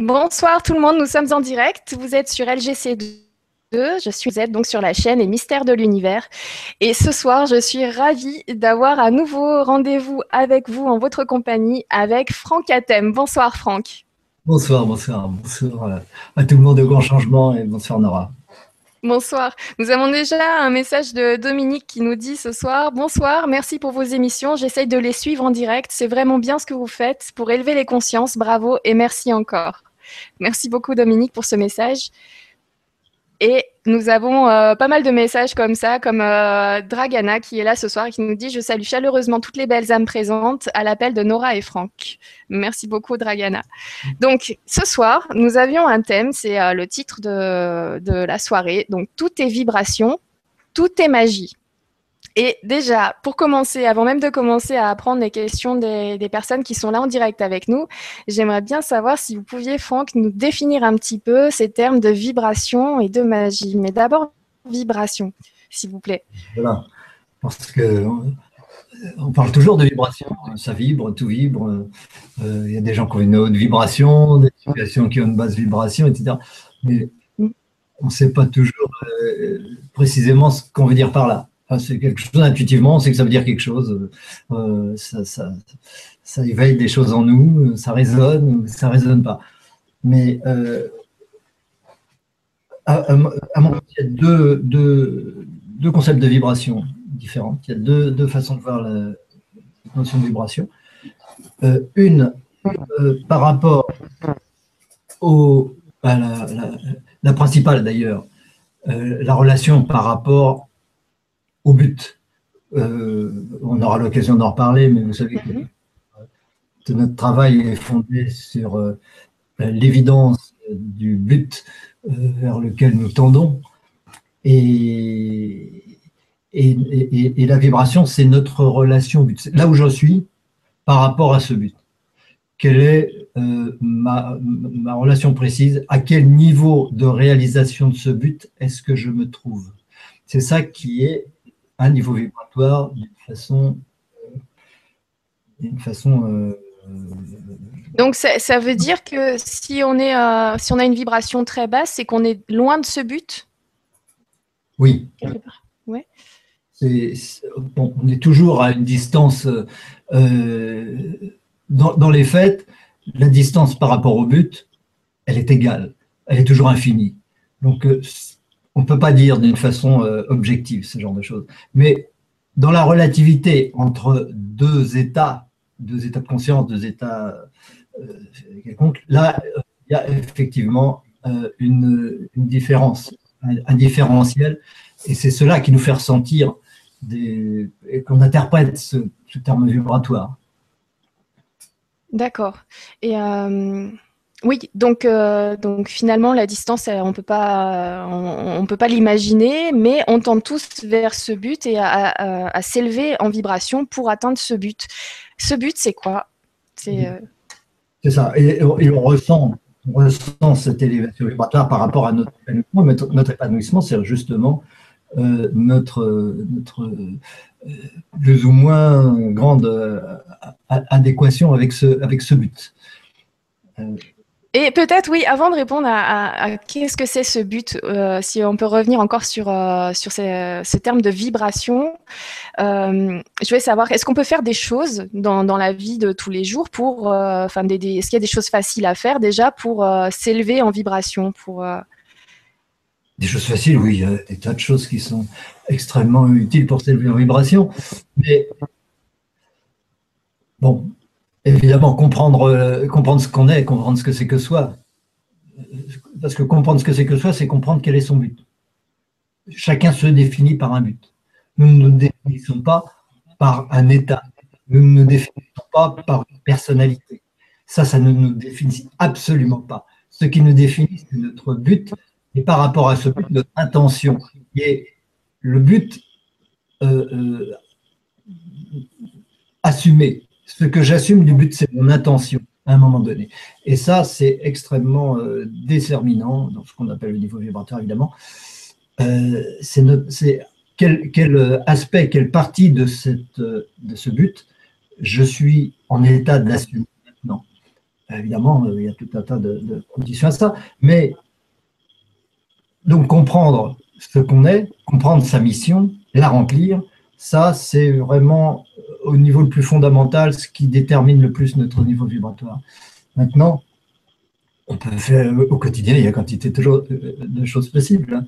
Bonsoir tout le monde, nous sommes en direct. Vous êtes sur LGC2. Je suis Z donc sur la chaîne Les Mystères de l'Univers. Et ce soir, je suis ravie d'avoir un nouveau rendez-vous avec vous en votre compagnie avec Franck Atem. Bonsoir Franck. Bonsoir, bonsoir, bonsoir à tout le monde de Grand Changement et bonsoir Nora. Bonsoir. Nous avons déjà un message de Dominique qui nous dit ce soir Bonsoir, merci pour vos émissions. J'essaye de les suivre en direct. C'est vraiment bien ce que vous faites pour élever les consciences. Bravo et merci encore. Merci beaucoup, Dominique, pour ce message. Et nous avons euh, pas mal de messages comme ça, comme euh, Dragana qui est là ce soir et qui nous dit Je salue chaleureusement toutes les belles âmes présentes à l'appel de Nora et Franck. Merci beaucoup, Dragana. Donc, ce soir, nous avions un thème, c'est euh, le titre de, de la soirée. Donc, tout est vibration, tout est magie. Et déjà, pour commencer, avant même de commencer à apprendre les questions des, personnes qui sont là en direct avec nous, j'aimerais bien savoir si vous pouviez, Franck, nous définir un petit peu ces termes de vibration et de magie. Mais d'abord, vibration, s'il vous plaît. Voilà, parce que euh, on parle toujours de vibration, ça vibre, tout vibre. Euh, il y a des gens qui ont une haute vibration, des situations qui ont une basse vibration, etc. Mais mm. on ne sait pas toujours euh, précisément ce qu'on veut dire par là c'est quelque chose intuitivement, on sait que ça veut dire quelque chose. Euh, ça, éveille des choses en nous, ça résonne, ça résonne pas. Mais euh, à, mon avis, il y a deux, concepts de vibration différents. Il y a deux, façons de voir la notion de vibration. Euh, une par rapport à la, la principale d'ailleurs, la relation par rapport au but. Euh, on aura l'occasion d'en reparler, mais vous savez que, mhm. notre travail est fondé sur euh, l'évidence du but euh, vers lequel nous tendons. Et, et, la vibration, c'est notre relation but. Là où je suis par rapport à ce but. Quelle est ma, ma relation précise? À quel niveau de réalisation de ce but est-ce que je me trouve? C'est ça qui est un niveau vibratoire d'une façon. D'une façon euh, donc ça, veut dire que si on, est, euh, si on a une vibration très basse, c'est qu'on est loin de ce but? Oui. Ouais. on est toujours à une distance. Euh, dans, dans, les faits, la distance par rapport au but, elle est égale. Elle est toujours infinie. Donc on ne peut pas dire d'une façon euh, objective ce genre de choses. Mais dans la relativité entre deux états, deux états de conscience, deux états euh, quelconques, là, il y a effectivement euh, une, différence, un, différentiel, et c'est cela qui nous fait ressentir qu'on interprète ce, terme vibratoire. D'accord. Et oui, donc, euh, donc finalement, la distance, on peut pas, on, peut pas l'imaginer, mais on tend tous vers ce but et à, s'élever en vibration pour atteindre ce but. Ce but, c'est quoi? C'est euh, ça. Et, on, ressent, on ressent cette élévation vibratoire par rapport à notre épanouissement. Notre, épanouissement, c'est justement euh, notre, notre plus ou moins grande adéquation avec ce, avec ce but. Et peut-être, oui, avant de répondre à, qu'est-ce que c'est ce but, euh, si on peut revenir encore sur, euh, sur ce, terme de vibration, euh, je voulais savoir, est-ce qu'on peut faire des choses dans, dans, la vie de tous les jours pour, enfin, est-ce qu'il y a des choses faciles à faire déjà pour s'élever en vibration Des choses faciles, oui, il y a des tas de choses qui sont extrêmement utiles pour s'élever en vibration, mais bon, évidemment, comprendre, euh, comprendre ce qu'on est, comprendre ce que c'est que soi. Parce que comprendre ce que c'est que soi, c'est comprendre quel est son but. Chacun se définit par un but. Nous ne nous définissons pas par un état. Nous ne nous définissons pas par une personnalité. Ça, ça ne nous définit absolument pas. Ce qui nous définit, c'est notre but, et par rapport à ce but, notre intention, est le but euh, euh, assumé, ce que j'assume du but, c'est mon intention à un moment donné. Et ça, c'est extrêmement euh, déterminant dans ce qu'on appelle le niveau vibratoire, évidemment. Euh, c'est quel, quel, aspect, quelle partie de, de ce but je suis en état d'assumer maintenant. Évidemment, il y a tout un tas de, conditions à ça, mais donc comprendre ce qu'on est, comprendre sa mission, la remplir, ça c'est vraiment au niveau le plus fondamental, ce qui détermine le plus notre niveau vibratoire. Maintenant, on peut faire au quotidien, il y a quantité de choses possibles. Hein.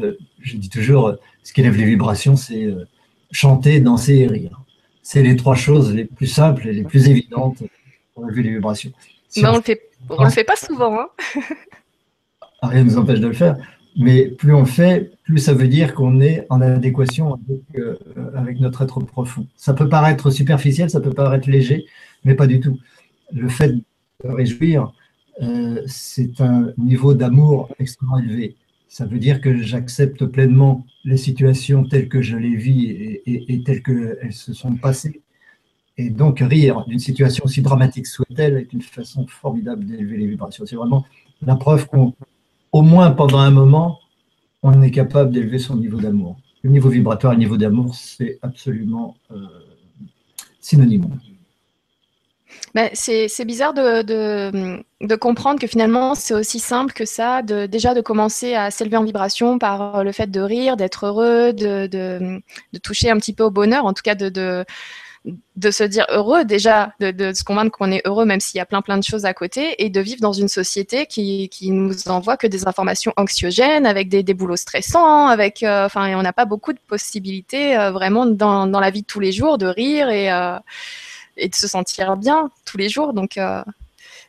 Euh, je dis toujours, ce qui élève les vibrations, c'est euh, chanter, danser et rire. C'est les trois choses les plus simples et les plus évidentes pour élever les vibrations. Mais on ne le, fait pas souvent. Hein. Rien ne nous empêche de le faire. Mais plus on fait, plus ça veut dire qu'on est en adéquation euh, avec, notre être profond. Ça peut paraître superficiel, ça peut paraître léger, mais pas du tout. Le fait de réjouir, c'est un niveau d'amour extrêmement élevé. Ça veut dire que j'accepte pleinement les situations telles que je les vis et, telles qu'elles se sont passées. Et donc, rire d'une situation aussi dramatique soit-elle est une façon formidable d'élever les vibrations. C'est vraiment la preuve qu'au moins pendant un moment, on est capable d'élever son niveau d'amour. Le niveau vibratoire et le niveau d'amour, c'est absolument euh, synonyme. Bah, c'est bizarre de, de, comprendre que finalement c'est aussi simple que ça, de, déjà de commencer à s'élever en vibration par le fait de rire, d'être heureux, de, de, toucher un petit peu au bonheur, en tout cas de, de, se dire heureux déjà, de, se convaincre qu'on est heureux même s'il y a plein plein de choses à côté, et de vivre dans une société qui, qui nous envoie que des informations anxiogènes, avec des, des boulots stressants, avec, euh, enfin, on n'a pas beaucoup de possibilités euh, vraiment dans, dans, la vie de tous les jours de rire et euh, et de se sentir bien tous les jours. Donc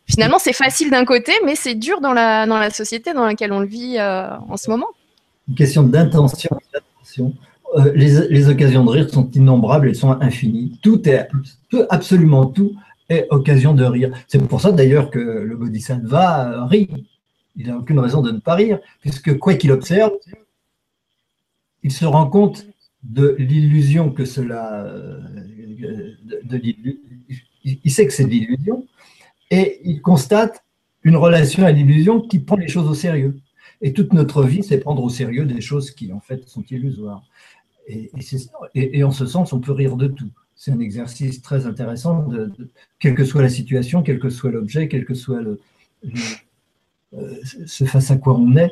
finalement, c'est facile d'un côté, mais c'est dur dans la, dans la société dans laquelle on le vit en ce moment. Une question d'intention. Euh, les, occasions de rire sont innombrables, elles sont infinies. Tout est, absolument tout est occasion de rire. C'est pour ça d'ailleurs que le Bodhisattva rit. Il n'a aucune raison de ne pas rire, puisque quoi qu'il observe, il se rend compte de l'illusion que cela de, il sait que c'est de l'illusion, et il constate une relation à l'illusion qui prend les choses au sérieux. Et toute notre vie, c'est prendre au sérieux des choses qui, en fait, sont illusoires. Et, en ce sens, on peut rire de tout. C'est un exercice très intéressant, quelle que soit la situation, quel que soit l'objet, quel que soit euh, ce face à quoi on est,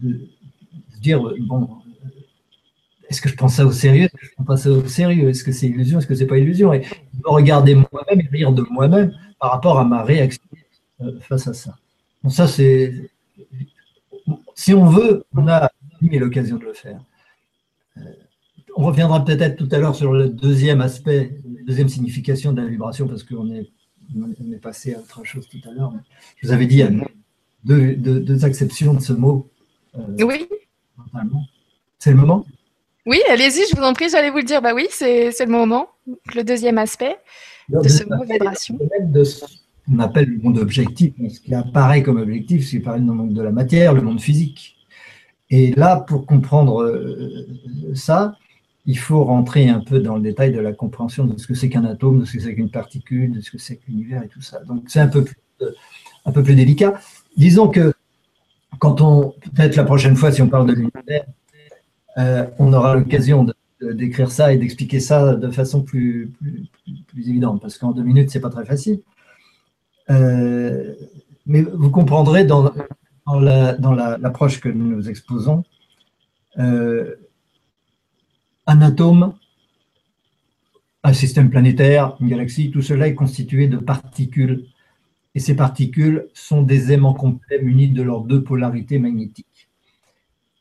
de, de dire, bon, est-ce que je prends ça au sérieux? Est-ce que je prends pas ça au sérieux? Est-ce que c'est illusion? Est-ce que c'est pas illusion? Et me regarder moi-même et rire de moi-même par rapport à ma réaction euh, face à ça. Bon, ça, c'est. Si on veut, on a l'occasion de le faire. On reviendra peut-être tout à l'heure sur le deuxième aspect, la deuxième signification de la vibration, parce qu'on est, on est passé à autre chose tout à l'heure. Je vous avais dit, deux, deux, acceptions de ce mot. Euh, oui. C'est le moment? Oui, allez-y, je vous en prie, j'allais vous le dire. Bah oui, c'est le moment. Le deuxième aspect de ce mot vibration. De ce qu'on appelle le monde objectif, ce qui apparaît comme objectif, ce qui apparaît dans le monde de la matière, le monde physique. Et là, pour comprendre euh, ça, il faut rentrer un peu dans le détail de la compréhension de ce que c'est qu'un atome, de ce que c'est qu'une particule, de ce que c'est que l'univers et tout ça. Donc c'est un peu plus, délicat. Disons que quand on, peut-être la prochaine fois, si on parle de l'univers, euh, on aura l'occasion d'écrire ça et d'expliquer ça de façon plus, plus, évidente, parce qu'en deux minutes, c'est pas très facile. Euh, mais vous comprendrez dans, dans l'approche que nous exposons, euh, un atome, un système planétaire, une galaxie, tout cela est constitué de particules. Et ces particules sont des aimants complets munis de leurs deux polarités magnétiques.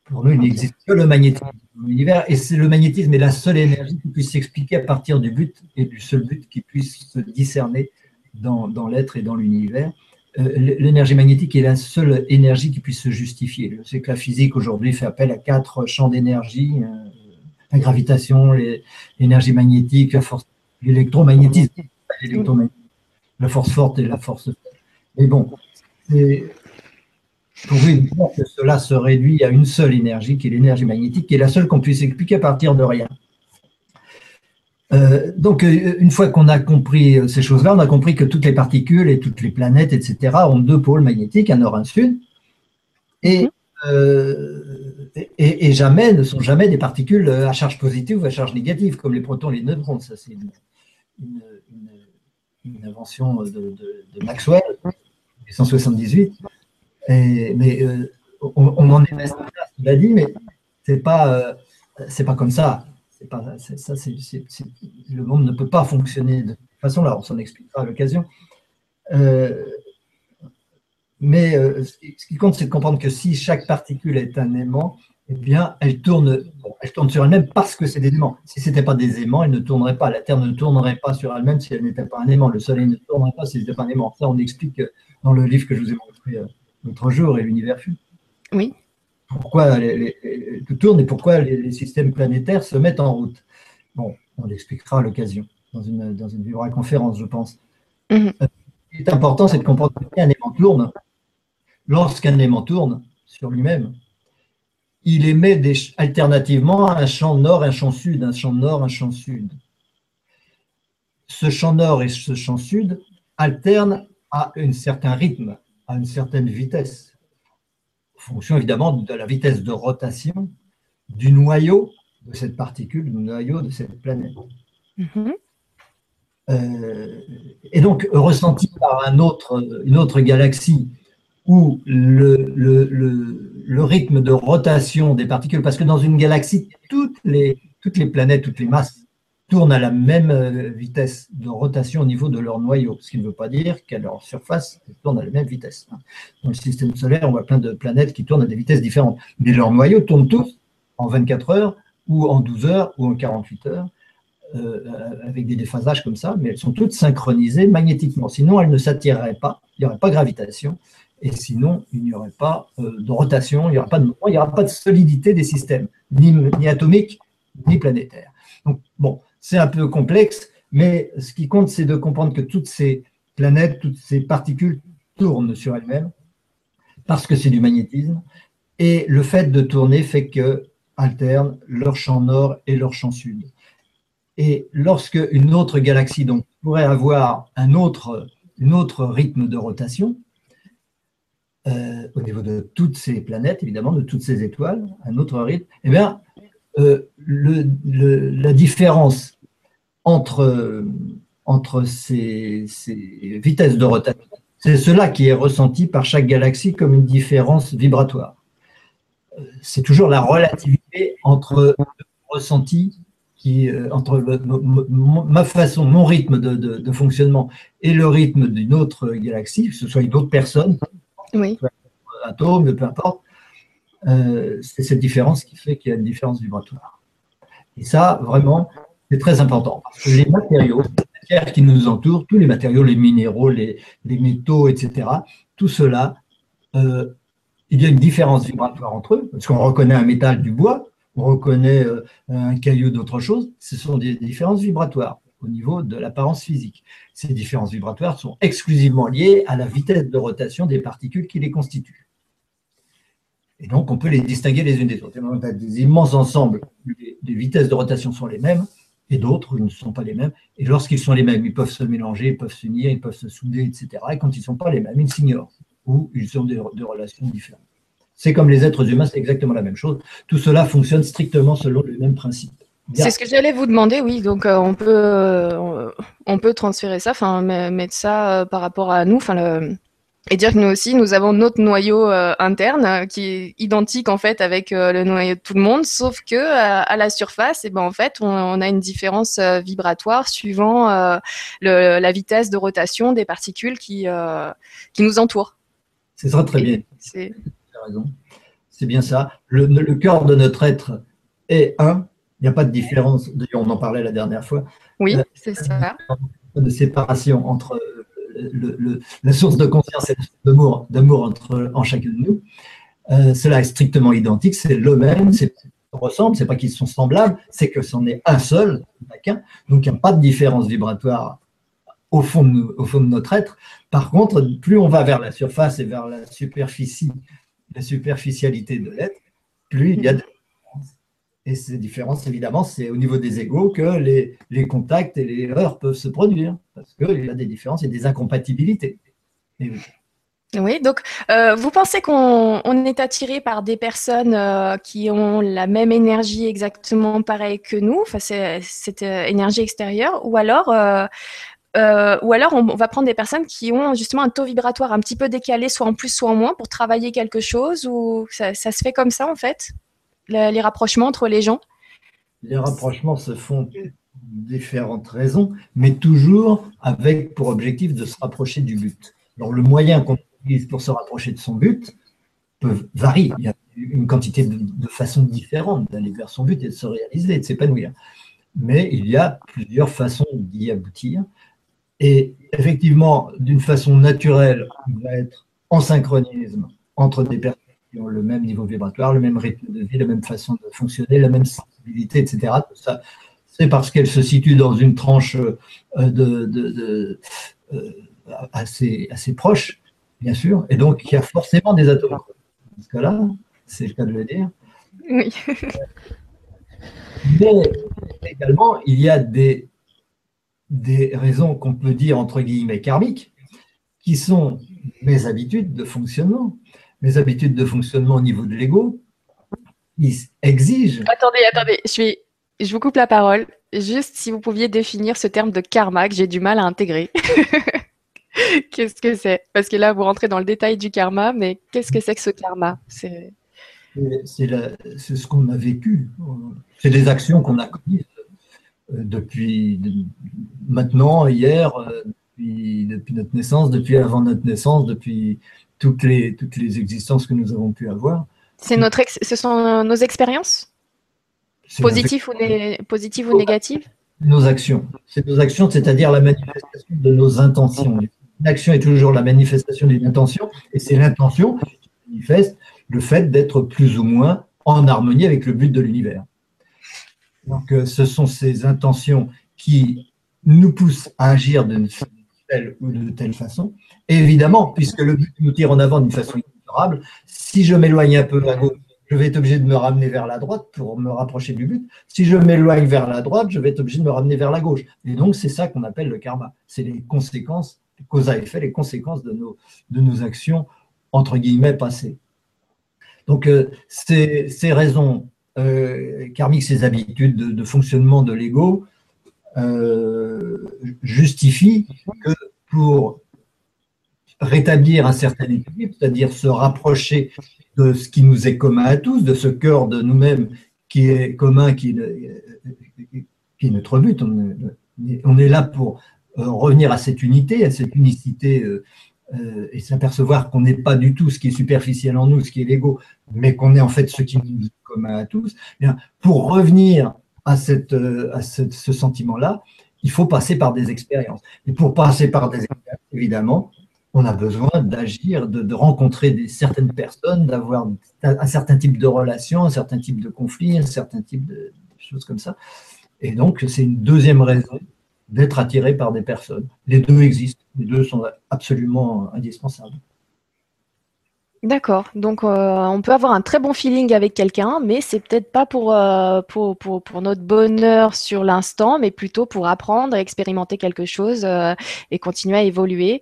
Pour nous, il n'existe que le magnétisme dans l'univers, et c'est le magnétisme est la seule énergie qui puisse s'expliquer à partir du but et du seul but qui puisse se discerner dans, dans l'être et dans l'univers. Euh, l'énergie magnétique est la seule énergie qui puisse se justifier. C'est que la physique aujourd'hui fait appel à quatre champs d'énergie euh, la gravitation, l'énergie magnétique, la force, l'électromagnétisme, la force forte et la force faible. Mais bon, c'est trouver que cela se réduit à une seule énergie, qui est l'énergie magnétique, qui est la seule qu'on puisse expliquer à partir de rien. Euh, donc, euh, une fois qu'on a compris euh, ces choses-là, on a compris que toutes les particules et toutes les planètes, etc., ont deux pôles magnétiques, un nord, un sud, et, et, jamais ne sont jamais des particules à charge positive ou à charge négative, comme les protons et les neutrons. Ça, c'est une, invention de, Maxwell, 178. Et, mais on, en est resté il a dit, mais c'est pas, c'est pas comme ça. Ça le monde ne peut pas fonctionner de toute façon là, on s'en expliquera à l'occasion. Mais ce qui compte, c'est de comprendre que si chaque particule est un aimant, eh bien, elle tourne, elle tourne sur elle-même parce que c'est des aimants. Si ce n'était pas des aimants, elle ne tournerait pas. La Terre ne tournerait pas sur elle-même si elle n'était pas un aimant. Le Soleil ne tournerait pas si ce n'était pas un aimant. Ça, on explique dans le livre que je vous ai montré euh, l'autre jour, et l'univers fut. Oui. Pourquoi tout tourne et pourquoi les, systèmes planétaires se mettent en route? Bon, on l'expliquera à l'occasion, dans une, dans une conférence, je pense. Euh, ce qui est important, c'est de comprendre qu'un aimant tourne. Lorsqu'un aimant tourne sur lui-même, il émet des, alternativement un champ nord, un champ sud, un champ nord, un champ sud. Ce champ nord et ce champ sud alternent à un certain rythme, à une certaine vitesse, en fonction évidemment de la vitesse de rotation du noyau de cette particule, du noyau de cette planète. Mm-hmm. Euh, et donc, ressenti par un autre, une autre galaxie où le, le, rythme de rotation des particules, parce que dans une galaxie, toutes les, toutes les planètes, toutes les masses tournent à la même euh, vitesse de rotation au niveau de leur noyau, ce qui ne veut pas dire qu'à leur surface, elles tournent à la même vitesse. Dans le système solaire, on voit plein de planètes qui tournent à des vitesses différentes, mais leurs noyaux tournent tous en 24 heures, ou en 12 heures, ou en 48 heures, euh, avec des déphasages comme ça, mais elles sont toutes synchronisées magnétiquement. Sinon, elles ne s'attireraient pas, il n'y aurait pas gravitation, et sinon, il n'y aurait pas euh, de rotation, il n'y aura pas de il n'y aura pas de solidité des systèmes, ni, ni atomiques, ni planétaires. Donc, bon, c'est un peu complexe, mais ce qui compte, c'est de comprendre que toutes ces planètes, toutes ces particules tournent sur elles-mêmes, parce que c'est du magnétisme, et le fait de tourner fait que alternent leur champ nord et leur champ sud. Et lorsque une autre galaxie donc, pourrait avoir un autre, un autre rythme de rotation, euh, au niveau de toutes ces planètes, évidemment, de toutes ces étoiles, un autre rythme, eh bien, euh, la différence entre, entre ces, vitesses de rotation, c'est cela qui est ressenti par chaque galaxie comme une différence vibratoire. Euh, c'est toujours la relativité entre le ressenti qui, entre ma façon, mon rythme de, de, fonctionnement et le rythme d'une autre galaxie, que ce soit une autre personne, oui. atome, peu importe. Euh, c'est cette différence qui fait qu'il y a une différence vibratoire. Et ça, vraiment, c'est très important. Parce que les matériaux, les matières qui nous entourent, tous les matériaux, les minéraux, les, métaux, etc., tout cela, euh, il y a une différence vibratoire entre eux, parce qu'on reconnaît un métal du bois, on reconnaît euh, un caillou d'autre chose, ce sont des différences vibratoires au niveau de l'apparence physique. Ces différences vibratoires sont exclusivement liées à la vitesse de rotation des particules qui les constituent. Et donc, on peut les distinguer les unes des autres. On a des immenses ensembles, les vitesses de rotation sont les mêmes, et d'autres ne sont pas les mêmes. Et lorsqu'ils sont les mêmes, ils peuvent se mélanger, ils peuvent s'unir, ils peuvent se souder, etc. Et quand ils ne sont pas les mêmes, ils s'ignorent, ou ils ont des, des relations différentes. C'est comme les êtres humains, c'est exactement la même chose. Tout cela fonctionne strictement selon le même principe. C'est ce que j'allais vous demander, oui. Donc euh, on peut euh, on peut transférer ça, enfin mettre ça euh, par rapport à nous, enfin et dire que nous aussi nous avons notre noyau interne qui est identique en fait avec le noyau de tout le monde, sauf que à la surface, et eh ben en fait on, a une différence vibratoire suivant la vitesse de rotation des particules qui qui nous entourent. C'est ça très bien. C'est bien ça. Le, le cœur de notre être est un il n'y a pas de différence, on en parlait la dernière fois. Oui, euh, c'est ça. De séparation entre le, la source de conscience et d'amour, d'amour entre en chacun de nous. Euh, cela est strictement identique, c'est le même, c'est ressemble, c'est pas qu'ils sont semblables, c'est que c'en est un seul, qu'un. Donc il n'y a pas de différence vibratoire au fond, de, au fond de notre être. Par contre, plus on va vers la surface et vers la superficie, la superficialité de l'être, plus il y a de et ces différences, évidemment, c'est au niveau des égaux que les, contacts et les erreurs peuvent se produire, parce qu'il y a des différences et des incompatibilités. oui. donc euh, vous pensez qu'on est attiré par des personnes euh, qui ont la même énergie exactement pareille que nous, enfin, cette euh, énergie extérieure, ou alors ou alors, on, va prendre des personnes qui ont justement un taux vibratoire un petit peu décalé, soit en plus, soit en moins, pour travailler quelque chose, ou ça, se fait comme ça, en fait, les rapprochements entre les gens? Les rapprochements se font pour différentes raisons, mais toujours avec pour objectif de se rapprocher du but. Alors, le moyen qu'on utilise pour se rapprocher de son but peut varier. Il y a une quantité de, de façons différentes d'aller vers son but et de se réaliser, de s'épanouir. Mais il y a plusieurs façons d'y aboutir. Et effectivement, d'une façon naturelle, on va être en synchronisme entre des personnes qui ont le même niveau vibratoire, le même rythme de vie, la même façon de fonctionner, la même sensibilité, etc. ça, c'est parce qu'elles se situent dans une tranche euh, de, euh, assez, assez proche, bien sûr. Et donc, il y a forcément des atomes. Dans ce cas-là, c'est le cas de le dire. Oui. Mais également, il y a des des raisons qu'on peut dire entre guillemets karmiques, qui sont mes habitudes de fonctionnement, mes habitudes de fonctionnement au niveau de l'ego, qui exigent. Attendez, attendez, je, suis, je vous coupe la parole. Juste si vous pouviez définir ce terme de karma que j'ai du mal à intégrer. qu'est-ce que c'est? Parce que là, vous rentrez dans le détail du karma, mais qu'est-ce que c'est que ce karma? C'est ce qu'on a vécu. C'est des actions qu'on a commises euh, depuis maintenant, hier, euh, depuis, notre naissance, depuis avant notre naissance, depuis toutes les, toutes les existences que nous avons pu avoir. C'est notre ce sont nos expériences? Positives ou, positives ou négatives? Nos actions. C'est nos actions, c'est-à-dire la manifestation de nos intentions. L'action est toujours la manifestation d'une intention, et c'est l'intention qui manifeste le fait d'être plus ou moins en harmonie avec le but de l'univers. Donc, euh, ce sont ces intentions qui nous poussent à agir de telle ou de telle façon. évidemment, puisque le but nous tire en avant d'une façon inexorable, si je m'éloigne un peu à gauche, je vais être obligé de me ramener vers la droite pour me rapprocher du but. Si je m'éloigne vers la droite, je vais être obligé de me ramener vers la gauche. Et donc, c'est ça qu'on appelle le karma. C'est les conséquences, les causes à effet, les conséquences de nos, de nos actions, entre guillemets, passées. Donc, euh, ces, ces raisons euh, karmique, ses habitudes de, fonctionnement de l'ego, euh, justifient que pour rétablir un certain équilibre, c'est-à-dire se rapprocher de ce qui nous est commun à tous, de ce cœur de nous-mêmes qui est commun, qui, est notre but. On est, là pour euh, revenir à cette unité, à cette unicité et s'apercevoir qu'on n'est pas du tout ce qui est superficiel en nous, ce qui est l'ego, mais qu'on est en fait ce qui nous commun à tous, eh pour revenir à, cette, euh, à ce sentiment-là, il faut passer par des expériences. Et pour passer par des expériences, évidemment, on a besoin d'agir, de, rencontrer des, certaines personnes, d'avoir un, certain type de relations, un certain type de conflits, un certain type de, choses comme ça. Et donc, c'est une deuxième raison d'être attiré par des personnes. Les deux existent, les deux sont absolument indispensables. D'accord. Donc, euh, on peut avoir un très bon feeling avec quelqu'un, mais c'est peut-être pas pour, euh, pour, pour, pour, notre bonheur sur l'instant, mais plutôt pour apprendre, expérimenter quelque chose euh, et continuer à évoluer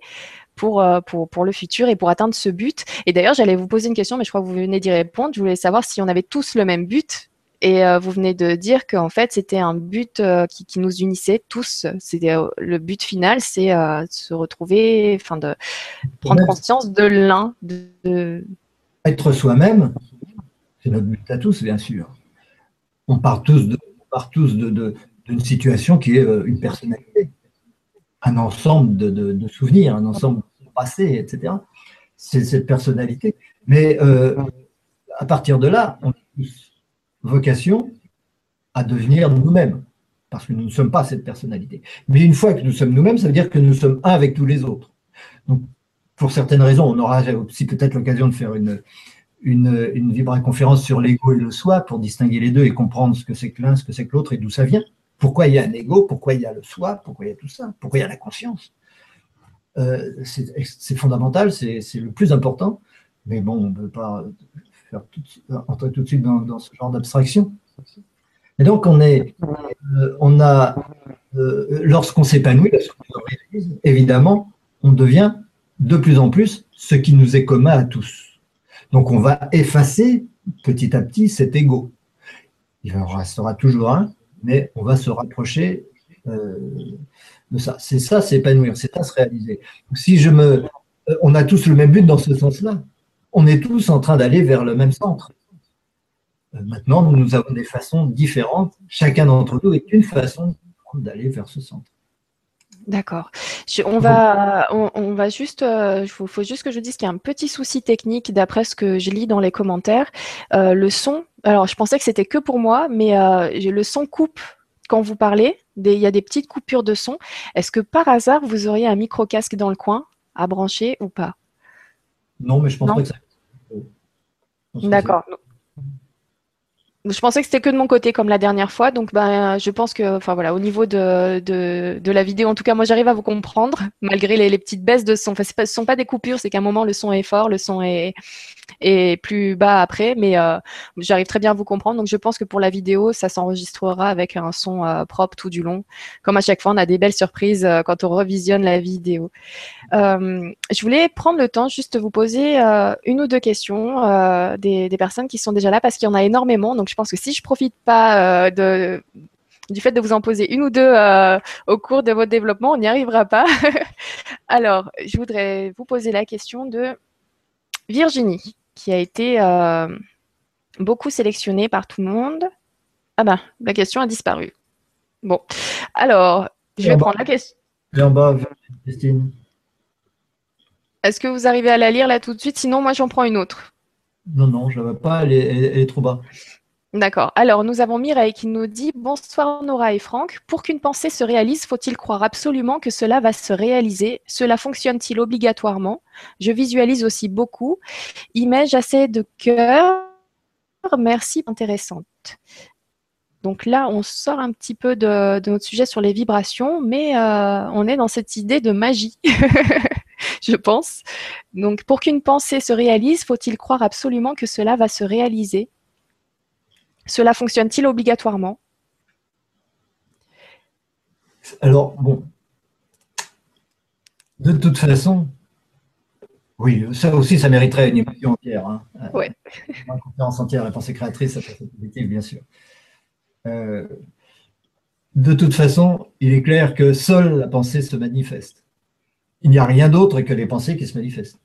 pour, pour, pour le futur et pour atteindre ce but. Et d'ailleurs, j'allais vous poser une question, mais je crois que vous venez d'y répondre. Je voulais savoir si on avait tous le même but et euh, vous venez de dire qu'en fait, c'était un but euh, qui, nous unissait tous. Euh, le but final, c'est de se retrouver, enfin de prendre conscience de l'un. De... Être soi-même, c'est notre but à tous, bien sûr. On part tous de, tous de, d'une situation qui est une personnalité, un ensemble de, souvenirs, un ensemble de passé, etc. C'est cette personnalité. Mais à partir de là, on est tous vocation à devenir nous-mêmes, parce que nous ne sommes pas cette personnalité. Mais une fois que nous sommes nous-mêmes, ça veut dire que nous sommes un avec tous les autres. Donc, pour certaines raisons, on aura aussi peut-être l'occasion de faire une, une, une conférence sur l'ego et le soi pour distinguer les deux et comprendre ce que c'est que l'un, ce que c'est que l'autre et d'où ça vient. Pourquoi il y a un ego, pourquoi il y a le soi, pourquoi il y a tout ça, pourquoi il y a la conscience. Euh, c'est fondamental, c'est le plus important, mais bon, on ne peut pas entrer tout de suite dans, ce genre d'abstraction. Et donc, on, est, euh, on a, euh, lorsqu'on s'épanouit, évidemment, on devient de plus en plus ce qui nous est commun à tous. Donc, on va effacer petit à petit cet ego. Il en restera toujours un, mais on va se rapprocher de ça. C'est ça, s'épanouir, c'est ça se réaliser. Si je me, on a tous le même but dans ce sens-là. On est tous en train d'aller vers le même centre. Maintenant, nous avons des façons différentes. Chacun d'entre nous est une façon d'aller vers ce centre. D'accord. On va, on, va juste, il euh, faut, juste que je dise qu'il y a un petit souci technique d'après ce que je lis dans les commentaires. Euh, le son, alors je pensais que c'était que pour moi, mais euh, le son coupe quand vous parlez. il y a des petites coupures de son. Est-ce que par hasard vous auriez un micro casque dans le coin à brancher ou pas? Non, mais je pense pas que ça. D'accord je pensais que c'était que de mon côté comme la dernière fois. Donc, ben, je pense que, enfin voilà, au niveau de, de, la vidéo, en tout cas, moi, j'arrive à vous comprendre malgré les, petites baisses de son. Enfin, ce ne sont pas des coupures, c'est qu'à un moment, le son est fort, le son est, est plus bas après, mais euh, j'arrive très bien à vous comprendre. Donc, je pense que pour la vidéo, ça s'enregistrera avec un son euh, propre tout du long. Comme à chaque fois, on a des belles surprises euh, quand on revisionne la vidéo. je voulais prendre le temps juste de vous poser une ou deux questions des, personnes qui sont déjà là parce qu'il y en a énormément. Donc, pense que si je profite pas de du fait de vous en poser une ou deux au cours de votre développement, on n'y arrivera pas. Alors, je voudrais vous poser la question de Virginie qui a été euh, beaucoup sélectionnée par tout le monde. Ah ben, la question a disparu. Bon, alors, je vais prendre la question. En bas, Christine. Est-ce que vous arrivez à la lire là tout de suite? Sinon, moi, j'en prends une autre. Non, non, je ne vais pas, elle est, trop bas. D'accord. Alors, nous avons Mireille qui nous dit Bonsoir Nora et Franck. Pour qu'une pensée se réalise, faut-il croire absolument que cela va se réaliser? Cela fonctionne-t-il obligatoirement? Je visualise aussi beaucoup. Image assez de cœur. Merci, intéressante. Donc là, on sort un petit peu de, notre sujet sur les vibrations, mais euh, on est dans cette idée de magie, je pense. Donc, pour qu'une pensée se réalise, faut-il croire absolument que cela va se réaliser? Cela fonctionne-t-il obligatoirement? Alors, bon, de toute façon, oui, ça aussi, ça mériterait une émission entière. Hein. Oui. Une conférence entière, la pensée créatrice, ça peut être bien sûr. Euh, de toute façon, il est clair que seule la pensée se manifeste. Il n'y a rien d'autre que les pensées qui se manifestent.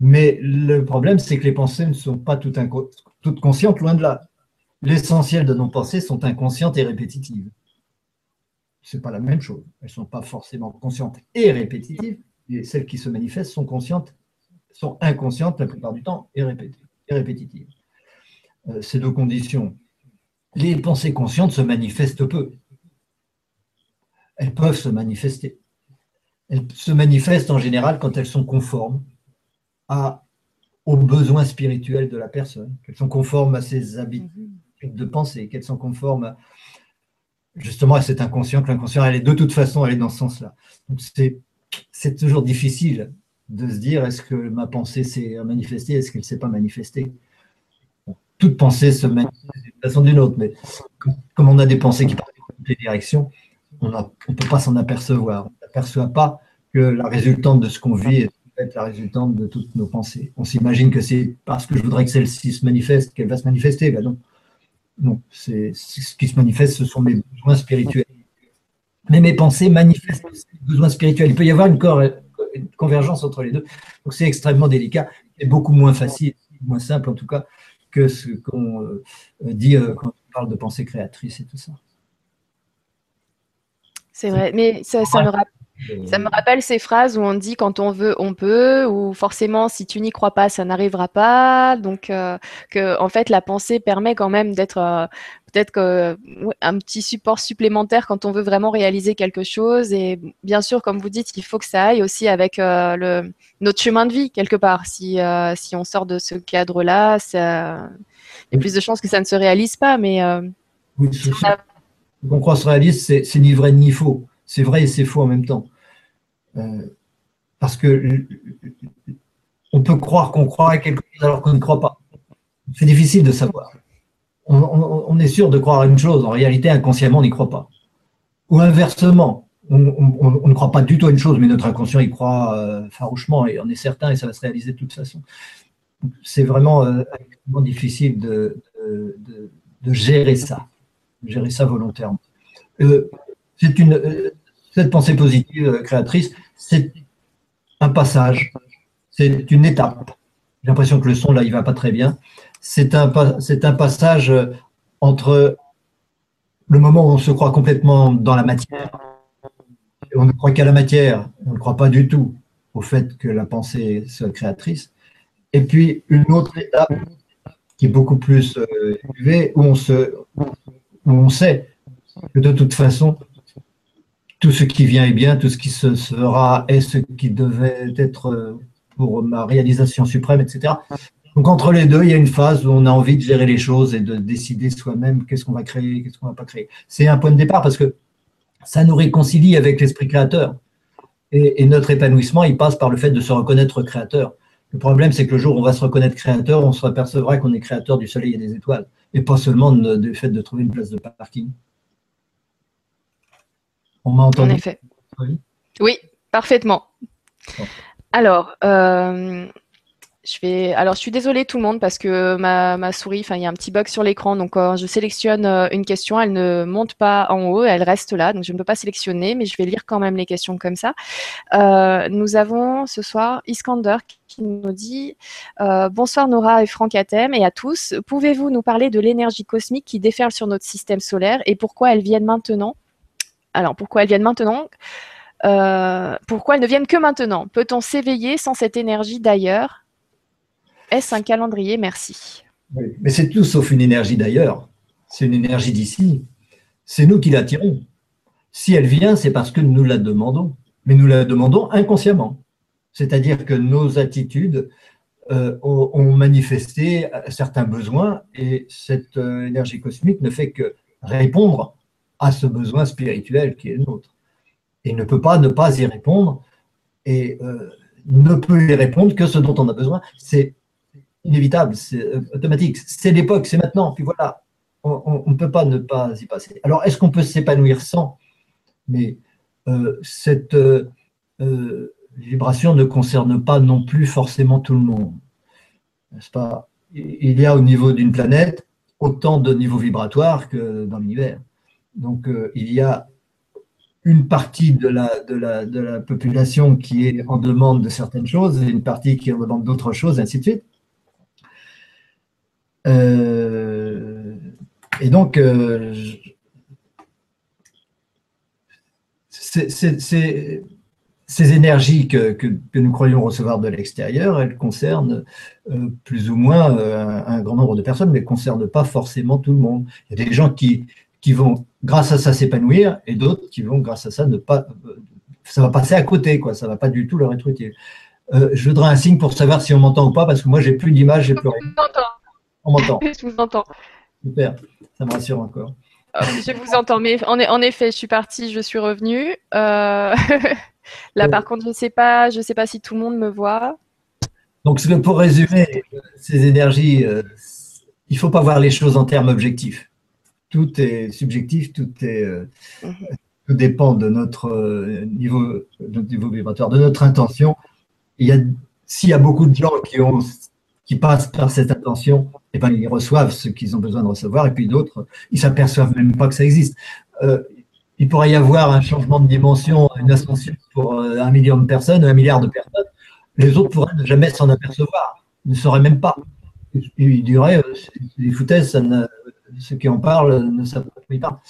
Mais le problème, c'est que les pensées ne sont pas toutes, conscientes, loin de là. L'essentiel de nos pensées sont inconscientes et répétitives. Ce n'est pas la même chose. Elles ne sont pas forcément conscientes et répétitives. Et celles qui se manifestent sont conscientes, sont inconscientes la plupart du temps et, répétitives. Euh, ces deux conditions. Les pensées conscientes se manifestent peu. Elles peuvent se manifester. Elles se manifestent en général quand elles sont conformes à aux besoins spirituels de la personne, qu'elles sont conformes à ses habitudes de pensée, qu'elles sont conformes justement à cet inconscient, que l'inconscient, elle est de toute façon, elle est dans ce sens-là. Donc c'est toujours difficile de se dire est-ce que ma pensée s'est manifestée, est-ce qu'elle ne s'est pas manifestée? toute pensée se manifeste d'une façon ou d'une autre, mais comme on a des pensées qui partent dans toutes les directions, on ne peut pas s'en apercevoir. On n'aperçoit pas que la résultante de ce qu'on vit est la résultante de toutes nos pensées. On s'imagine que c'est parce que je voudrais que celle-ci se manifeste qu'elle va se manifester. Ben non. Non, ce qui se manifeste, ce sont mes besoins spirituels. Mais mes pensées manifestent mes besoins spirituels. Il peut y avoir une, convergence entre les deux. Donc c'est extrêmement délicat et beaucoup moins facile, moins simple en tout cas, que ce qu'on euh, dit euh, quand on parle de pensée créatrice et tout ça. C'est vrai, mais ça, ça me rappelle ça me rappelle ces phrases où on dit quand on veut, on peut, ou forcément si tu n'y crois pas, ça n'arrivera pas. Donc euh, que en fait la pensée permet quand même d'être euh, peut-être un petit support supplémentaire quand on veut vraiment réaliser quelque chose. Et bien sûr, comme vous dites, il faut que ça aille aussi avec euh, le notre chemin de vie quelque part. Si si on sort de ce cadre-là, il y a plus de chances que ça ne se réalise pas. Mais oui, qu'on croit se réalise, c'est ni vrai ni faux c'est vrai et c'est faux en même temps. Euh, parce que on peut croire qu'on croit à quelque chose alors qu'on ne croit pas. C'est difficile de savoir. On, est sûr de croire à une chose, en réalité, inconsciemment, on n'y croit pas. Ou inversement, on, ne croit pas du tout à une chose, mais notre inconscient y croit euh, farouchement et on est certain et ça va se réaliser de toute façon. C'est vraiment euh, difficile de, gérer ça, gérer ça volontairement C'est une, cette pensée positive créatrice, c'est un passage, c'est une étape. J'ai l'impression que le son, là, il va pas très bien. C'est un, passage entre le moment où on se croit complètement dans la matière, on ne croit qu'à la matière, on ne croit pas du tout au fait que la pensée soit créatrice, et puis une autre étape qui est beaucoup plus euh, élevée, où on sait que de toute façon, tout ce qui vient est bien, tout ce qui se fera est ce qui devait être euh, pour ma réalisation suprême, etc. Donc entre les deux, il y a une phase où on a envie de gérer les choses et de décider soi-même qu'est-ce qu'on va créer, qu'est-ce qu'on va pas créer. C'est un point de départ parce que ça nous réconcilie avec l'esprit créateur. Et, notre épanouissement, il passe par le fait de se reconnaître créateur. Le problème, c'est que le jour où on va se reconnaître créateur, on se apercevra qu'on est créateur du soleil et des étoiles, et pas seulement du fait de trouver une place de parking. On m'a entendu En effet. Oui, parfaitement. Alors, euh, je vais. Alors, je suis désolée tout le monde parce que ma, souris, enfin, il y a un petit bug sur l'écran. Donc, quand je sélectionne euh, une question, elle ne monte pas en haut, elle reste là. Donc, je ne peux pas sélectionner, mais je vais lire quand même les questions comme ça. Euh, nous avons ce soir Iskander qui nous dit euh, Bonsoir Nora et Franck Atem et à tous. Pouvez-vous nous parler de l'énergie cosmique qui déferle sur notre système solaire et pourquoi elles viennent maintenant? Alors, pourquoi elles viennent maintenant? Pourquoi elles ne viennent que maintenant? Peut-on s'éveiller sans cette énergie d'ailleurs? Est-ce un calendrier? Merci. Mais c'est tout sauf une énergie d'ailleurs. C'est une énergie d'ici. C'est nous qui l'attirons. Si elle vient, c'est parce que nous la demandons. Mais nous la demandons inconsciemment. C'est-à-dire que nos attitudes euh, ont, manifesté certains besoins et cette euh, énergie cosmique ne fait que répondre à ce besoin spirituel qui est le nôtre. Et ne peut pas ne pas y répondre et euh, ne peut y répondre que ce dont on a besoin. C'est inévitable, c'est euh, automatique. C'est l'époque, c'est maintenant. Puis voilà, on ne peut pas ne pas y passer. Alors, est-ce qu'on peut s'épanouir sans? Mais euh, cette vibration ne concerne pas non plus forcément tout le monde. N'est-ce pas? Il y a au niveau d'une planète autant de niveaux vibratoires que dans l'univers. Donc, il y a une partie de la, population qui est en demande de certaines choses et une partie qui en demande d'autres choses, ainsi de suite. Euh, et donc, euh, ces énergies que, nous croyons recevoir de l'extérieur, elles concernent euh, plus ou moins un, grand nombre de personnes, mais ne concernent pas forcément tout le monde. Il y a des gens qui, qui vont, grâce à ça, s'épanouir, et d'autres qui vont, grâce à ça, ne pas. ça va passer à côté, quoi. Ça va pas du tout leur être utile. je voudrais un signe pour savoir si on m'entend ou pas, parce que moi, j'ai plus d'image, j'ai plus rien. On m'entend. je vous entends. Super, ça me rassure encore. Ah, je vous entends, mais en, en, effet, je suis partie, je suis revenue. Euh, là, par contre, je ne sais pas, je sais pas si tout le monde me voit. Donc, pour résumer ces énergies, euh, il ne faut pas voir les choses en termes objectifs. Tout est subjectif, tout est, euh, mhm. tout dépend de notre niveau, de notre niveau vibratoire, de notre intention. Il y a, s'il y a beaucoup de gens qui ont qui passent par cette attention, et eh ben, ils reçoivent ce qu'ils ont besoin de recevoir, et puis d'autres, ils s'aperçoivent même pas que ça existe. Euh, il pourrait y avoir un changement de dimension, une ascension pour euh, un million de personnes, un milliard de personnes. Les autres pourraient ne jamais s'en apercevoir, ne sauraient même pas. Ils diraient, euh, c'est des foutaises, ceux qui en parlent ne savent pas.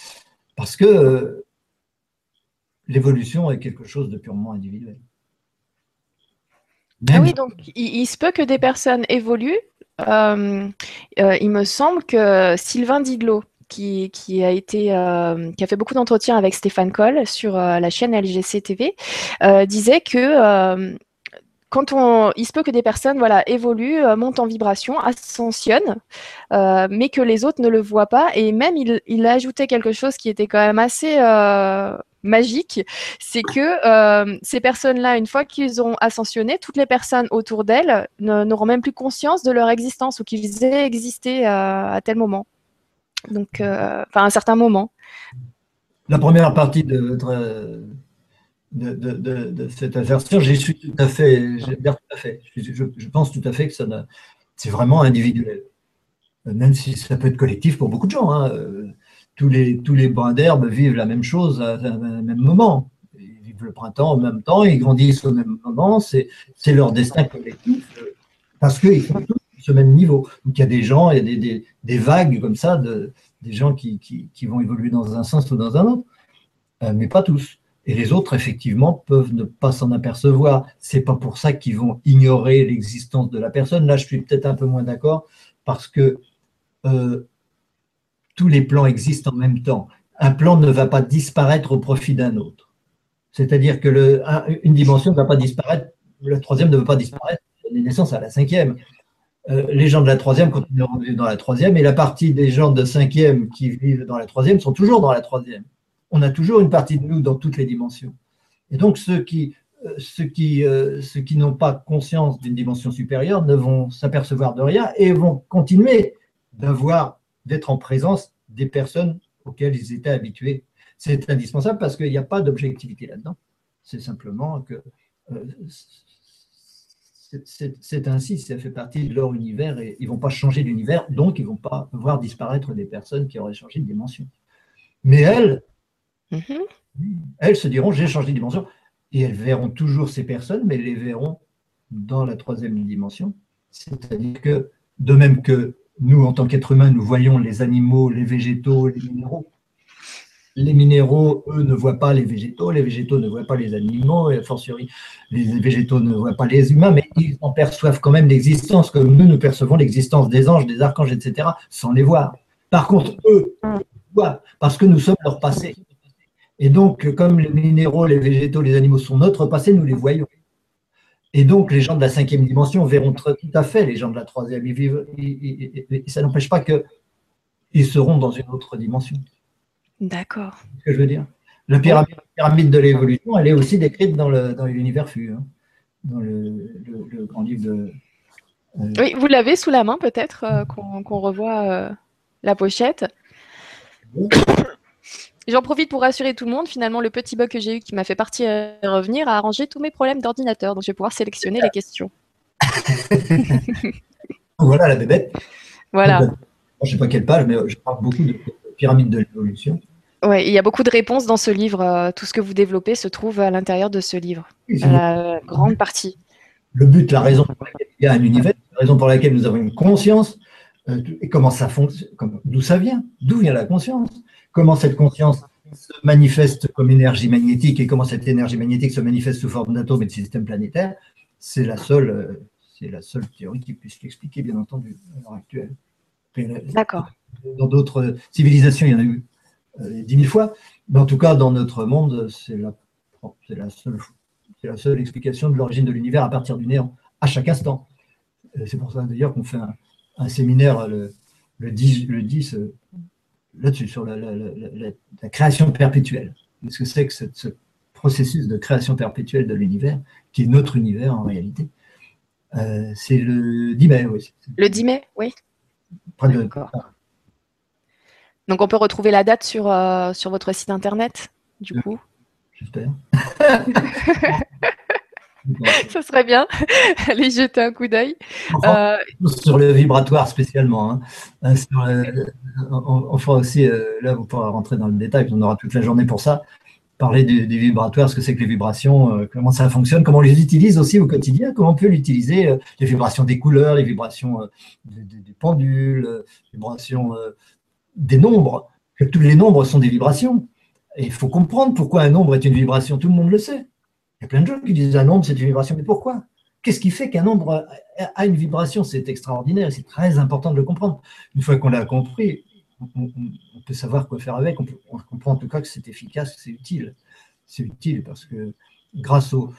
Parce que l'évolution est quelque chose de purement individuel. Ah oui, donc il, se peut que des personnes évoluent. Euh, euh, il me semble que Sylvain Didlot, qui, a été euh, qui a fait beaucoup d'entretiens avec Stéphane Coll sur la chaîne LGC TV, disait que quand on, il se peut que des personnes voilà, évoluent, montent en vibration, ascensionnent, mais que les autres ne le voient pas. Et même, il, il, a ajouté quelque chose qui était quand même assez magique, c'est que euh, ces personnes-là, une fois qu'ils ont ascensionné, toutes les personnes autour d'elles n'auront même plus conscience de leur existence ou qu'ils aient existé euh, à tel moment. Donc, euh, enfin, à un certain moment. La première partie de de, cette assertion, j'y suis tout à fait, tout à fait. Je, pense tout à fait que ça c'est vraiment individuel. Même si ça peut être collectif pour beaucoup de gens. Hein tous les, tous les brins d'herbe vivent la même chose à, un même moment. Ils vivent le printemps en même temps, ils grandissent au même moment, c'est leur destin collectif, parce qu'ils sont tous ce même niveau. Donc il y a des gens, il y a des, des, vagues comme ça, de, des gens qui, qui, vont évoluer dans un sens ou dans un autre, euh, mais pas tous. Et les autres, effectivement, peuvent ne pas s'en apercevoir. C'est pas pour ça qu'ils vont ignorer l'existence de la personne. Là, je suis peut-être un peu moins d'accord parce que euh, tous les plans existent en même temps. Un plan ne va pas disparaître au profit d'un autre. C'est-à-dire que une dimension ne va pas disparaître, le troisième ne veut pas disparaître, donner naissance à la cinquième. Euh, les gens de la troisième continueront de vivre dans la troisième, et la partie des gens de cinquième qui vivent dans la troisième sont toujours dans la troisième. On a toujours une partie de nous dans toutes les dimensions. Et donc ceux qui, euh, ceux qui, euh, ceux qui n'ont pas conscience d'une dimension supérieure ne vont s'apercevoir de rien et vont continuer d'avoir, d'être en présence des personnes auxquelles ils étaient habitués. C'est indispensable parce qu'il n'y a pas d'objectivité là-dedans. C'est simplement que c'est ainsi, ça fait partie de leur univers et ils ne vont pas changer d'univers, donc ils ne vont pas voir disparaître des personnes qui auraient changé de dimension. Mais elles, mm-hmm. elles se diront j'ai changé de dimension et elles verront toujours ces personnes, mais elles les verront dans la troisième dimension. C'est-à-dire que, de même que nous, en tant qu'êtres humains, nous voyons les animaux, les végétaux, les minéraux, les minéraux, eux, ne voient pas les végétaux, les végétaux ne voient pas les animaux, et fortiori, les végétaux ne voient pas les humains, mais ils en perçoivent quand même l'existence, comme nous, nous percevons l'existence des anges, des archanges, etc., sans les voir. Par contre, eux, voient, parce que nous sommes leur passé. Et donc, comme les minéraux, les végétaux, les animaux sont notre passé, nous les voyons. Et donc, les gens de la cinquième dimension verront tout à fait les gens de la troisième. Ils vivent, et ça n'empêche pas qu'ils seront dans une autre dimension. D'accord. Ce que je veux dire. La pyramide, de l'évolution, elle est aussi décrite dans l'univers dans FU, hein, dans le, grand livre de. Euh, oui, vous l'avez sous la main peut-être, euh, qu'on revoit euh, la pochette. J'en profite pour rassurer tout le monde. Finalement, le petit bug que j'ai eu qui m'a fait partir et revenir a arrangé tous mes problèmes d'ordinateur. Donc, je vais pouvoir sélectionner les questions. voilà la bébête. Voilà. Je ne sais pas quelle page, mais je parle beaucoup de pyramide de l'évolution. Oui, il y a beaucoup de réponses dans ce livre. Euh, tout ce que vous développez se trouve à l'intérieur de ce livre, la grande partie. Le but, la raison pour laquelle il y a un univers, la raison pour laquelle nous avons une conscience, euh, et comment ça fonctionne, d'où ça vient, d'où vient la conscience, comment cette conscience se manifeste comme énergie magnétique et comment cette énergie magnétique se manifeste sous forme d'atomes et de systèmes planétaires, c'est la seule, euh, c'est la seule théorie qui puisse l'expliquer, bien entendu, à l'heure actuelle. D'accord. Dans d'autres civilisations, il y en a eu euh, dix mille fois. Mais en tout cas, dans notre monde, c'est la, la, seule, la seule explication de l'origine de l'univers à partir du néant, à chaque instant. Euh, c'est pour ça d'ailleurs qu'on fait un, séminaire le, le 10, le 10 euh, là-dessus, sur la, la, création perpétuelle. Qu'est-ce que c'est que ce processus de création perpétuelle de l'univers, qui est notre univers en réalité C'est le 10 mai, oui. Le 10 mai, oui. D'accord. Donc on peut retrouver la date sur, euh, sur votre site internet, du coup? J'espère. Ça serait bien. Allez jeter un coup d'œil. Euh, sur le vibratoire spécialement. Hein. Euh, on, fera aussi, là vous pourrez rentrer dans le détail, on aura toute la journée pour ça. Parler des, vibratoires, ce que c'est que les vibrations, comment ça fonctionne, comment on les utilise aussi au quotidien, comment on peut l'utiliser, les vibrations des couleurs, les vibrations des, pendules, les vibrations des nombres, que tous les nombres sont des vibrations. Et il faut comprendre pourquoi un nombre est une vibration, tout le monde le sait. Il y a plein de gens qui disent un nombre c'est une vibration, mais pourquoi? Qu'est-ce qui fait qu'un nombre a une vibration? C'est extraordinaire c'est très important de le comprendre. Une fois qu'on l'a compris, on, peut savoir quoi faire avec, on, comprend en tout cas que c'est efficace, que c'est utile. C'est utile parce que grâce, au,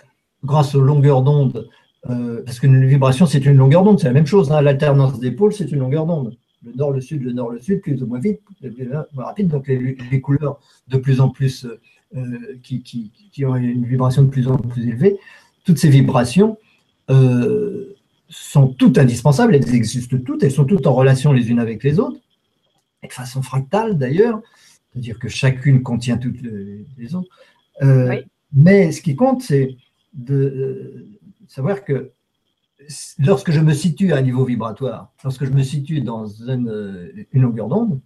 grâce aux longueurs d'onde, euh, parce qu'une vibration c'est une longueur d'onde, c'est la même chose, hein. l'alternance des pôles c'est une longueur d'onde le nord, le sud, le nord, le sud, plus ou moins vite, plus ou moins rapide. Donc les, couleurs de plus en plus euh, qui, qui, ont une vibration de plus en plus élevée, toutes ces vibrations euh, sont toutes indispensables, elles existent toutes, elles sont toutes en relation les unes avec les autres, et de façon fractale d'ailleurs, c'est-à-dire que chacune contient toutes les, autres. Euh, mais ce qui compte, c'est de savoir que lorsque je me situe à un niveau vibratoire, lorsque je me situe dans une, longueur d'onde,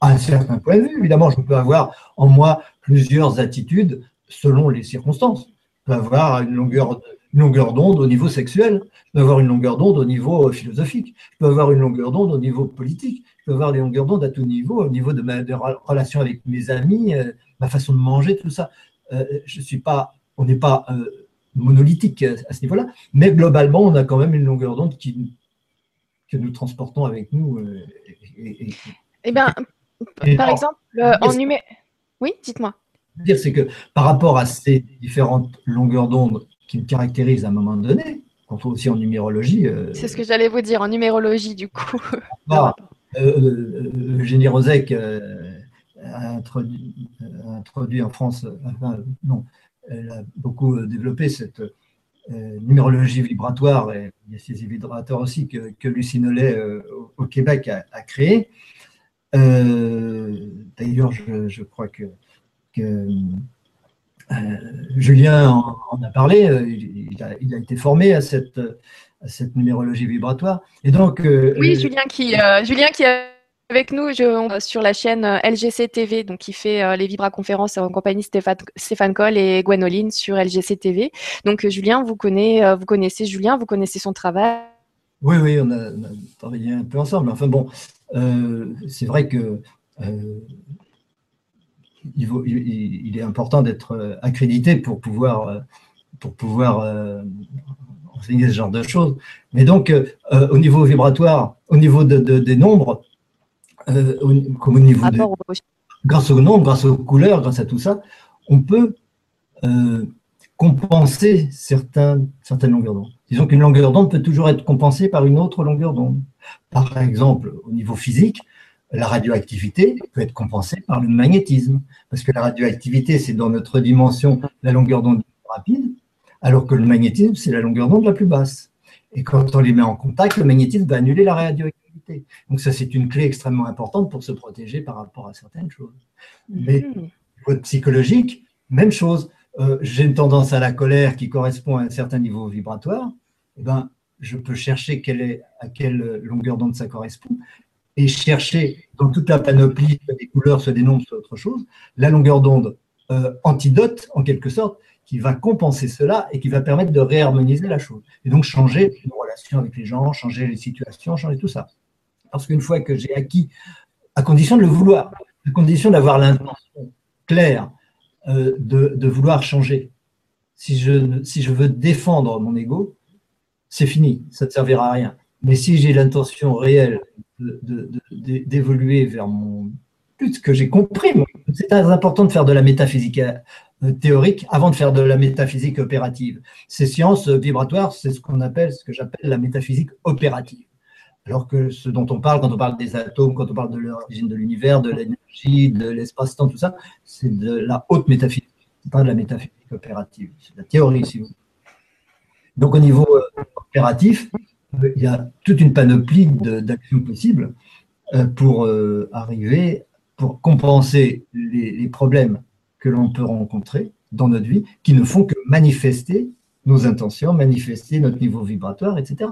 à un certain point de vue. Évidemment, je peux avoir en moi plusieurs attitudes selon les circonstances. Je peux avoir une longueur, longueur d'onde au niveau sexuel, je peux avoir une longueur d'onde au niveau philosophique, je peux avoir une longueur d'onde au niveau politique, je peux avoir des longueurs d'onde à tout niveau, au niveau de ma relation avec mes amis, euh, ma façon de manger, tout ça. Euh, je suis pas, on n'est pas euh, monolithique à ce niveau-là, mais globalement, on a quand même une longueur d'onde qui, que nous transportons avec nous. et, eh bien, par exemple, en numéro. Oui, dites-moi. Dire, c'est que par rapport à ces différentes longueurs d'onde qui me caractérisent à un moment donné, qu'on trouve aussi en numérologie. Euh, c'est ce que j'allais vous dire en numérologie, du coup. Ah, euh, euh, Eugénie Rosec a introduit, introduit, en France, non, elle a beaucoup développé cette numérologie vibratoire, et il y a ces vibrateurs aussi que, que Lucie Nollet au, Québec a, a créé. D'ailleurs, je, je, crois que euh, Julien en, a parlé, euh, il a, été formé à cette, cette numérologie vibratoire. Et donc, euh, oui, Julien qui, Julien qui est avec nous sur la chaîne LGC TV, donc qui fait les Vibra-conférences en compagnie Stéphane, Stéphane Coll et Gwenoline sur LGC TV. Donc Julien, vous, connaissez, vous connaissez Julien, vous connaissez son travail. Oui, oui, on a, travaillé un peu ensemble. Enfin bon, c'est vrai que il, est important d'être euh, accrédité pour pouvoir, euh, pour pouvoir euh, enseigner ce genre de choses. Mais donc, au niveau vibratoire, au niveau des nombres, comme au niveau de, grâce aux nombres, grâce aux couleurs, grâce à tout ça, on peut compenser certaines longueurs d'onde. Disons qu'une longueur d'onde peut toujours être compensée par une autre longueur d'onde. Par exemple, au niveau physique, la radioactivité peut être compensée par le magnétisme, parce que la radioactivité, c'est dans notre dimension la longueur d'onde rapide, alors que le magnétisme, c'est la longueur d'onde la plus basse. Et quand on les met en contact, le magnétisme va annuler la radioactivité. Donc ça, c'est une clé extrêmement importante pour se protéger par rapport à certaines choses. Mais au niveau psychologique, même chose. Euh, j'ai une tendance à la colère qui correspond à un certain niveau vibratoire. Eh ben, je peux chercher quelle est, à quelle longueur d'onde ça correspond et chercher dans toute la panoplie, soit des couleurs, soit des nombres, soit autre chose, la longueur d'onde euh, antidote, en quelque sorte, qui va compenser cela et qui va permettre de réharmoniser la chose. Et donc changer nos relations avec les gens, changer les situations, changer tout ça. Parce qu'une fois que j'ai acquis, à condition de le vouloir, à condition d'avoir l'intention claire euh, de, vouloir changer, si je, si je veux défendre mon ego, c'est fini, ça ne servira à rien. Mais si j'ai l'intention réelle d'évoluer vers mon but que j'ai compris. C'est très important de faire de la métaphysique euh, théorique avant de faire de la métaphysique opérative. Ces sciences vibratoires, c'est ce qu'on appelle, ce que j'appelle la métaphysique opérative. Alors que ce dont on parle quand on parle des atomes, quand on parle de l'origine de l'univers, de l'énergie, de l'espace-temps, tout ça, c'est de la haute métaphysique, pas de la métaphysique opérative. C'est de la théorie, si vous voulez. Donc au niveau euh, opératif, il y a toute une panoplie d'actions possibles euh, pour euh, arriver, pour compenser les, problèmes que l'on peut rencontrer dans notre vie, qui ne font que manifester nos intentions, manifester notre niveau vibratoire, etc.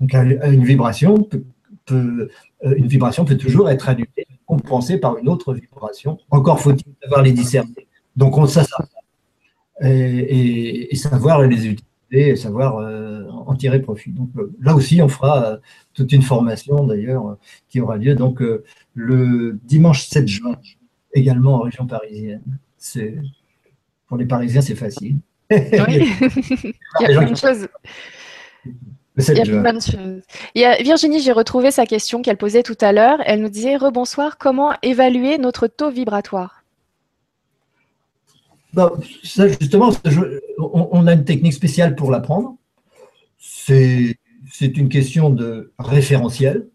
Donc une vibration peut, euh, une vibration peut toujours être annulée, compensée par une autre vibration. Encore faut-il savoir les discerner. Donc on ça, ça et, et, savoir les utiliser et savoir euh, en tirer profit. Donc euh, là aussi, on fera euh, toute une formation d'ailleurs qui aura lieu donc le dimanche 7 juin, également en région parisienne. C'est pour les Parisiens, c'est facile. Oui. Il y a plein de choses. Il y a plein de choses. Virginie, j'ai retrouvé sa question qu'elle posait tout à l'heure. Elle nous disait Rebonsoir, comment évaluer notre taux vibratoire? Bah, ça, justement, on, a une technique spéciale pour l'apprendre. C'est une question de référentiel.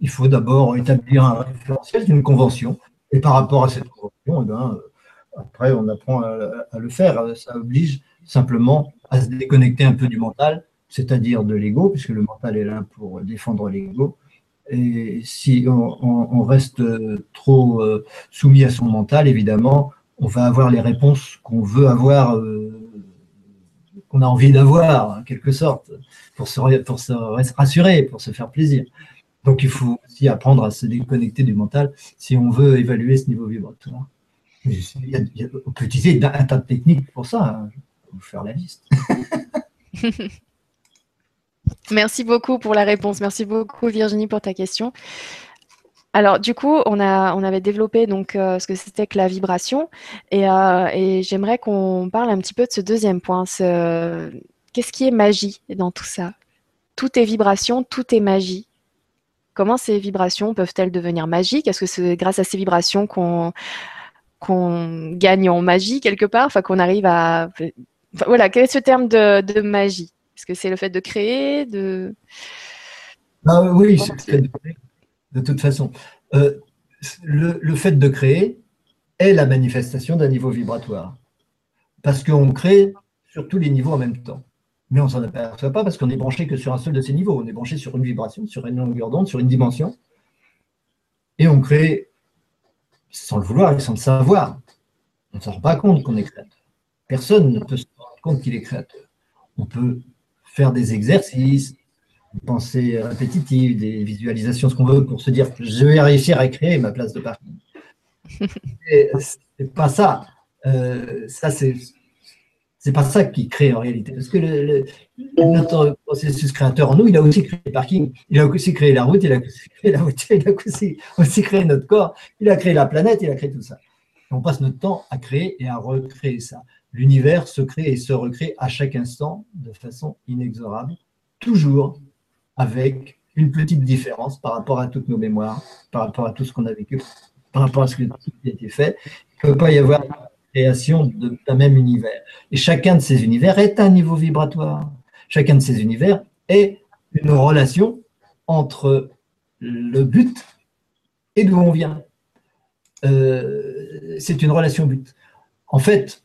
Il faut d'abord établir un référentiel, une convention. Et par rapport à cette convention, eh ben, après, on apprend à, le faire. Ça oblige simplement à se déconnecter un peu du mental, c'est-à-dire de l'ego, puisque le mental est là pour défendre l'ego. Et si on, reste trop euh, soumis à son mental, évidemment, on va avoir les réponses qu'on veut avoir, euh, qu'on a envie d'avoir, en quelque sorte, pour se, pour se rassurer, pour se faire plaisir. Donc il faut aussi apprendre à se déconnecter du mental si on veut évaluer ce niveau vibratoire. on peut utiliser un tas de techniques pour ça. Hein. Vous faire la liste. Merci beaucoup pour la réponse. Merci beaucoup Virginie pour ta question. Alors du coup, on, avait développé donc euh, ce que c'était que la vibration euh, et, j'aimerais qu'on parle un petit peu de ce deuxième point. Qu'est-ce qui est magie dans tout ça? Tout est vibration, tout est magie. Comment ces vibrations peuvent-elles devenir magiques? Est-ce que c'est grâce à ces vibrations qu'on qu'on gagne en magie quelque part, enfin qu'on arrive à voilà, quel est ce terme de, magie? Est-ce que c'est le fait de créer de... Ah oui, c'est de créer. De toute façon, euh, le, fait de créer est la manifestation d'un niveau vibratoire. Parce qu'on crée sur tous les niveaux en même temps. Mais on ne s'en aperçoit pas parce qu'on est branché que sur un seul de ces niveaux. On est branché sur une vibration, sur une longueur d'onde, sur une dimension. Et on crée sans le vouloir et sans le savoir. On ne s'en rend pas compte qu'on est créateur. Personne ne peut se rendre compte qu'il est créateur. On peut faire des exercices, des pensées répétitives, des visualisations, ce qu'on veut, pour se dire je vais réussir à créer ma place de parking. C'est pas ça. Euh, ça, c'est c'est pas ça qui crée en réalité. Parce que le, notre processus créateur en nous, il a aussi créé le parking, il a aussi créé la route, il a aussi créé la voiture, il a aussi, aussi créé notre corps, il a créé la planète, il a créé tout ça. on passe notre temps à créer et à recréer ça l'univers se crée et se recrée à chaque instant de façon inexorable, toujours avec une petite différence par rapport à toutes nos mémoires, par rapport à tout ce qu'on a vécu, par rapport à ce qui a été fait. Il ne peut pas y avoir création d'un même univers. Et chacun de ces univers est un niveau vibratoire. Chacun de ces univers est une relation entre le but et d'où on vient. Euh, c'est une relation but. En fait,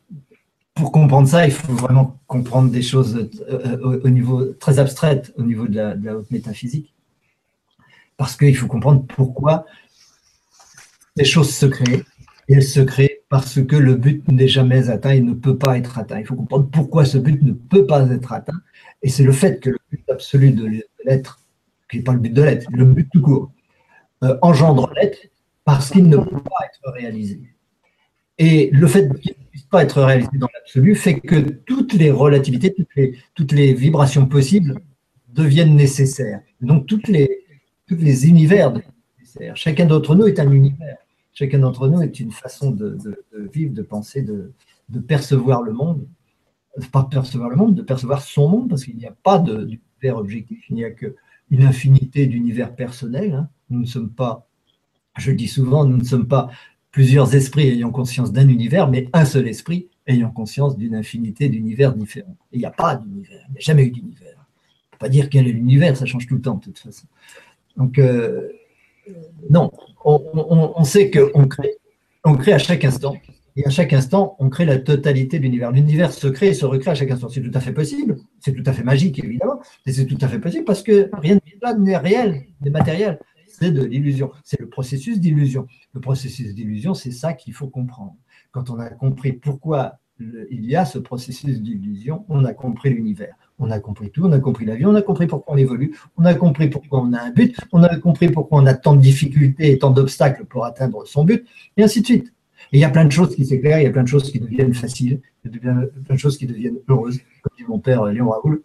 pour comprendre ça, il faut vraiment comprendre des choses euh, au, niveau très abstraites, au niveau de la, haute métaphysique. Parce qu'il faut comprendre pourquoi les choses se créent. Et elles se créent parce que le but n'est jamais atteint et ne peut pas être atteint. Il faut comprendre pourquoi ce but ne peut pas être atteint. Et c'est le fait que le but absolu de l'être, qui n'est pas le but de l'être, le but tout court, euh, engendre l'être parce qu'il ne peut pas être réalisé. Et le fait qu'il ne puisse pas être réalisé dans l'absolu fait que toutes les relativités, toutes les, toutes les vibrations possibles deviennent nécessaires. Donc, toutes les, toutes les univers deviennent nécessaires. Chacun d'entre nous est un univers. Chacun d'entre nous est une façon de, vivre, de penser, de, percevoir le monde. Pas percevoir le monde, de percevoir son monde, parce qu'il n'y a pas d'univers objectif, il n'y a qu'une infinité d'univers personnels. Hein. Nous ne sommes pas, je le dis souvent, nous ne sommes pas plusieurs esprits ayant conscience d'un univers, mais un seul esprit ayant conscience d'une infinité d'univers différents. Il n'y a pas d'univers, il n'y a jamais eu d'univers. On ne peut pas dire quel est l'univers, ça change tout le temps de toute façon. Donc, euh, non, on, sait qu'on crée, on crée à chaque instant, et à chaque instant, on crée la totalité de l'univers. L'univers se crée et se recrée à chaque instant. C'est tout à fait possible, c'est tout à fait magique, évidemment, mais c'est tout à fait possible parce que rien n'est réel, n'est matériel de l'illusion. C'est le processus d'illusion. Le processus d'illusion, c'est ça qu'il faut comprendre. Quand on a compris pourquoi il y a ce processus d'illusion, on a compris l'univers. On a compris tout, on a compris la vie, on a compris pourquoi on évolue, on a compris pourquoi on a un but, on a compris pourquoi on a tant de difficultés et tant d'obstacles pour atteindre son but, et ainsi de suite. Il y a plein de choses qui s'éclairent, il y a plein de choses qui deviennent faciles, il y a plein de choses qui deviennent heureuses, comme dit mon père Léon Raoul.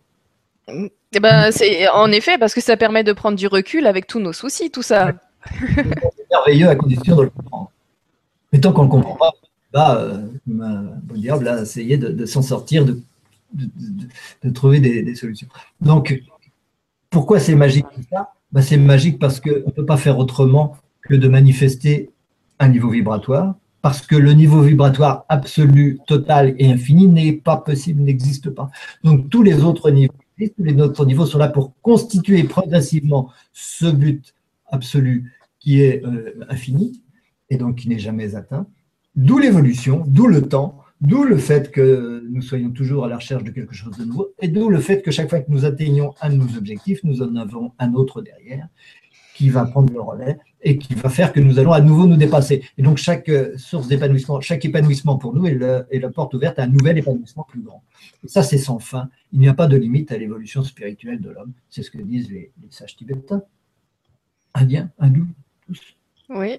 Eh ben, c'est en effet parce que ça permet de prendre du recul avec tous nos soucis, tout ça. c'est merveilleux à condition de le comprendre. Mais tant qu'on ne le comprend pas, bah, euh, bon diable a essayé de, s'en sortir, de, de trouver des, solutions. Donc, pourquoi c'est magique ça? Bah, C'est magique parce qu'on ne peut pas faire autrement que de manifester un niveau vibratoire, parce que le niveau vibratoire absolu, total et infini n'est pas possible, n'existe pas. Donc tous les autres niveaux les autres niveaux sont là pour constituer progressivement ce but absolu qui est euh, infini et donc qui n'est jamais atteint. D'où l'évolution, d'où le temps, d'où le fait que nous soyons toujours à la recherche de quelque chose de nouveau et d'où le fait que chaque fois que nous atteignons un de nos objectifs, nous en avons un autre derrière qui va prendre le relais et qui va faire que nous allons à nouveau nous dépasser. Et donc chaque euh, source d'épanouissement, chaque épanouissement pour nous est, la porte ouverte à un nouvel épanouissement plus grand. Et ça, c'est sans fin. Il n'y a pas de limite à l'évolution spirituelle de l'homme. C'est ce que disent les, sages tibétains. un nous, tous. Oui,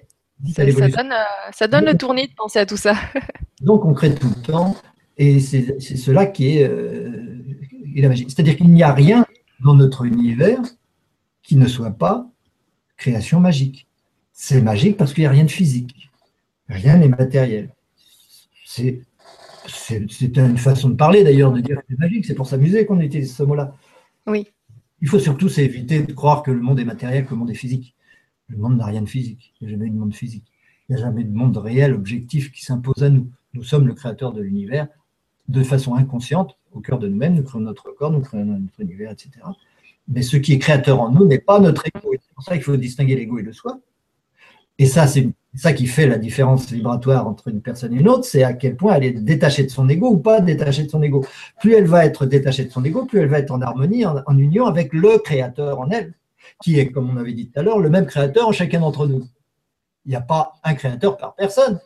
ça, donne, euh, ça, donne, le tournis de penser à tout ça. Donc on crée tout le temps, et c'est cela qui est, euh, est la magie. C'est-à-dire qu'il n'y a rien dans notre univers qui ne soit pas création magique. C'est magique parce qu'il n'y a rien de physique. Rien n'est matériel. C'est une façon de parler d'ailleurs, de dire que c'est magique. C'est pour s'amuser qu'on utilise ce mot-là. Oui. Il faut surtout éviter de croire que le monde est matériel, que le monde est physique. Le monde n'a rien de physique. Il n'y a jamais de monde physique. Il n'y a jamais de monde réel, objectif qui s'impose à nous. Nous sommes le créateur de l'univers de façon inconsciente, au cœur de nous-mêmes. Nous créons notre corps, nous créons notre univers, etc. Mais ce qui est créateur en nous n'est pas notre ego. C'est pour ça qu'il faut distinguer l'ego et le soi. Et ça, c'est ça qui fait la différence vibratoire entre une personne et une autre, c'est à quel point elle est détachée de son ego ou pas détachée de son ego. Plus elle va être détachée de son ego, plus elle va être en harmonie, en, union avec le créateur en elle, qui est, comme on avait dit tout à l'heure, le même créateur en chacun d'entre nous. Il n'y a pas un créateur par personne.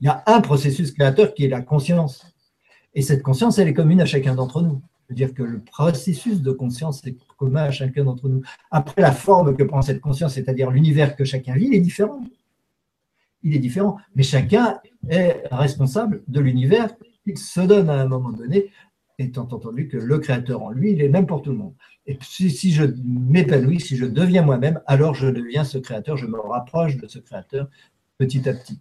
Il y a un processus créateur qui est la conscience. Et cette conscience, elle est commune à chacun d'entre nous. C'est-à-dire que le processus de conscience est commun à chacun d'entre nous. Après, la forme que prend cette conscience, c'est-à-dire l'univers que chacun vit, il est différent il est différent. Mais chacun est responsable de l'univers qu'il se donne à un moment donné, étant entendu que le créateur en lui, il est même pour tout le monde. Et si, je m'épanouis, si je deviens moi-même, alors je deviens ce créateur, je me rapproche de ce créateur petit à petit.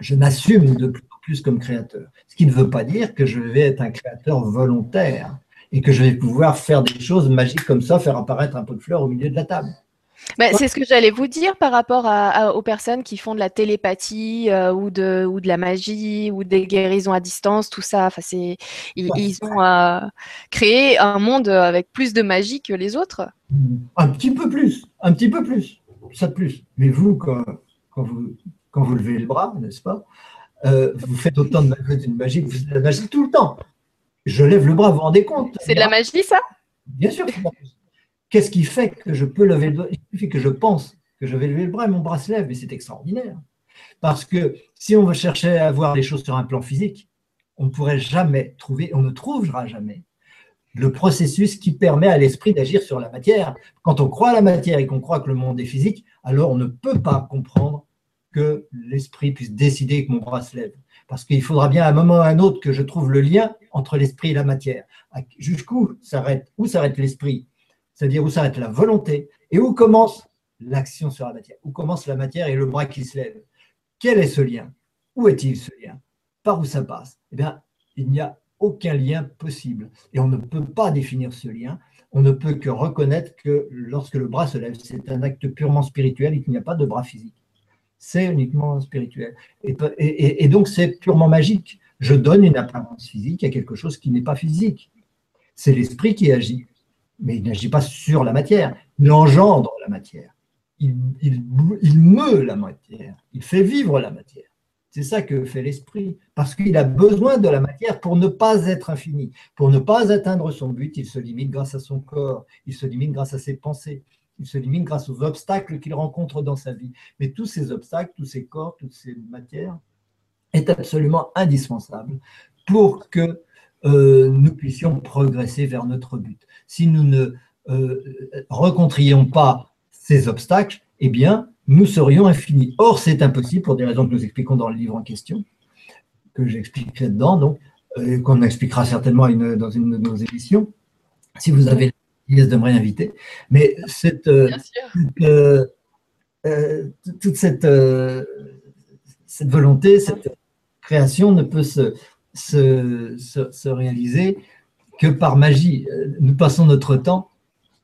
Je m'assume de plus en plus comme créateur. Ce qui ne veut pas dire que je vais être un créateur volontaire et que je vais pouvoir faire des choses magiques comme ça, faire apparaître un pot de fleurs au milieu de la table. Bah, c'est ce que j'allais vous dire par rapport aux personnes qui font de la télépathie euh, ou, de, ou de la magie ou des guérisons à distance, tout ça. Enfin, c'est, ils, ont euh, créé un monde avec plus de magie que les autres. Un petit peu plus, un petit peu plus, ça de plus. Mais vous, quand, vous, quand vous levez le bras, n'est-ce pas, euh, vous faites autant de magie, vous faites de la magie tout le temps. Je lève le bras, vous vous rendez compte C'est de la magie, ça? Bien sûr. Qu'est-ce qui fait que je peux lever le bras Il suffit que je pense que je vais lever le bras et mon bras se lève, et c'est extraordinaire. Parce que si on veut chercher à voir les choses sur un plan physique, on ne pourrait jamais trouver, on ne trouvera jamais le processus qui permet à l'esprit d'agir sur la matière. Quand on croit à la matière et qu'on croit que le monde est physique, alors on ne peut pas comprendre que l'esprit puisse décider que mon bras se lève. Parce qu'il faudra bien à un moment ou à un autre que je trouve le lien entre l'esprit et la matière. Jusqu'où s'arrête, où s'arrête l'esprit? C'est-à-dire où s'arrête la volonté et où commence l'action sur la matière, où commence la matière et le bras qui se lève? Quel est ce lien? Où est-il ce lien? Par où ça passe? Eh bien, il n'y a aucun lien possible. Et on ne peut pas définir ce lien. On ne peut que reconnaître que lorsque le bras se lève, c'est un acte purement spirituel et qu'il n'y a pas de bras physique. C'est uniquement spirituel. Et, donc, c'est purement magique. Je donne une apparence physique à quelque chose qui n'est pas physique. C'est l'esprit qui agit mais il n'agit pas sur la matière, il engendre la matière. Il, meut la matière, il fait vivre la matière. C'est ça que fait l'esprit, parce qu'il a besoin de la matière pour ne pas être infini, pour ne pas atteindre son but. Il se limite grâce à son corps, il se limite grâce à ses pensées, il se limite grâce aux obstacles qu'il rencontre dans sa vie. Mais tous ces obstacles, tous ces corps, toutes ces matières est absolument indispensable pour que euh, nous puissions progresser vers notre but. Si nous ne euh, rencontrions pas ces obstacles, eh bien, nous serions infinis. Or, c'est impossible pour des raisons que nous expliquons dans le livre en question, que j'expliquerai dedans, donc, euh, qu'on expliquera certainement dans une de nos émissions, si vous avez la de me réinviter. Mais cette, toute cette, cette volonté, cette création ne peut se, se, se, réaliser que par magie. Nous passons notre temps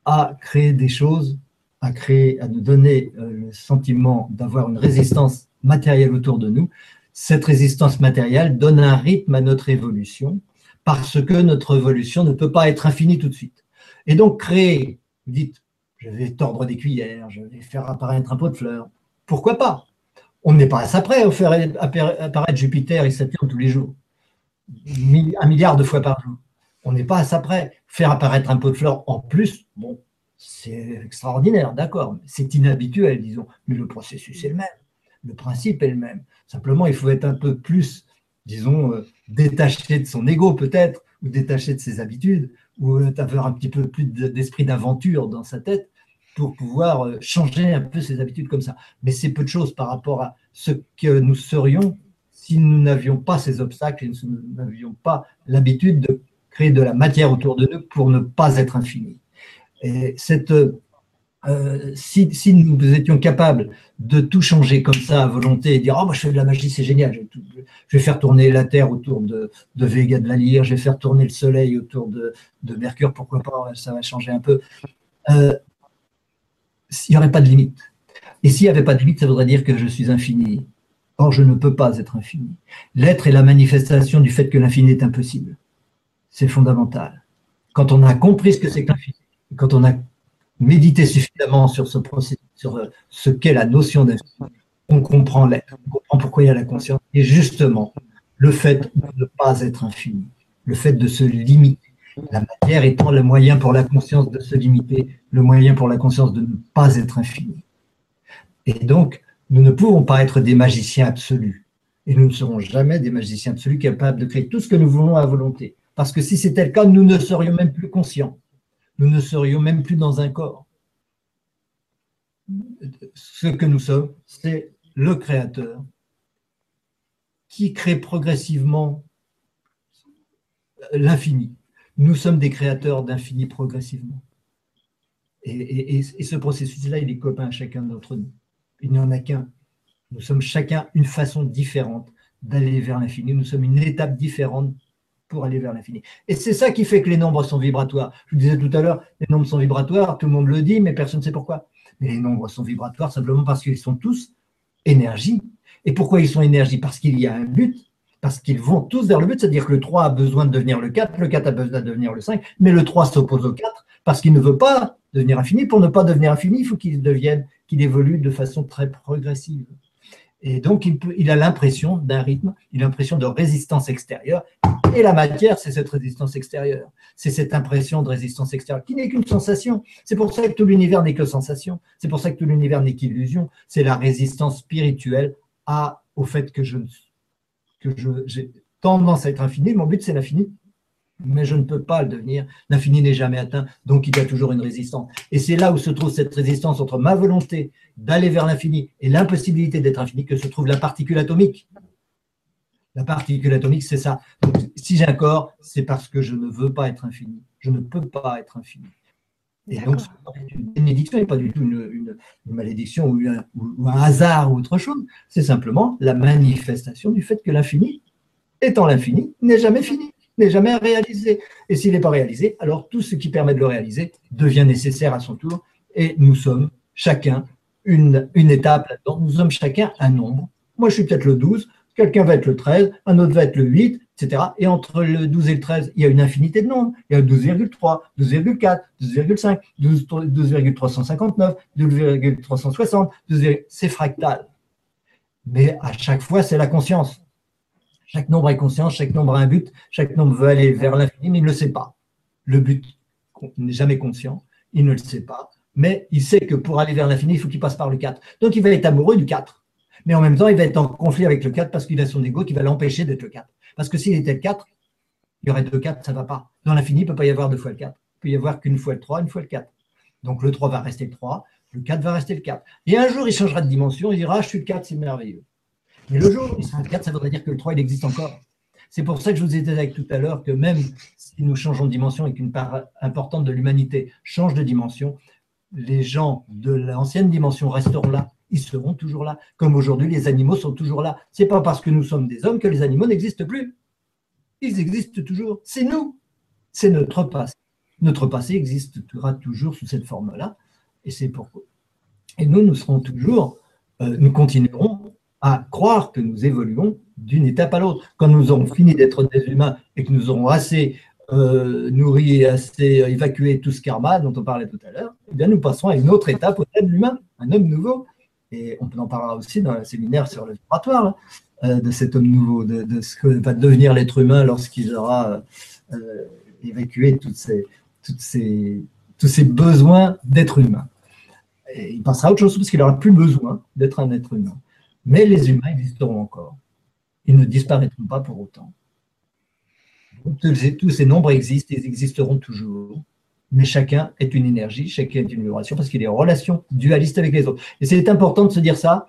à créer des choses, à créer, à nous donner euh, le sentiment d'avoir une résistance matérielle autour de nous. Cette résistance matérielle donne un rythme à notre évolution parce que notre évolution ne peut pas être infinie tout de suite. Et donc créer, vous dites, je vais tordre des cuillères, je vais faire apparaître un pot de fleurs. Pourquoi pas? On n'est pas à ça près à faire apparaître Jupiter et Saturne tous les jours un milliard de fois par jour. On n'est pas à ça près. Faire apparaître un pot de fleurs en plus, bon, c'est extraordinaire, d'accord. C'est inhabituel, disons. Mais le processus est le même. Le principe est le même. Simplement, il faut être un peu plus, disons, euh, détaché de son ego peut-être, ou détaché de ses habitudes, ou avoir un petit peu plus d'esprit d'aventure dans sa tête pour pouvoir euh, changer un peu ses habitudes comme ça. Mais c'est peu de choses par rapport à ce que nous serions si nous n'avions pas ces obstacles et si nous n'avions pas l'habitude de créer de la matière autour de nous pour ne pas être infini. Et cette, euh, si, nous étions capables de tout changer comme ça à volonté et dire Oh, moi je fais de la magie, c'est génial, je, vais faire tourner la Terre autour de, Vega de la Lyre, je vais faire tourner le Soleil autour de, de Mercure, pourquoi pas, ça va changer un peu. Euh, il n'y aurait pas de limite. Et s'il n'y avait pas de limite, ça voudrait dire que je suis infini. Or, je ne peux pas être infini. L'être est la manifestation du fait que l'infini est impossible. C'est fondamental. Quand on a compris ce que c'est que l'infini, quand on a médité suffisamment sur ce processus, sur euh, ce qu'est la notion d'infini, on comprend l'être, on comprend pourquoi il y a la conscience. Et justement, le fait de ne pas être infini, le fait de se limiter, la matière étant le moyen pour la conscience de se limiter, le moyen pour la conscience de ne pas être infini. Et donc, nous ne pouvons pas être des magiciens absolus. Et nous ne serons jamais des magiciens absolus capables de créer tout ce que nous voulons à volonté. Parce que si c'était le cas, nous ne serions même plus conscients. Nous ne serions même plus dans un corps. Ce que nous sommes, c'est le Créateur qui crée progressivement l'infini. Nous sommes des créateurs d'infini progressivement. Et, ce processus-là, il est commun à chacun d'entre nous. Il n'y en a qu'un. Nous sommes chacun une façon différente d'aller vers l'infini. Nous sommes une étape différente pour aller vers l'infini. Et c'est ça qui fait que les nombres sont vibratoires. Je vous disais tout à l'heure, les nombres sont vibratoires, tout le monde le dit, mais personne ne sait pourquoi. Mais les nombres sont vibratoires simplement parce qu'ils sont tous énergie. Et pourquoi ils sont énergie? Parce qu'il y a un but, parce qu'ils vont tous vers le but, c'est-à-dire que le 3 a besoin de devenir le 4, le 4 a besoin de devenir le 5, mais le 3 s'oppose au 4 parce qu'il ne veut pas devenir infini. Pour ne pas devenir infini, il faut qu'il devienne, qu'il évolue de façon très progressive. Et donc, il, il a l'impression d'un rythme, il a l'impression de résistance extérieure. Et la matière, c'est cette résistance extérieure. C'est cette impression de résistance extérieure qui n'est qu'une sensation. C'est pour ça que tout l'univers n'est que sensation. C'est pour ça que tout l'univers n'est qu'illusion. C'est la résistance spirituelle au fait que je j'ai tendance à être infini. Mon but, c'est l'infini mais je ne peux pas le devenir. L'infini n'est jamais atteint, donc il y a toujours une résistance. Et c'est là où se trouve cette résistance entre ma volonté d'aller vers l'infini et l'impossibilité d'être infini que se trouve la particule atomique. La particule atomique, c'est ça. Donc, si j'ai un corps, c'est parce que je ne veux pas être infini. Je ne peux pas être infini. Et donc, ce n'est une bénédiction et pas du tout une, malédiction ou un, ou un hasard ou autre chose. C'est simplement la manifestation du fait que l'infini, étant l'infini, n'est jamais fini n'est jamais réalisé. Et s'il n'est pas réalisé, alors tout ce qui permet de le réaliser devient nécessaire à son tour. Et nous sommes chacun une, une étape là-dedans. Nous sommes chacun un nombre. Moi, je suis peut-être le 12, quelqu'un va être le 13, un autre va être le 8, Et entre le 12 et le 13, il y a une infinité de nombres. Il y a 12,3, 12,4, 12,5, 12,359, 12,360, c'est fractal. Mais à chaque fois, c'est la conscience. Chaque nombre est conscient, chaque nombre a un but, chaque nombre veut aller vers l'infini, mais il ne le sait pas. Le but n'est jamais conscient, il ne le sait pas, mais il sait que pour aller vers l'infini, il faut qu'il passe par le 4. Donc il va être amoureux du 4. Mais en même temps, il va être en conflit avec le 4 parce qu'il a son ego qui va l'empêcher d'être le 4. Parce que s'il était le 4, il y aurait deux 4, ça ne va pas. Dans l'infini, il ne peut pas y avoir deux fois le 4. Il peut y avoir qu'une fois le 3, une fois le 4. Donc le 3 va rester le 3, le 4 va rester le 4. Et un jour, il changera de dimension, il dira, ah, je suis le 4, c'est merveilleux. Mais le jour où il sera 4, ça voudrait dire que le 3, il existe encore. C'est pour ça que je vous ai dit tout à l'heure que même si nous changeons de dimension et qu'une part importante de l'humanité change de dimension, les gens de l'ancienne dimension resteront là. Ils seront toujours là. Comme aujourd'hui, les animaux sont toujours là. Ce n'est pas parce que nous sommes des hommes que les animaux n'existent plus. Ils existent toujours. C'est nous. C'est notre passé. Notre passé existera toujours sous cette forme-là. Et c'est pourquoi. Et nous, nous serons toujours, euh, nous continuerons à croire que nous évoluons d'une étape à l'autre. Quand nous aurons fini d'être des humains et que nous aurons assez euh, nourri et assez évacué tout ce karma dont on parlait tout à l'heure, eh bien nous passerons à une autre étape au de l'humain, un homme nouveau. Et on en parlera aussi dans le séminaire sur le vibratoire, euh, de cet homme nouveau, de, ce que va devenir l'être humain lorsqu'il aura euh, évacué toutes ces, ces, tous ces besoins d'être humain. Il passera à autre chose parce qu'il n'aura plus besoin d'être un être humain. Mais les humains existeront encore. Ils ne disparaîtront pas pour autant. Tous ces nombres existent ils existeront toujours. Mais chacun est une énergie, chacun est une vibration, parce qu'il est en relation dualiste avec les autres. Et c'est important de se dire ça.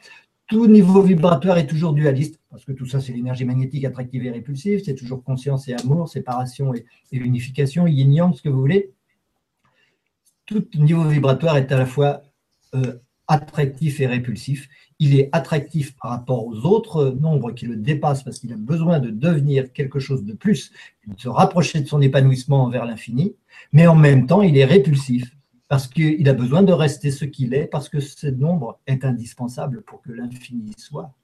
Tout niveau vibratoire est toujours dualiste, parce que tout ça, c'est l'énergie magnétique attractive et répulsive, c'est toujours conscience et amour, séparation et, unification, yin-yang, ce que vous voulez. Tout niveau vibratoire est à la fois euh, attractif et répulsif. Il est attractif par rapport aux autres nombres qui le dépassent parce qu'il a besoin de devenir quelque chose de plus, de se rapprocher de son épanouissement vers l'infini, mais en même temps, il est répulsif parce qu'il a besoin de rester ce qu'il est, parce que ce nombre est indispensable pour que l'infini soit.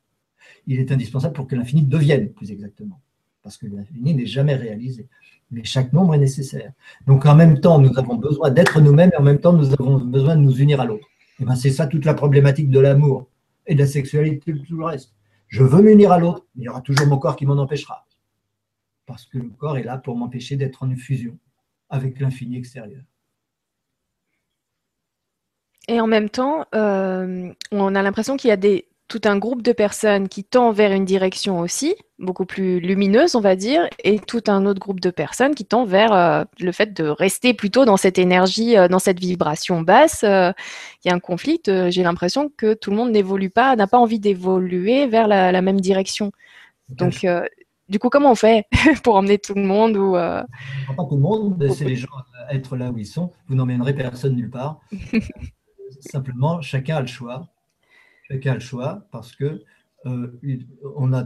Il est indispensable pour que l'infini devienne, plus exactement, parce que l'infini n'est jamais réalisé. Mais chaque nombre est nécessaire. Donc en même temps, nous avons besoin d'être nous-mêmes et en même temps, nous avons besoin de nous unir à l'autre. Et ben, c'est ça toute la problématique de l'amour et de la sexualité tout le reste. Je veux m'unir à l'autre, mais il y aura toujours mon corps qui m'en empêchera. Parce que le corps est là pour m'empêcher d'être en fusion avec l'infini extérieur. Et en même temps, euh, on a l'impression qu'il y a des, tout un groupe de personnes qui tend vers une direction aussi, beaucoup plus lumineuse, on va dire, et tout un autre groupe de personnes qui tend vers euh, le fait de rester plutôt dans cette énergie, euh, dans cette vibration basse. Il y a un conflit. J'ai l'impression que tout le monde n'évolue pas, n'a pas envie d'évoluer vers la, même direction. Donc, du coup, comment on fait pour emmener tout le monde ou Pas tout le monde, laissez les gens être là où ils sont. Vous n'emmènerez personne nulle part. simplement, chacun a le choix. Chacun choix parce que euh, on, a,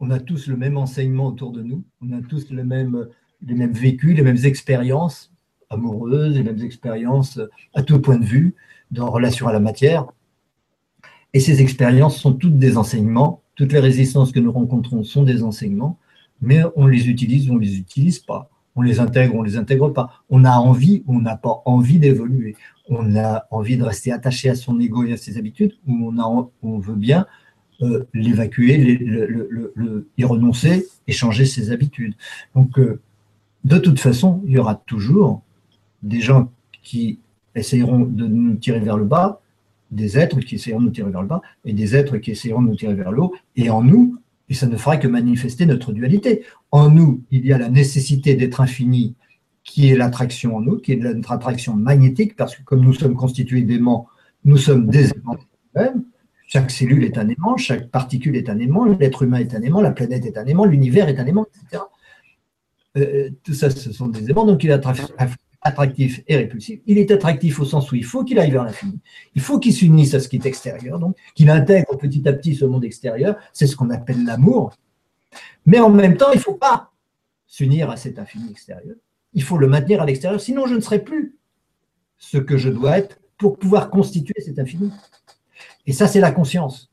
on a tous le même enseignement autour de nous, on a tous le même, les mêmes vécus, les mêmes expériences amoureuses, les mêmes expériences à tout point de vue, dans relation à la matière. Et ces expériences sont toutes des enseignements. Toutes les résistances que nous rencontrons sont des enseignements, mais on les utilise ou on ne les utilise pas. On les intègre on les intègre pas. On a envie on n'a pas envie d'évoluer on a envie de rester attaché à son ego et à ses habitudes, ou on, a, on veut bien euh, l'évacuer, le, y renoncer et changer ses habitudes. Donc, euh, de toute façon, il y aura toujours des gens qui essayeront de nous tirer vers le bas, des êtres qui essayeront de nous tirer vers le bas, et des êtres qui essayeront de nous tirer vers le haut, et en nous, et ça ne fera que manifester notre dualité. En nous, il y a la nécessité d'être infini qui est l'attraction en nous, qui est notre attraction magnétique, parce que comme nous sommes constitués d'aimants, nous sommes des aimants même. Chaque cellule est un aimant, chaque particule est un aimant, l'être humain est un aimant, la planète est un aimant, l'univers est un aimant, etc. Euh, tout ça, ce sont des aimants, donc il est attractif et répulsif. Il est attractif au sens où il faut qu'il aille vers l'infini. Il faut qu'il s'unisse à ce qui est extérieur, donc qu'il intègre petit à petit ce monde extérieur. C'est ce qu'on appelle l'amour. Mais en même temps, il ne faut pas s'unir à cet infini extérieur il faut le maintenir à l'extérieur, sinon je ne serai plus ce que je dois être pour pouvoir constituer cet infini. Et ça, c'est la conscience.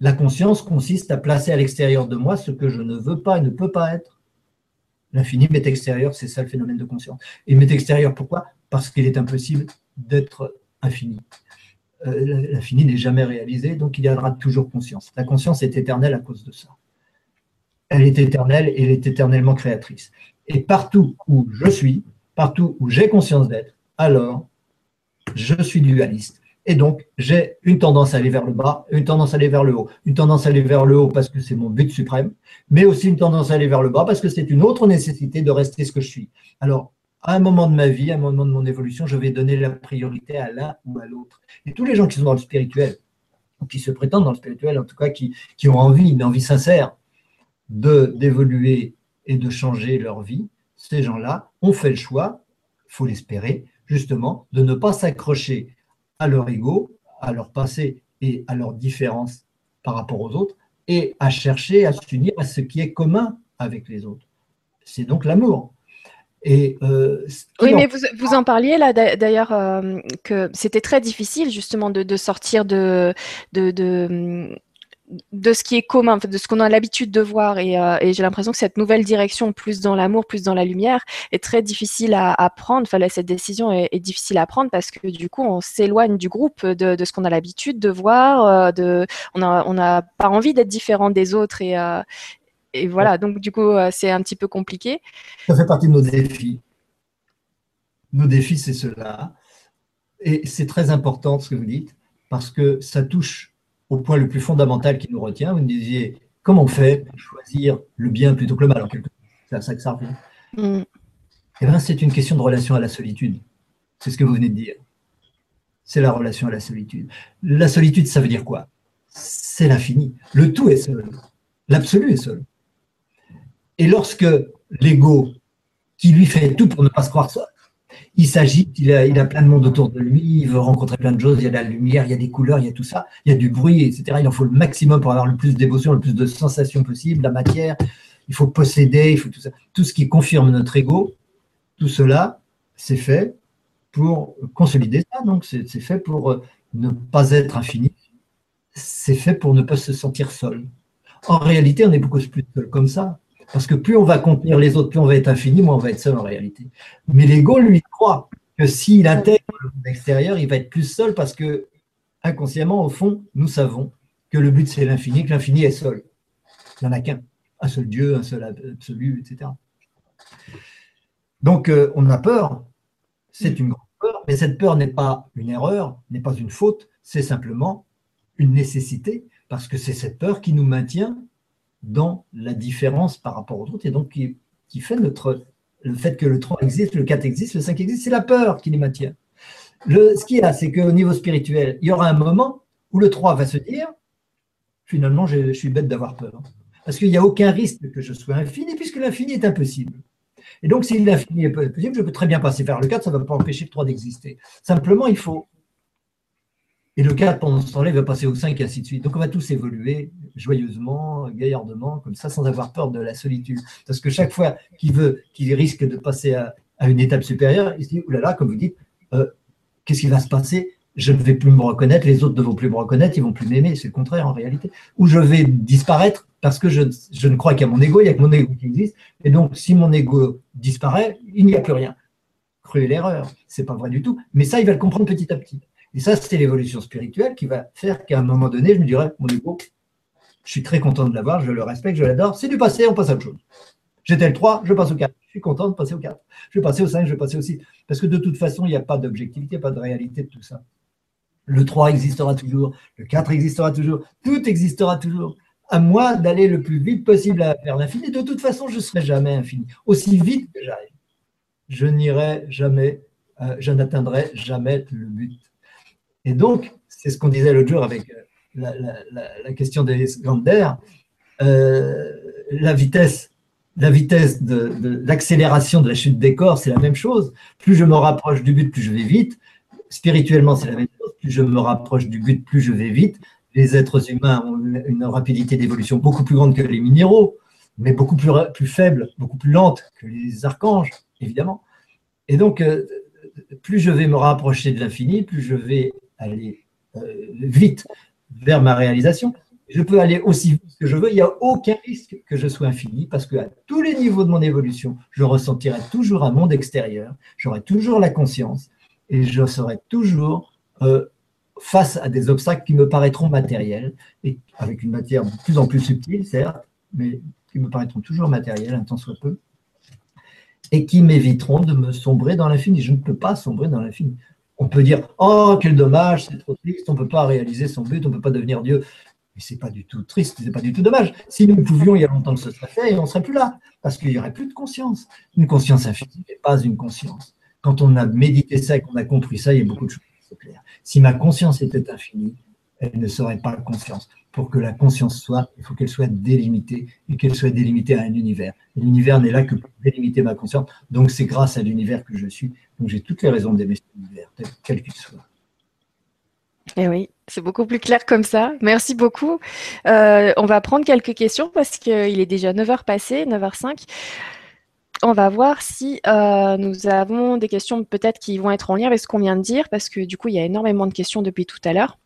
La conscience consiste à placer à l'extérieur de moi ce que je ne veux pas et ne peux pas être. L'infini m'est extérieur, c'est ça le phénomène de conscience. Et m'est extérieur, pourquoi? Parce qu'il est impossible d'être infini. Euh, l'infini n'est jamais réalisé, donc il y aura toujours conscience. La conscience est éternelle à cause de ça. Elle est éternelle et elle est éternellement créatrice. Et partout où je suis, partout où j'ai conscience d'être, alors je suis dualiste. Et donc, j'ai une tendance à aller vers le bas, une tendance à aller vers le haut. Une tendance à aller vers le haut parce que c'est mon but suprême, mais aussi une tendance à aller vers le bas parce que c'est une autre nécessité de rester ce que je suis. Alors, à un moment de ma vie, à un moment de mon évolution, je vais donner la priorité à l'un ou à l'autre. Et tous les gens qui sont dans le spirituel, qui se prétendent dans le spirituel, en tout cas, qui, ont envie, une envie sincère d'évoluer et de changer leur vie, ces gens-là ont fait le choix, il faut l'espérer, justement, de ne pas s'accrocher à leur ego, à leur passé et à leurs différences par rapport aux autres, et à chercher à s'unir à ce qui est commun avec les autres. C'est donc l'amour. Et euh, oui, mais vous, vous, en parliez là d'ailleurs euh, que c'était très difficile justement de, sortir de, de, de ce qui est commun, de ce qu'on a l'habitude de voir. Euh, et, j'ai l'impression que cette nouvelle direction, plus dans l'amour, plus dans la lumière, est très difficile à, prendre. Enfin, cette décision est, difficile à prendre parce que du coup, on s'éloigne du groupe, de, ce qu'on a l'habitude de voir. Euh, de, on n'a pas envie d'être différent des autres. Et, euh, et voilà, donc du coup, c'est un petit peu compliqué. Ça fait partie de nos défis. Nos défis, c'est cela. Et c'est très important ce que vous dites parce que ça touche au point le plus fondamental qui nous retient. Vous me disiez, comment on fait pour choisir le bien plutôt que le mal C'est à ça que ça revient. Mm. Eh bien, c'est une question de relation à la solitude. C'est ce que vous venez de dire. C'est la relation à la solitude. La solitude, ça veut dire quoi? C'est l'infini. Le tout est seul. L'absolu est seul. Et lorsque l'ego, qui lui fait tout pour ne pas se croire seul, il s'agit, il a, a plein de monde autour de lui, il veut rencontrer plein de choses, il y a de la lumière, il y a des couleurs, il y a tout ça, il y a du bruit, etc. Il en faut le maximum pour avoir le plus d'émotions, le plus de sensations possible, la matière, il faut posséder, il faut tout ça. Tout ce qui confirme notre ego, tout cela, c'est fait pour consolider ça, donc c'est fait pour euh, ne pas être infini, c'est fait pour ne pas se sentir seul. En réalité, on est beaucoup plus seul comme ça. Parce que plus on va contenir les autres, plus on va être infini, moins on va être seul en réalité. Mais l'ego, lui, croit que s'il intègre le monde extérieur, il va être plus seul parce que, inconsciemment, au fond, nous savons que le but, c'est l'infini, que l'infini est seul. Il n'y en a qu'un. Un seul Dieu, un seul absolu, etc. Donc, euh, on a peur. C'est une grande peur, mais cette peur n'est pas une erreur, n'est pas une faute, c'est simplement une nécessité, parce que c'est cette peur qui nous maintient dans la différence par rapport aux autres et donc qui, fait notre, le fait que le 3 existe, le 4 existe, le 5 existe, c'est la peur qui les maintient. Le, ce qu'il y a, c'est qu'au niveau spirituel, il y aura un moment où le 3 va se dire finalement, je, suis bête d'avoir peur. Parce qu'il n'y a aucun risque que je sois infini, puisque l'infini est impossible. Et donc, si l'infini est possible, je peux très bien passer vers le 4, ça ne va pas empêcher le 3 d'exister. Simplement, il faut et le 4, pendant ce temps-là, il va passer au 5 et ainsi de suite. Donc on va tous évoluer joyeusement, gaillardement, comme ça, sans avoir peur de la solitude. Parce que chaque fois qu'il veut, qu'il risque de passer à, une étape supérieure, il se dit, oulala, comme vous dites, euh, qu'est-ce qui va se passer? Je ne vais plus me reconnaître, les autres ne vont plus me reconnaître, ils vont plus m'aimer, c'est le contraire en réalité. Ou je vais disparaître parce que je, ne crois qu'à mon ego, il n'y a que mon ego qui existe. Et donc, si mon ego disparaît, il n'y a plus rien. Cruelle l'erreur, c'est pas vrai du tout. Mais ça, il va le comprendre petit à petit. Et ça, c'est l'évolution spirituelle qui va faire qu'à un moment donné, je me dirais, mon ego, je suis très content de l'avoir, je le respecte, je l'adore. C'est du passé, on passe à autre chose. J'étais le 3, je passe au 4. Je suis content de passer au 4. Je vais passer au 5, je vais passer au 6. Parce que de toute façon, il n'y a pas d'objectivité, pas de réalité de tout ça. Le 3 existera toujours, le 4 existera toujours, tout existera toujours. À moi d'aller le plus vite possible vers l'infini. De toute façon, je ne serai jamais infini. Aussi vite que j'arrive, je n'irai jamais, euh, je n'atteindrai jamais le but. Et donc, c'est ce qu'on disait l'autre jour avec euh, la, question des Gander, euh, la vitesse, la vitesse de, l'accélération de la chute des corps, c'est la même chose. Plus je me rapproche du but, plus je vais vite. Spirituellement, c'est la même chose. Plus je me rapproche du but, plus je vais vite. Les êtres humains ont une rapidité d'évolution beaucoup plus grande que les minéraux, mais beaucoup plus, plus faible, beaucoup plus lente que les archanges, évidemment. Et donc, euh, plus je vais me rapprocher de l'infini, plus je vais aller euh, vite vers ma réalisation. Je peux aller aussi vite que je veux. Il n'y a aucun risque que je sois infini parce qu'à tous les niveaux de mon évolution, je ressentirai toujours un monde extérieur. J'aurai toujours la conscience et je serai toujours euh, face à des obstacles qui me paraîtront matériels et avec une matière de plus en plus subtile, certes, mais qui me paraîtront toujours matériels, un temps soit peu, et qui m'éviteront de me sombrer dans l'infini. Je ne peux pas sombrer dans l'infini. On peut dire Oh, quel dommage, c'est trop triste, on ne peut pas réaliser son but, on ne peut pas devenir Dieu. Mais ce n'est pas du tout triste, ce n'est pas du tout dommage. Si nous pouvions, il y a longtemps que ce serait fait et on serait plus là, parce qu'il n'y aurait plus de conscience. Une conscience infinie n'est pas une conscience. Quand on a médité ça et qu'on a compris ça, il y a beaucoup de choses qui sont claires. Si ma conscience était infinie, elle ne serait pas conscience. Pour que la conscience soit, il faut qu'elle soit délimitée et qu'elle soit délimitée à un univers. L'univers n'est là que pour délimiter ma conscience. Donc c'est grâce à l'univers que je suis. Donc j'ai toutes les raisons d'aimer cet univers, quel qu'il soit. Eh oui, c'est beaucoup plus clair comme ça. Merci beaucoup. Euh, on va prendre quelques questions parce qu'il est déjà 9h passé, 9h05. On va voir si euh, nous avons des questions peut-être qui vont être en lien avec ce qu'on vient de dire parce que du coup, il y a énormément de questions depuis tout à l'heure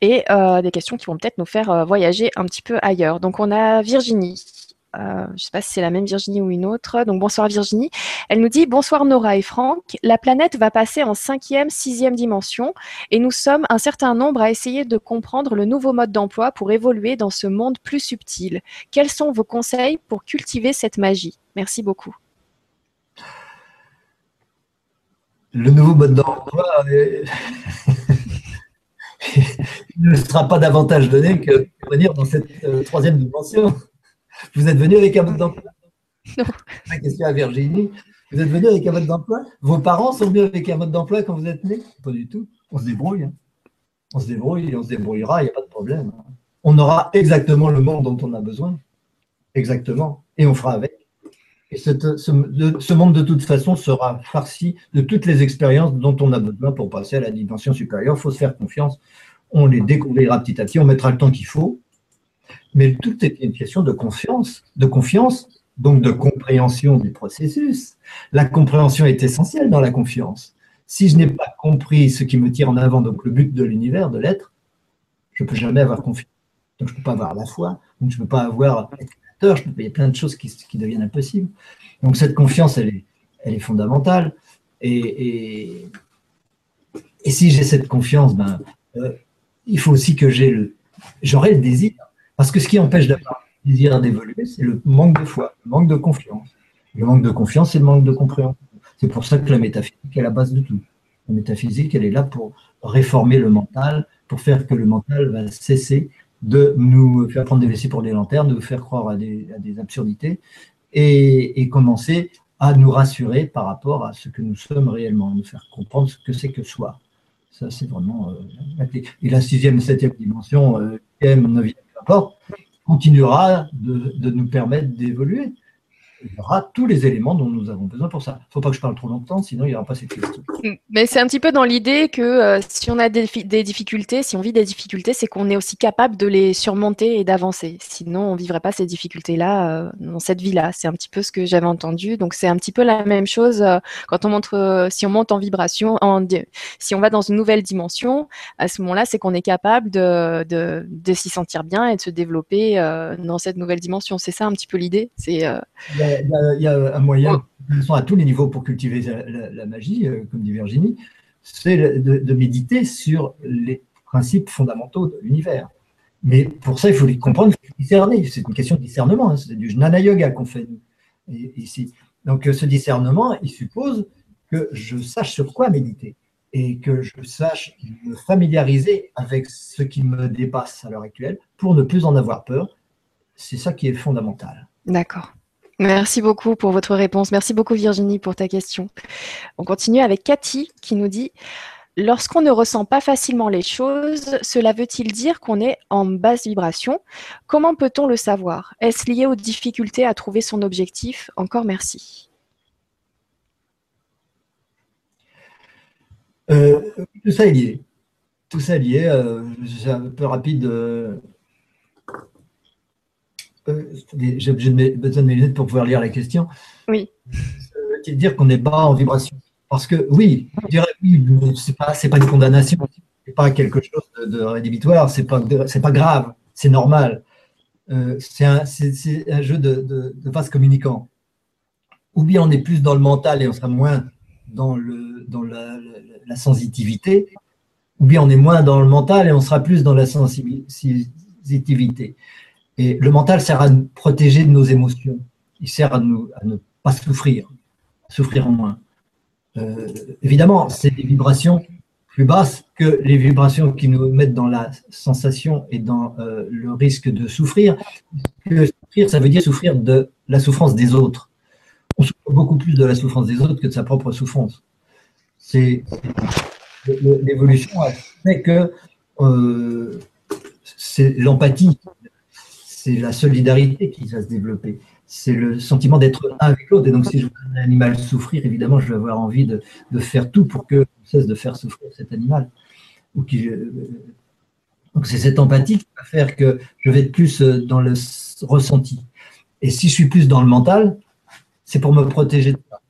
et euh, des questions qui vont peut-être nous faire voyager un petit peu ailleurs. Donc, on a Virginie euh, je ne sais pas si c'est la même Virginie ou une autre. Donc bonsoir Virginie. Elle nous dit bonsoir Nora et Franck. La planète va passer en cinquième, sixième dimension et nous sommes un certain nombre à essayer de comprendre le nouveau mode d'emploi pour évoluer dans ce monde plus subtil. Quels sont vos conseils pour cultiver cette magie? Merci beaucoup. Le nouveau mode d'emploi ne sera pas davantage donné que venir dans cette euh, troisième dimension. Vous êtes venu avec un mode d'emploi Non. Ma question à Virginie. Vous êtes venu avec un mode d'emploi? Vos parents sont venus avec un mode d'emploi quand vous êtes né Pas du tout. On se débrouille. Hein. On se débrouille et on se débrouillera, il n'y a pas de problème. On aura exactement le monde dont on a besoin. Exactement. Et on fera avec. Et ce, monde, de toute façon, sera farci de toutes les expériences dont on a besoin pour passer à la dimension supérieure. Il faut se faire confiance. On les découvrira petit à petit. On mettra le temps qu'il faut. Mais tout est une question de confiance, de confiance donc de compréhension du processus. La compréhension est essentielle dans la confiance. Si je n'ai pas compris ce qui me tire en avant, donc le but de l'univers, de l'être, je ne peux jamais avoir confiance. Donc je ne peux pas avoir la foi, donc je ne peux pas avoir être je il y a plein de choses qui, deviennent impossibles. Donc cette confiance, elle est, fondamentale. Et, et, si j'ai cette confiance, ben, euh, il faut aussi que j'ai le, j'aurai le désir. Parce que ce qui empêche d'avoir désir d'évoluer, c'est le manque de foi, le manque de confiance. Le manque de confiance, c'est le manque de compréhension. C'est pour ça que la métaphysique est la base de tout. La métaphysique, elle est là pour réformer le mental, pour faire que le mental va cesser de nous faire prendre des vessies pour des lanternes, de nous faire croire à des, absurdités et, commencer à nous rassurer par rapport à ce que nous sommes réellement, nous faire comprendre ce que c'est que soi. Ça, c'est vraiment euh. Et la sixième, septième dimension, euh, neuvième, peu importe, continuera de, nous permettre d'évoluer. Il y aura tous les éléments dont nous avons besoin pour ça. Il ne faut pas que je parle trop longtemps, sinon il n'y aura pas cette question. Mais c'est un petit peu dans l'idée que euh, si on a des, difficultés, si on vit des difficultés, c'est qu'on est aussi capable de les surmonter et d'avancer. Sinon, on ne vivrait pas ces difficultés-là euh, dans cette vie-là. C'est un petit peu ce que j'avais entendu. Donc, c'est un petit peu la même chose euh, quand on montre, si on monte en vibration, en, si on va dans une nouvelle dimension, à ce moment-là, c'est qu'on est capable de, de, s'y sentir bien et de se développer dans cette nouvelle dimension. C'est ça un petit peu l'idée. C'est il y, a, un moyen, à tous les niveaux, pour cultiver la, magie, euh, comme dit Virginie, c'est de, méditer sur les principes fondamentaux de l'univers. Mais pour ça, il faut les comprendre, il faut les discerner. C'est une question de discernement. Hein. C'est du jnana yoga qu'on fait ici. Donc, euh, ce discernement, il suppose que je sache sur quoi méditer et que je sache me familiariser avec ce qui me dépasse à l'heure actuelle pour ne plus en avoir peur. C'est ça qui est fondamental. D'accord. Merci beaucoup pour votre réponse. Merci beaucoup Virginie pour ta question. On continue avec Cathy qui nous dit Lorsqu'on ne ressent pas facilement les choses, cela veut-il dire qu'on est en basse vibration? Comment peut-on le savoir? Est-ce lié aux difficultés à trouver son objectif? Encore merci. Euh, tout ça est lié. Tout ça est lié. Euh, un peu rapide. Euh, euh, j'ai besoin de mes lunettes pour pouvoir lire la question. Oui. Ça veut dire qu'on n'est pas en vibration Parce que oui, je dirais oui, c'est pas, pas une condamnation, c'est pas quelque chose de, rédhibitoire, c'est pas, c'est pas grave, c'est normal. Euh, c'est un, un, jeu de, de, de vase communicant. Ou bien on est plus dans le mental et on sera moins dans, le, dans la, la sensitivité, ou bien on est moins dans le mental et on sera plus dans la sensitivité. Et le mental sert à nous protéger de nos émotions. Il sert à, nous, à ne pas souffrir, souffrir en moins. Euh, évidemment, c'est des vibrations plus basses que les vibrations qui nous mettent dans la sensation et dans euh, le risque de souffrir. Que souffrir, ça veut dire souffrir de la souffrance des autres. On souffre beaucoup plus de la souffrance des autres que de sa propre souffrance. C'est l'évolution fait que euh, c'est l'empathie c'est la solidarité qui va se développer. C'est le sentiment d'être un avec l'autre. Et donc, si je vois un animal souffrir, évidemment, je vais avoir envie de, faire tout pour que cesse de faire souffrir cet animal. Donc, c'est cette empathie qui va faire que je vais être plus euh, dans le ressenti. Et si je suis plus dans le mental, c'est pour me protéger de ça.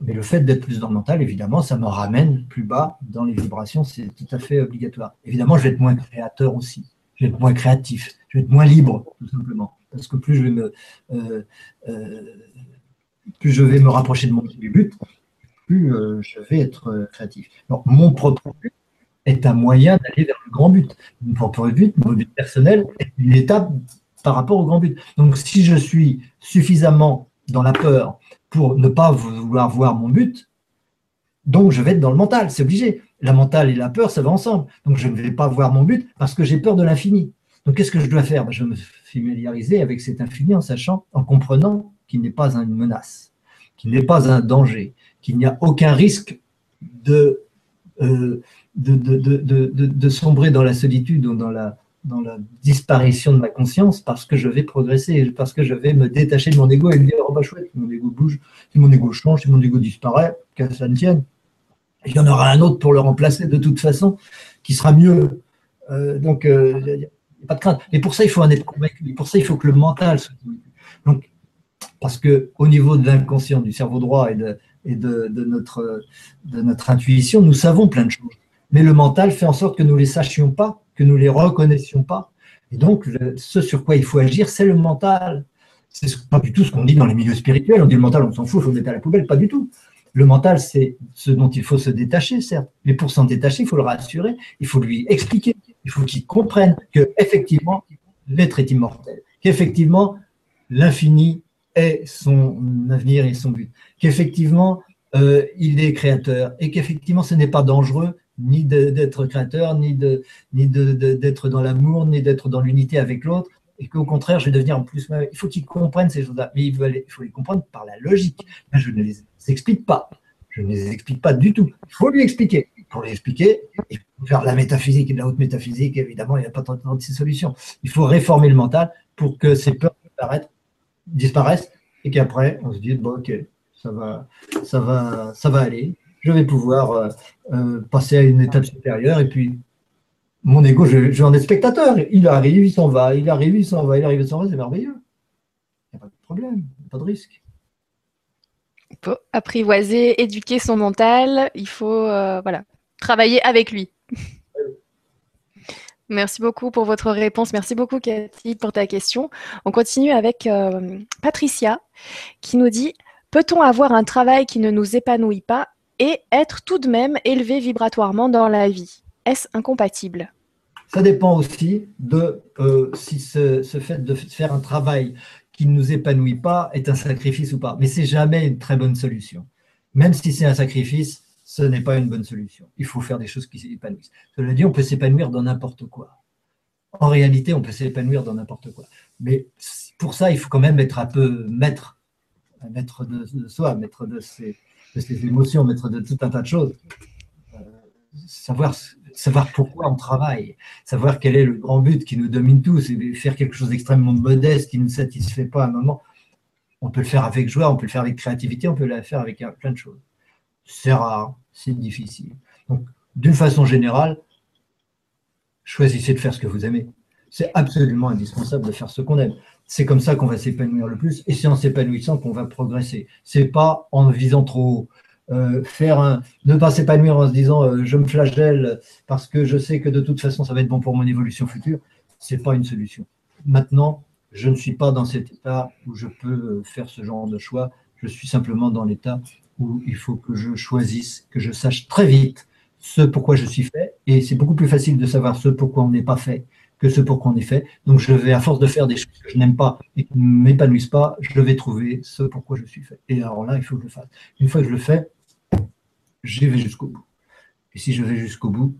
Mais le fait d'être plus dans le mental, évidemment, ça me ramène plus bas dans les vibrations, c'est tout à fait obligatoire. Évidemment, je vais être moins créateur aussi, je vais être moins créatif, je vais être moins libre, tout simplement. Parce que plus je vais me, euh, euh, plus je vais me rapprocher de mon but, plus euh, je vais être créatif. Mon propre but est un moyen d'aller vers le grand but. Mon propre but, mon but personnel, est une étape par rapport au grand but. Donc, si je suis suffisamment dans la peur pour ne pas vouloir voir mon but, donc je vais être dans le mental, c'est obligé. La mentale et la peur, ça va ensemble. Donc je ne vais pas voir mon but parce que j'ai peur de l'infini. Donc, qu'est-ce que je dois faire? Ben, Je vais me familiariser avec cet infini en sachant, en comprenant qu'il n'est pas une menace. qu'il n'est pas un danger, qu'il n'y a aucun risque de, euh, de, de, sombrer dans la solitude ou dans la, dans la disparition de ma conscience parce que je vais progresser, parce que je vais me détacher de mon ego et me dire, oh bah chouette, mon ego bouge, si mon ego change, si mon ego disparaît, que ça ne tienne. Il y en aura un autre pour le remplacer de toute façon, qui sera mieux. Euh, donc, euh, il n'y a pas de crainte. Et pour ça, il faut en être convaincu. pour ça, il faut que le mental soit convaincu. Donc, parce qu'au niveau de l'inconscient, du cerveau droit et, de, et notre, intuition, nous savons plein de choses. Mais le mental fait en sorte que nous ne les sachions pas, que nous ne les reconnaissions pas. Et donc, ce sur quoi il faut agir, c'est le mental. C'est pas du tout ce qu'on dit dans les milieux spirituels. On dit le mental, on s'en fout, il faut le à la poubelle. Pas du tout. Le mental, c'est ce dont il faut se détacher, certes. Mais pour s'en détacher, il faut le rassurer, il faut lui expliquer, il faut qu'il comprenne que effectivement, l'être est immortel, qu'effectivement, l'infini est son avenir et son but, qu'effectivement, euh, il est créateur et qu'effectivement, ce n'est pas dangereux ni d'être créateur, ni d'être ni de, dans l'amour, ni d'être dans l'unité avec l'autre, et qu'au contraire, je vais devenir en plus. Il faut qu'ils comprennent ces choses-là, mais il faut, les comprendre par la logique. je ne les explique pas. Je ne les explique pas du tout. Il faut lui expliquer. Pour lui expliquer, il faut faire la métaphysique et la haute métaphysique, évidemment, il n'y a pas tant de solutions. Il faut réformer le mental pour que ces peurs disparaissent et qu'après, on se dise, bon, ok, ça va, ça va, ça va aller. Je vais pouvoir euh, euh, passer à une étape supérieure et puis mon ego, je, je en être spectateur. Il arrive, il s'en va, il arrive, il s'en va, il arrive, il s'en va, c'est merveilleux. Il n'y a pas de problème, pas de risque. Il faut apprivoiser, éduquer son mental, il faut euh, voilà, travailler avec lui. Merci beaucoup pour votre réponse. Merci beaucoup, Cathy, pour ta question. On continue avec euh, Patricia qui nous dit Peut-on avoir un travail qui ne nous épanouit pas et être tout de même élevé vibratoirement dans la vie? Est-ce incompatible? Ça dépend aussi de euh, si ce, fait de faire un travail qui ne nous épanouit pas est un sacrifice ou pas. Mais c'est jamais une très bonne solution. Même si c'est un sacrifice, ce n'est pas une bonne solution. Il faut faire des choses qui s'épanouissent. Cela dit, on peut s'épanouir dans n'importe quoi. En réalité, on peut s'épanouir dans n'importe quoi. Mais pour ça, il faut quand même être un peu maître, maître de, soi, maître de ses, émotions, maître de tout un tas de choses. Euh, savoir savoir pourquoi on travaille, savoir quel est le grand but qui nous domine tous, et faire quelque chose d'extrêmement modeste qui ne nous satisfait pas à un moment. On peut le faire avec joie, on peut le faire avec créativité, on peut le faire avec plein de choses. C'est rare, c'est difficile. Donc, d'une façon générale, choisissez de faire ce que vous aimez. C'est absolument indispensable de faire ce qu'on aime. C'est comme ça qu'on va s'épanouir le plus, et c'est en s'épanouissant qu'on va progresser. C'est pas en visant trop haut. Euh, faire un, ne pas s'épanouir en se disant euh, je me flagelle parce que je sais que de toute façon ça va être bon pour mon évolution future, c'est pas une solution. Maintenant, je ne suis pas dans cet état où je peux euh, faire ce genre de choix. Je suis simplement dans l'état où il faut que je choisisse, que je sache très vite ce pourquoi je suis fait. Et c'est beaucoup plus facile de savoir ce pourquoi on n'est pas fait que ce pourquoi on est fait. Donc je vais, à force de faire des choses que je n'aime pas et qui ne m'épanouissent pas, je vais trouver ce pourquoi je suis fait. Et alors là, il faut que je le fasse. Une fois que je le fais, j'y vais jusqu'au bout. Et si je vais jusqu'au bout,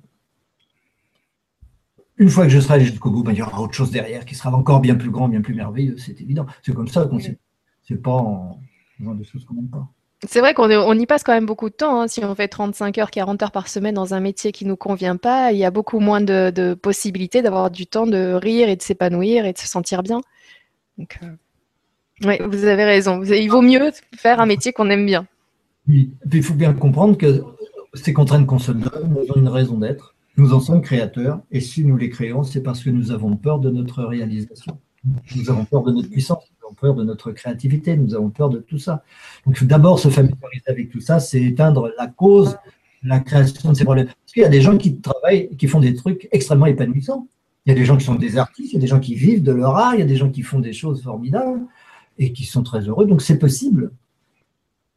une fois que je serai jusqu'au bout, ben, il y aura autre chose derrière qui sera encore bien plus grand, bien plus merveilleux, c'est évident. C'est comme ça qu'on sait. C'est pas en faisant des choses qu'on n'aime pas. C'est vrai qu'on y passe quand même beaucoup de temps. Hein. Si on fait 35 heures, 40 heures par semaine dans un métier qui ne nous convient pas, il y a beaucoup moins de, possibilités d'avoir du temps de rire et de s'épanouir et de se sentir bien. Donc, euh, vous avez raison. Il vaut mieux faire un métier qu'on aime bien. Il faut bien comprendre que ces contraintes qu'on se donne ont une raison d'être. Nous en sommes créateurs, et si nous les créons, c'est parce que nous avons peur de notre réalisation. Nous avons peur de notre puissance, nous avons peur de notre créativité, nous avons peur de tout ça. Donc, d'abord se familiariser avec tout ça, c'est éteindre la cause, la création de ces problèmes. Parce qu'il y a des gens qui travaillent, qui font des trucs extrêmement épanouissants. Il y a des gens qui sont des artistes, il y a des gens qui vivent de leur art, il y a des gens qui font des choses formidables et qui sont très heureux. Donc, c'est possible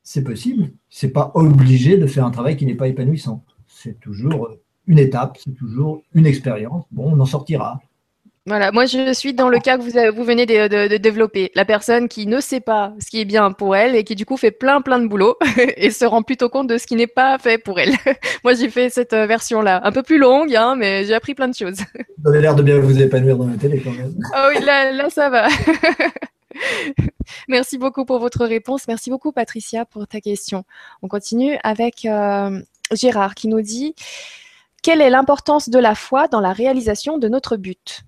c'est possible. C'est pas obligé de faire un travail qui n'est pas épanouissant. C'est toujours une étape, c'est toujours une expérience. Bon, on en sortira. Voilà, moi je suis dans le cas que vous, vous venez de, développer. La personne qui ne sait pas ce qui est bien pour elle et qui du coup fait plein plein de boulot et se rend plutôt compte de ce qui n'est pas fait pour elle. moi j'ai fait cette euh, version-là, un peu plus longue, hein, mais j'ai appris plein de choses. Vous avez l'air de bien vous épanouir dans la télé quand même. Ah oui, là, là ça va. Merci beaucoup pour votre réponse. Merci beaucoup, Patricia, pour ta question. On continue avec euh, Gérard qui nous dit Quelle est l'importance de la foi dans la réalisation de notre but?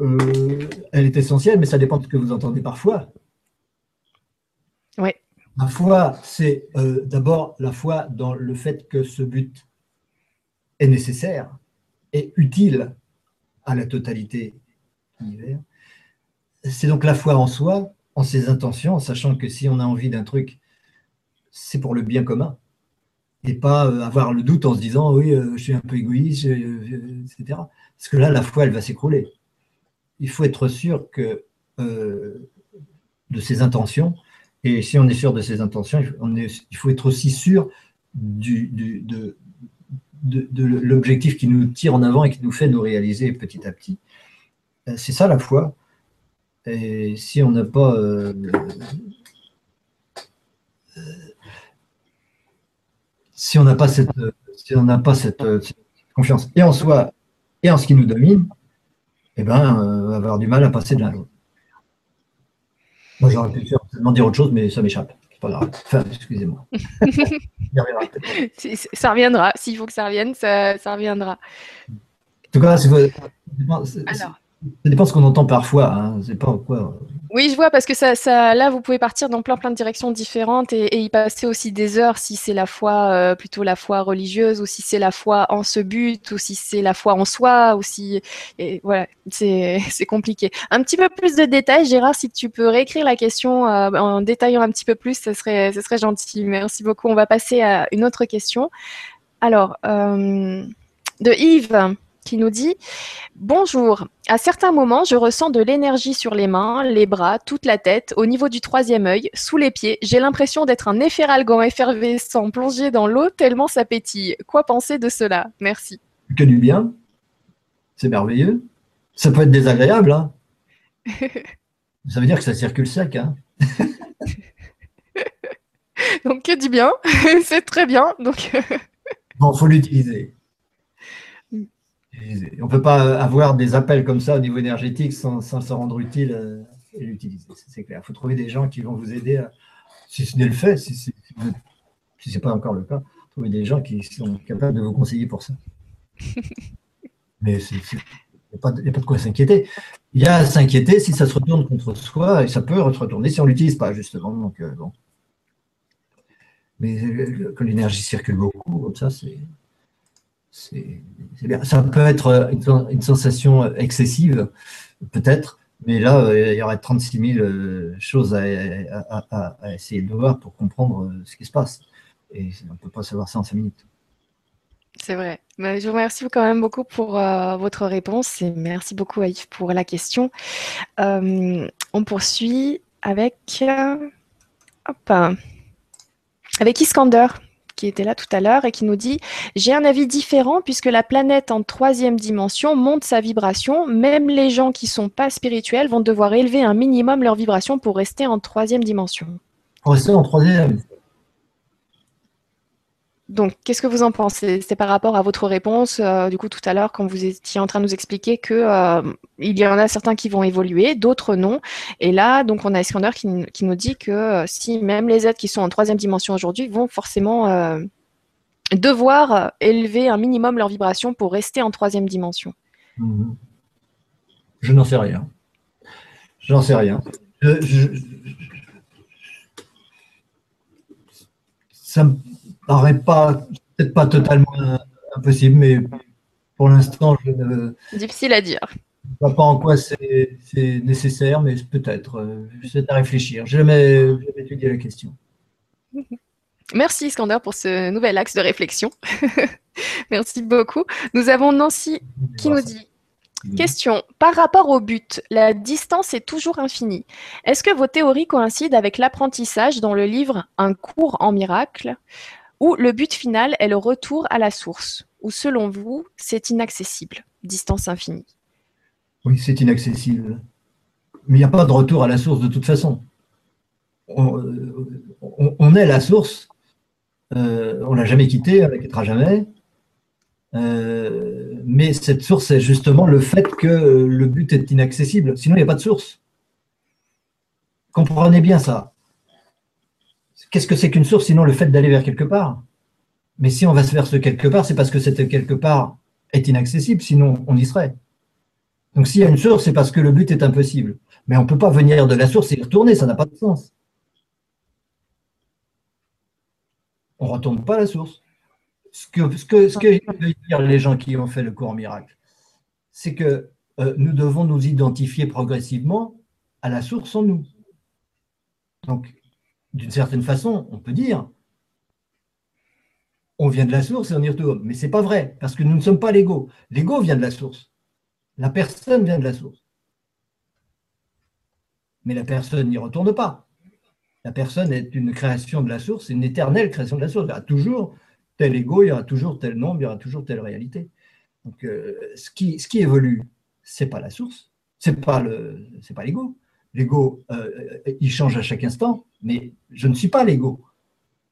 Euh, Elle est essentielle, mais ça dépend de ce que vous entendez par foi. Oui. La foi, c'est euh, d'abord la foi dans le fait que ce but est nécessaire et utile à la totalité C'est donc la foi en soi, en ses intentions, en sachant que si on a envie d'un truc, c'est pour le bien commun. Et pas euh, avoir le doute en se disant oui, euh, je suis un peu égoïste, etc. Parce que là, la foi, elle va s'écrouler. Il faut être sûr que de ses intentions et si on est sûr de ses intentions, il faut être aussi sûr de, l'objectif qui nous tire en avant et qui nous fait nous réaliser petit à petit. Euh, c'est ça la foi. Et si on n'a pas euh, euh, si on n'a pas cette si on n'a pas cette, confiance et en soi et en ce qui nous domine, eh ben, on va avoir du mal à passer de l'un à l'autre. Moi, j'aurais pu faire, dire autre chose, mais ça m'échappe. C'est pas grave. Enfin, excusez-moi. ça reviendra. S'il faut que ça revienne, ça, ça reviendra. En tout cas, c'est, Alors, ça dépend ce qu'on entend parfois. Hein. C'est pas quoi. Oui, je vois parce que ça, là, vous pouvez partir dans plein plein de directions différentes et, y passer aussi des heures si c'est la foi euh, plutôt la foi religieuse ou si c'est la foi en ce but ou si c'est la foi en soi ou si et voilà, c'est compliqué. Un petit peu plus de détails, Gérard, si tu peux réécrire la question euh, en détaillant un petit peu plus, ce serait, ce serait gentil. Merci beaucoup. On va passer à une autre question. Alors, euh, de Yves qui nous dit Bonjour, à certains moments, je ressens de l'énergie sur les mains, les bras, toute la tête, au niveau du troisième œil, sous les pieds. J'ai l'impression d'être un efferalgan effervescent plongé dans l'eau tellement ça pétille. Quoi penser de cela? Merci. Que du bien. C'est merveilleux. Ça peut être désagréable. Hein. ça veut dire que ça circule sec. Hein. Donc que du bien. C'est très bien. Donc. bon, faut l'utiliser. On ne peut pas avoir des appels comme ça au niveau énergétique sans, se rendre utile euh, et l'utiliser, c'est clair. Il faut trouver des gens qui vont vous aider, à, si ce n'est le fait, si, ce n'est pas encore le cas, trouver des gens qui sont capables de vous conseiller pour ça. Mais il n'y a, pas de quoi s'inquiéter. Il y a à s'inquiéter si ça se retourne contre soi, et ça peut se retourner si on ne l'utilise pas, justement. Donc, euh, bon. Mais euh, quand l'énergie circule beaucoup, comme ça, c'est bien. Ça peut être une, sensation excessive, peut-être, mais là, euh, il y aurait 36 000 euh, choses à, essayer de voir pour comprendre euh, ce qui se passe. Et on ne peut pas savoir ça en 5 minutes. C'est vrai. Mais je vous remercie quand même beaucoup pour votre réponse et merci beaucoup Aïf pour la question. on poursuit avec, hop, avec Iskander qui était là tout à l'heure et qui nous dit J'ai un avis différent puisque la planète en troisième dimension monte sa vibration. Même les gens qui sont pas spirituels vont devoir élever un minimum leur vibration pour rester en troisième dimension. Rester en troisième donc, qu'est-ce que vous en pensez C'est par rapport à votre réponse, euh, du coup, tout à l'heure, quand vous étiez en train de nous expliquer que euh, il y en a certains qui vont évoluer, d'autres non. Et là, donc, on a Iskander qui, nous dit que euh, si même les êtres qui sont en troisième dimension aujourd'hui vont forcément devoir élever un minimum leur vibration pour rester en troisième dimension. Mhm. Je n'en sais rien. Je n'en sais rien. Ça paraît pas, peut-être pas totalement impossible, mais pour l'instant, je ne. Difficile à dire. ne vois pas en quoi c'est nécessaire, mais peut-être. Euh, je à réfléchir. Je vais étudier la question. Merci Iskander pour ce nouvel axe de réflexion. Merci beaucoup. Nous avons Nancy qui nous dit Question. Par rapport au but, la distance est toujours infinie. Est-ce que vos théories coïncident avec l'apprentissage dans le livre Un cours en miracle? Ou le but final est le retour à la source, ou selon vous, c'est inaccessible, distance infinie Oui, c'est inaccessible. Mais il n'y a pas de retour à la source de toute façon. On, est la source, euh, on ne l'a jamais quittée, on ne la quittera jamais. Euh, mais cette source est justement le fait que le but est inaccessible. Sinon, il n'y a pas de source. Comprenez bien ça. Qu'est-ce que c'est qu'une source sinon le fait d'aller vers quelque part? Mais si on va se vers ce quelque part, c'est parce que cette quelque part est inaccessible, sinon on y serait. Donc s'il y a une source, c'est parce que le but est impossible. Mais on ne peut pas venir de la source et y retourner, ça n'a pas de sens. On ne retourne pas à la source. Ce que, ce que, ce que veulent dire les gens qui ont fait le cours miracle, c'est que euh, nous devons nous identifier progressivement à la source en nous. Donc, d'une certaine façon, on peut dire, on vient de la source et on y retourne. Mais ce n'est pas vrai, parce que nous ne sommes pas l'ego. L'ego vient de la source. La personne vient de la source. Mais la personne n'y retourne pas. La personne est une création de la source, une éternelle création de la source. Il y aura toujours tel ego, il y aura toujours tel nombre, il y aura toujours telle réalité. Donc, euh, ce, qui, ce qui évolue, ce n'est pas la source, ce n'est pas l'ego. L'ego, euh, il change à chaque instant, mais je ne suis pas l'ego.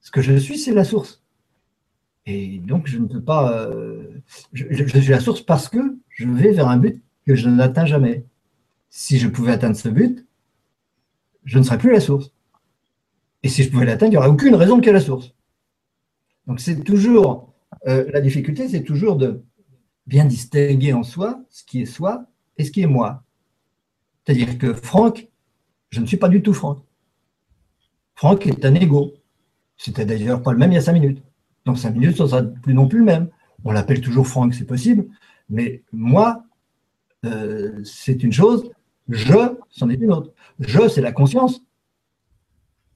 Ce que je suis, c'est la source. Et donc, je ne peux pas. Euh, je, suis la source parce que je vais vers un but que je n'atteins jamais. Si je pouvais atteindre ce but, je ne serais plus la source. Et si je pouvais l'atteindre, il n'y aurait aucune raison qu'il y ait la source. Donc, c'est toujours. Euh, la difficulté, c'est toujours de bien distinguer en soi ce qui est soi et ce qui est moi. C'est-à-dire que Franck, je ne suis pas du tout Franck. Franck est un ego. C'était d'ailleurs pas le même il y a cinq minutes. Donc cinq minutes, ça sera plus non plus le même. On l'appelle toujours Franck, c'est possible. Mais moi, euh, c'est une chose. Je, c'en est une autre. Je, c'est la conscience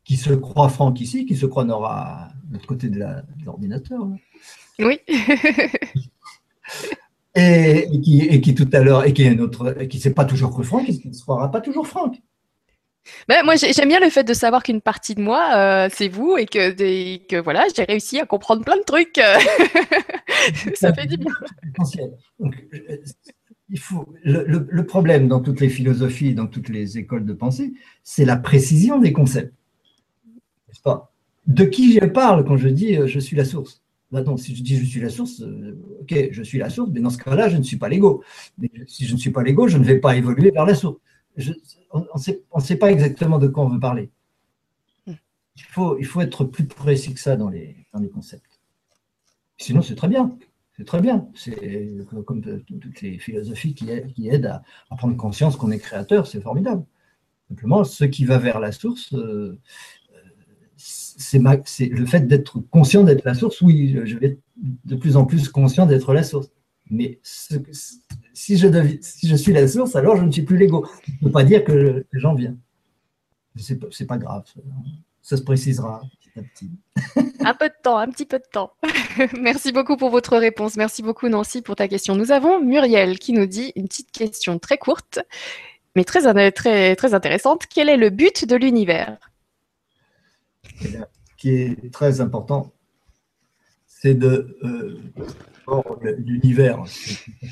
qui se croit Franck ici, qui se croit Nora de l'autre côté de l'ordinateur. Oui. et, qui, qui, tout à l'heure, et qui est autre, et qui ne s'est pas toujours cru Franck, qui ne se croira pas toujours Franck. Ben, moi, j'aime bien le fait de savoir qu'une partie de moi, euh, c'est vous et que, que voilà, j'ai réussi à comprendre plein de trucs. Ça fait du bien. Euh, il faut, le, problème dans toutes les philosophies, dans toutes les écoles de pensée, c'est la précision des concepts. N'est-ce pas? De qui je parle quand je dis euh, je suis la source? Bah si je dis je suis la source, ok, je suis la source, mais dans ce cas-là, je ne suis pas l'ego. Si je ne suis pas l'ego, je ne vais pas évoluer vers la source on ne sait, pas exactement de quoi on veut parler. Hmm. Il faut, il faut être plus précis que ça dans les, dans les concepts. Sinon, c'est très bien. C'est très bien. C'est comme toutes les philosophies qui, qui aident à, prendre conscience qu'on est créateur, c'est formidable. Simplement, ce qui va vers la source, euh, c'est le fait d'être conscient d'être la source. Oui, je vais être de plus en plus conscient d'être la source. Mais si, je si, je suis la source, alors je ne suis plus l'ego. Je ne peux pas dire que, j'en viens. Ce n'est pas grave. Ça, se précisera petit à petit. un peu de temps, un petit peu de temps. Merci beaucoup pour votre réponse. Merci beaucoup Nancy pour ta question. Nous avons Muriel qui nous dit une petite question très courte, mais très, très, très intéressante. Quel est le but de l'univers? Qui est très important, c'est de euh, l'univers,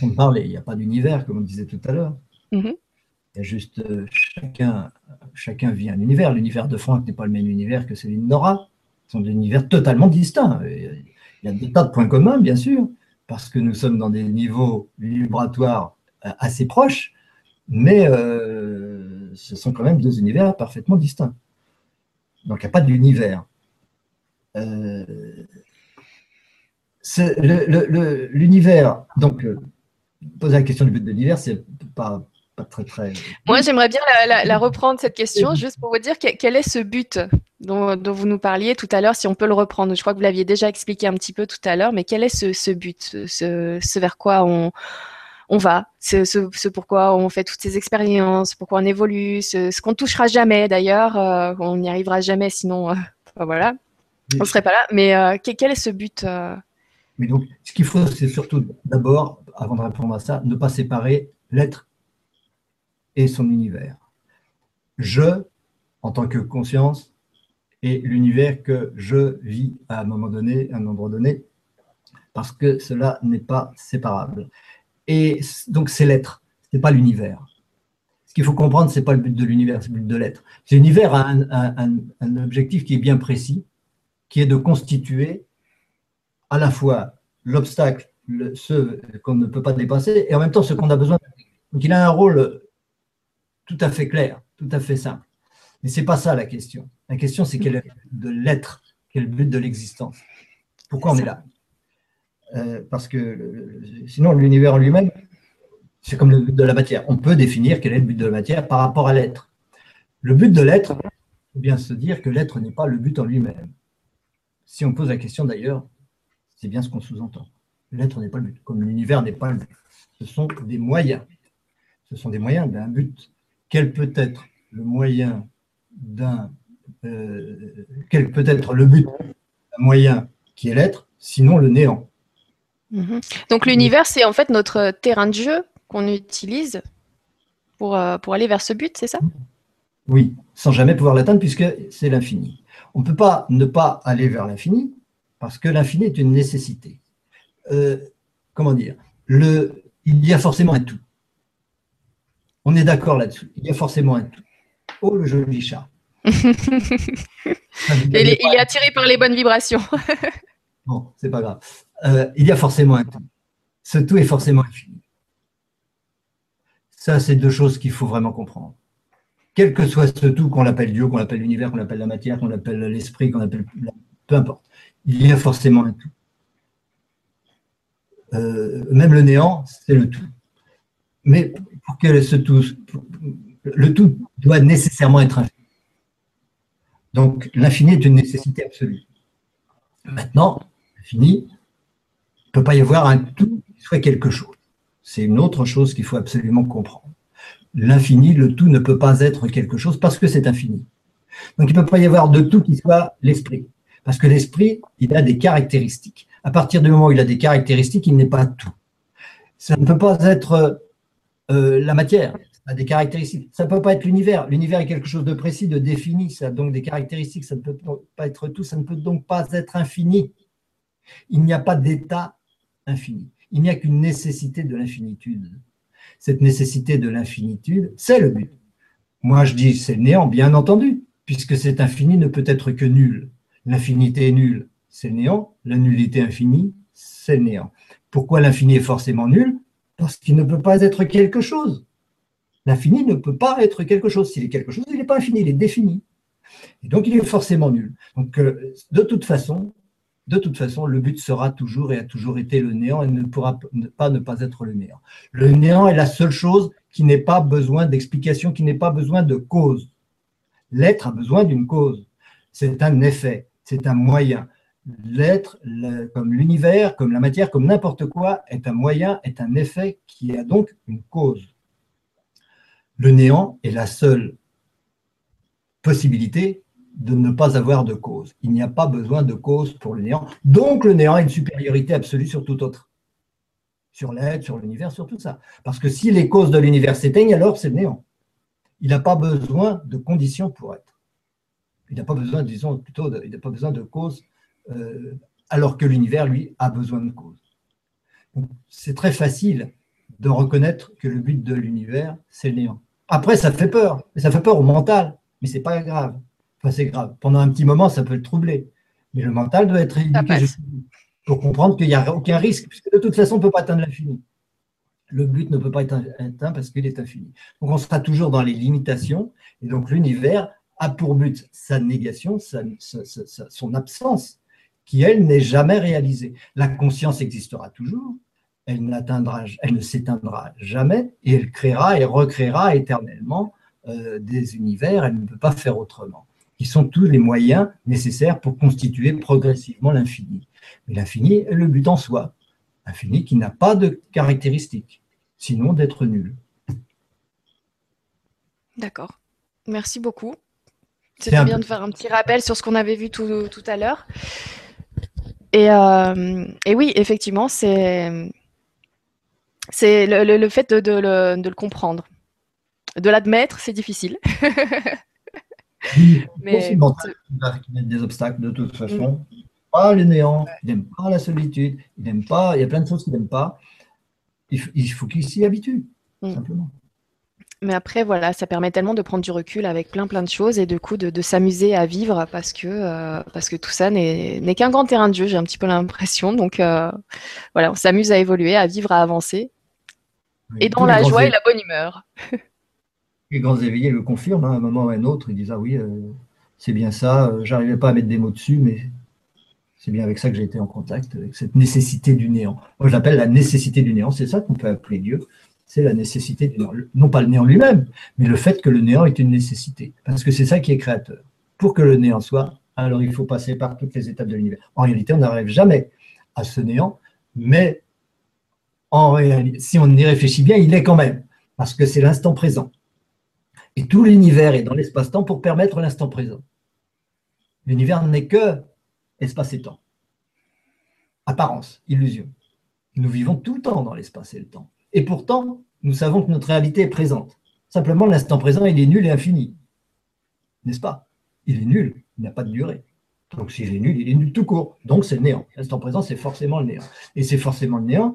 de parler. Il n'y a pas d'univers, comme on disait tout à l'heure. Mm-hmm. Il y a juste euh, chacun, chacun vit un univers. L'univers de Franck n'est pas le même univers que celui de Nora. Ce sont des univers totalement distincts. il y a des tas de points communs, bien sûr, parce que nous sommes dans des niveaux vibratoires euh, assez proches, mais euh, ce sont quand même deux univers parfaitement distincts. Donc il n'y a pas d'univers. Euh, l'univers, donc, euh, poser la question du but de l'univers, c'est pas, pas très, très. Moi, j'aimerais bien la, reprendre, cette question, juste pour vous dire quel est ce but dont, vous nous parliez tout à l'heure, si on peut le reprendre? Je crois que vous l'aviez déjà expliqué un petit peu tout à l'heure, mais quel est ce, but, ce, vers quoi on, on va, ce, pourquoi on fait toutes ces expériences, pourquoi on évolue, ce, qu'on ne touchera jamais d'ailleurs, euh, on n'y arrivera jamais sinon, euh, voilà, on ne serait pas là. Mais quel est ce but mais donc, ce qu'il faut, c'est surtout d'abord, avant de répondre à ça, ne pas séparer l'être et son univers. Je, en tant que conscience, et l'univers que je vis à un moment donné, à un endroit donné, parce que cela n'est pas séparable. Et donc, c'est l'être, ce n'est pas l'univers. Ce qu'il faut comprendre, ce n'est pas le but de l'univers, c'est le but de l'être. L'univers a un objectif qui est bien précis, qui est de constituer à la fois l'obstacle ceux qu'on ne peut pas dépasser, et en même temps ceux qu'on a besoin. Donc il a un rôle tout à fait clair, tout à fait simple. Mais ce n'est pas ça la question. La question, c'est quel est de l'être, quel est le but de l'existence. Pourquoi on est là? Euh, Parce que sinon, l'univers en lui-même, c'est comme le but de la matière. On peut définir quel est le but de la matière par rapport à l'être. Le but de l'être, il faut bien se dire que l'être n'est pas le but en lui-même. Si on pose la question d'ailleurs, c'est bien ce qu'on sous-entend. L'être n'est pas le but, comme l'univers n'est pas le but. Ce sont des moyens. Ce sont des moyens d'un but. Quel peut être le moyen d'un. Euh, quel peut être le but d'un moyen qui est l'être, sinon le néant? Mhm. Donc l'univers, c'est en fait notre terrain de jeu qu'on utilise pour, euh, pour aller vers ce but, c'est ça? Oui, sans jamais pouvoir l'atteindre puisque c'est l'infini. On ne peut pas ne pas aller vers l'infini parce que l'infini est une nécessité. Euh, comment dire? Le, Il y a forcément un tout. On est d'accord là-dessus. Il y a forcément un tout. Oh, le joli chat. il, est, attiré par les bonnes vibrations. bon, c'est pas grave. Euh, il y a forcément un tout. Ce tout est forcément infini. Ça, c'est deux choses qu'il faut vraiment comprendre. Quel que soit ce tout, qu'on l'appelle Dieu, qu'on l'appelle l'univers, qu'on l'appelle la matière, qu'on l'appelle l'esprit, qu'on appelle. Peu importe. Il y a forcément un tout. Euh, même le néant, c'est le tout. Mais pour que ce tout, le tout doit nécessairement être infini. Donc l'infini est une nécessité absolue. Maintenant, l'infini, il ne peut pas y avoir un tout qui soit quelque chose. C'est une autre chose qu'il faut absolument comprendre. L'infini, le tout ne peut pas être quelque chose parce que c'est infini. Donc il ne peut pas y avoir de tout qui soit l'esprit. Parce que l'esprit, il a des caractéristiques. À partir du moment où il a des caractéristiques, il n'est pas tout. Ça ne peut pas être euh, la matière, ça a des caractéristiques. Ça ne peut pas être l'univers. L'univers est quelque chose de précis, de défini, ça a donc des caractéristiques. Ça ne peut pas être tout, ça ne peut donc pas être infini. Il n'y a pas d'état infini. Il n'y a qu'une nécessité de l'infinitude. Cette nécessité de l'infinitude, c'est le but. Moi, je dis c'est le néant, bien entendu, puisque cet infini ne peut être que nul. L'infinité est nulle, c'est néant. La nullité infinie, c'est néant. Pourquoi l'infini est forcément nul? Parce qu'il ne peut pas être quelque chose. L'infini ne peut pas être quelque chose. S'il est quelque chose, il n'est pas infini, il est défini. Et donc, il est forcément nul. Donc, euh, de toute façon, de toute façon, le but sera toujours et a toujours été le néant et ne pourra pas ne pas être le néant. Le néant est la seule chose qui n'ait pas besoin d'explication, qui n'ait pas besoin de cause. L'être a besoin d'une cause. C'est un effet, c'est un moyen l'être, comme l'univers, comme la matière, comme n'importe quoi, est un moyen, est un effet qui a donc une cause. Le néant est la seule possibilité de ne pas avoir de cause. Il n'y a pas besoin de cause pour le néant. Donc le néant a une supériorité absolue sur tout autre. Sur l'être, sur l'univers, sur tout ça. Parce que si les causes de l'univers s'éteignent, alors c'est le néant. Il n'a pas besoin de conditions pour être. Il n'a pas besoin, disons plutôt, il n'a pas besoin de cause euh, alors que l'univers, lui, a besoin de cause. C'est très facile de reconnaître que le but de l'univers, c'est le néant. Après, ça fait peur, mais ça fait peur au mental, mais c'est pas grave. Enfin, c'est grave. Pendant un petit moment, ça peut le troubler. Mais le mental doit être éduqué pour comprendre qu'il n'y a aucun risque, puisque de toute façon, on ne peut pas atteindre l'infini. Le but ne peut pas être atteint parce qu'il est infini. Donc, on sera toujours dans les limitations, et donc l'univers a pour but sa négation, son absence, qui, elle, n'est jamais réalisée. La conscience existera toujours, elle elle ne s'éteindra jamais, et elle créera et recréera éternellement euh, des univers, elle ne peut pas faire autrement, qui sont tous les moyens nécessaires pour constituer progressivement l'infini. Mais l'infini est le but en soi, l'infini qui n'a pas de caractéristiques, sinon d'être nul. D'accord. Merci beaucoup. C'était bien de faire un petit rappel sur ce qu'on avait vu tout, tout à l'heure. Euh, et, oui, effectivement, c'est c'est le, fait de, le, comprendre. De l'admettre, c'est difficile. Mais il y a des obstacles de toute façon. Il n'aime pas le néant, il n'aime pas la solitude, il n'aime pas, il y a plein de choses qu'il n'aime pas. Il, faut qu'il s'y habitue, mm. simplement. Mais après, voilà, ça permet tellement de prendre du recul avec plein plein de choses et du coup de, s'amuser à vivre parce que, euh, parce que tout ça n'est qu'un grand terrain de jeu, j'ai un petit peu l'impression. Donc euh, voilà, on s'amuse à évoluer, à vivre, à avancer. et dans la joie et la bonne humeur. les grands éveillés le confirment, hein, à un moment ou à un autre, ils disent Ah oui, euh, c'est bien ça, j'arrivais pas à mettre des mots dessus, mais c'est bien avec ça que j'ai été en contact, avec cette nécessité du néant. Moi, je l'appelle la nécessité du néant, c'est ça qu'on peut appeler Dieu c'est la nécessité du. Non pas le néant lui-même, mais le fait que le néant est une nécessité. Parce que c'est ça qui est créateur. Pour que le néant soit, alors il faut passer par toutes les étapes de l'univers. En réalité, on n'arrive jamais à ce néant, mais en réalité, si on y réfléchit bien, il est quand même, parce que c'est l'instant présent. Et tout l'univers est dans l'espace-temps pour permettre l'instant présent. L'univers n'est que espace et temps. Apparence, illusion. Nous vivons tout le temps dans l'espace et le temps. Et pourtant, nous savons que notre réalité est présente. Simplement, l'instant présent, il est nul et infini. N'est-ce pas? Il est nul, il n'a pas de durée. Donc s'il est nul, il est nul tout court. Donc c'est le néant. L'instant présent, c'est forcément le néant. Et c'est forcément le néant.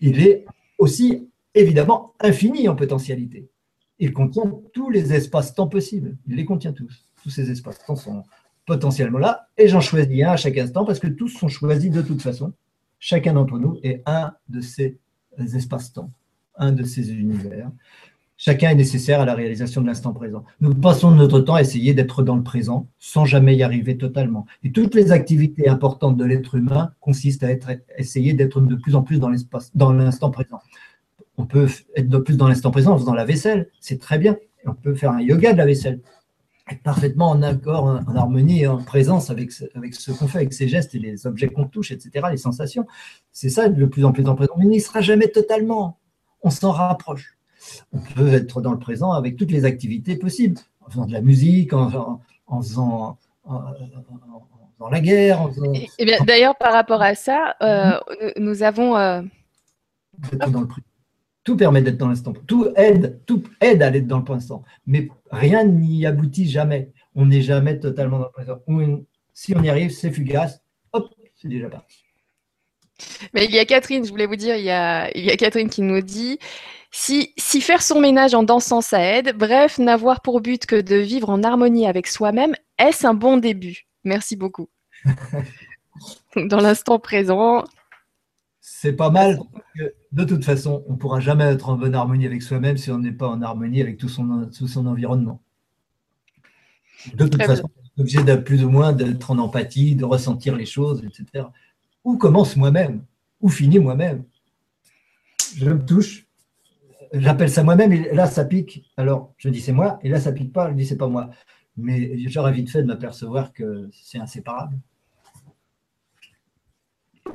Il est aussi évidemment infini en potentialité. Il contient tous les espaces-temps possibles. Il les contient tous. Tous ces espaces-temps sont potentiellement là. Et j'en choisis un à chaque instant parce que tous sont choisis de toute façon. Chacun d'entre nous est un de ces espaces-temps, un de ces univers. Chacun est nécessaire à la réalisation de l'instant présent. Nous passons notre temps à essayer d'être dans le présent sans jamais y arriver totalement. Et toutes les activités importantes de l'être humain consistent à essayer d'être de plus en plus dans l'espace, dans l'instant présent. On peut être de plus dans l'instant présent en faisant la vaisselle, c'est très bien. on peut faire un yoga de la vaisselle, être parfaitement en accord, en harmonie en présence avec, avec ce qu'on fait, avec ses gestes et les objets qu'on touche, etc., les sensations. C'est ça, de plus en plus en présent. Mais il n'y sera jamais totalement. On s'en rapproche. On peut être dans le présent avec toutes les activités possibles, en faisant de la musique, en, faisant dans la guerre. Eh bien, D'ailleurs, par rapport à ça, euh, nous avons. Euh, dans le présent. Tout permet d'être dans l'instant. Tout aide, tout aide à être dans le présent. Mais rien n'y aboutit jamais. On n'est jamais totalement dans le présent. si on y arrive, c'est fugace. Hop, c'est déjà parti. Mais il y a Catherine, je voulais vous dire, il y a, il y a Catherine qui nous dit si, si, faire son ménage en dansant, ça aide, bref, n'avoir pour but que de vivre en harmonie avec soi-même, est-ce un bon début? Merci beaucoup. Dans l'instant présent, c'est pas mal. de toute façon, on ne pourra jamais être en bonne harmonie avec soi-même si on n'est pas en harmonie avec tout son, son environnement. De toute façon, on est obligé de plus ou moins d'être en empathie, de ressentir les choses, etc. Où commence moi-même Où finit moi-même Je me touche, j'appelle ça moi-même, et là ça pique. Alors je dis c'est moi, et là ça pique pas, je dis c'est pas moi. Mais j'aurais vite fait de m'apercevoir que c'est inséparable.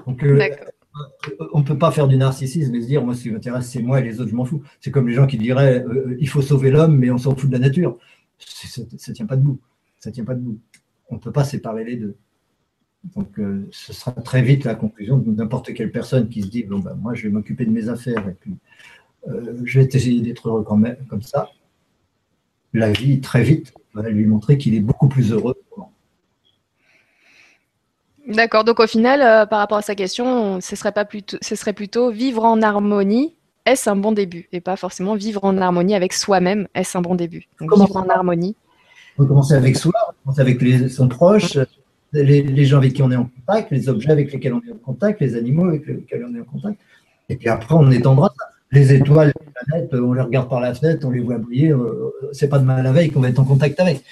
Donc, euh, on ne peut pas faire du narcissisme et se dire, moi, ce qui m'intéresse, c'est moi et les autres, je m'en fous. C'est comme les gens qui diraient, euh, il faut sauver l'homme, mais on s'en fout de la nature. Ça ne tient pas debout. Ça tient pas debout. On ne peut pas séparer les deux. Donc, euh, ce sera très vite la conclusion de n'importe quelle personne qui se dit, bon, ben, moi, je vais m'occuper de mes affaires et puis euh, je vais essayer d'être heureux quand même, comme ça. La vie, très vite, va lui montrer qu'il est beaucoup plus heureux. D'accord. Donc au final, euh, par rapport à sa question, ce serait pas plutôt, ce serait plutôt vivre en harmonie. Est-ce un bon début? Et pas forcément vivre en harmonie avec soi-même. Est-ce un bon début? Donc, Vivre en harmonie. On peut commencer avec soi, on commence avec les, son proche, les, gens avec qui on est en contact, les objets avec lesquels on est en contact, les animaux avec lesquels on est en contact. Et puis après, on étendra ça. Les étoiles, les planètes, on les regarde par la fenêtre, on les voit briller. Euh, c'est pas demain à la veille qu'on va être en contact avec.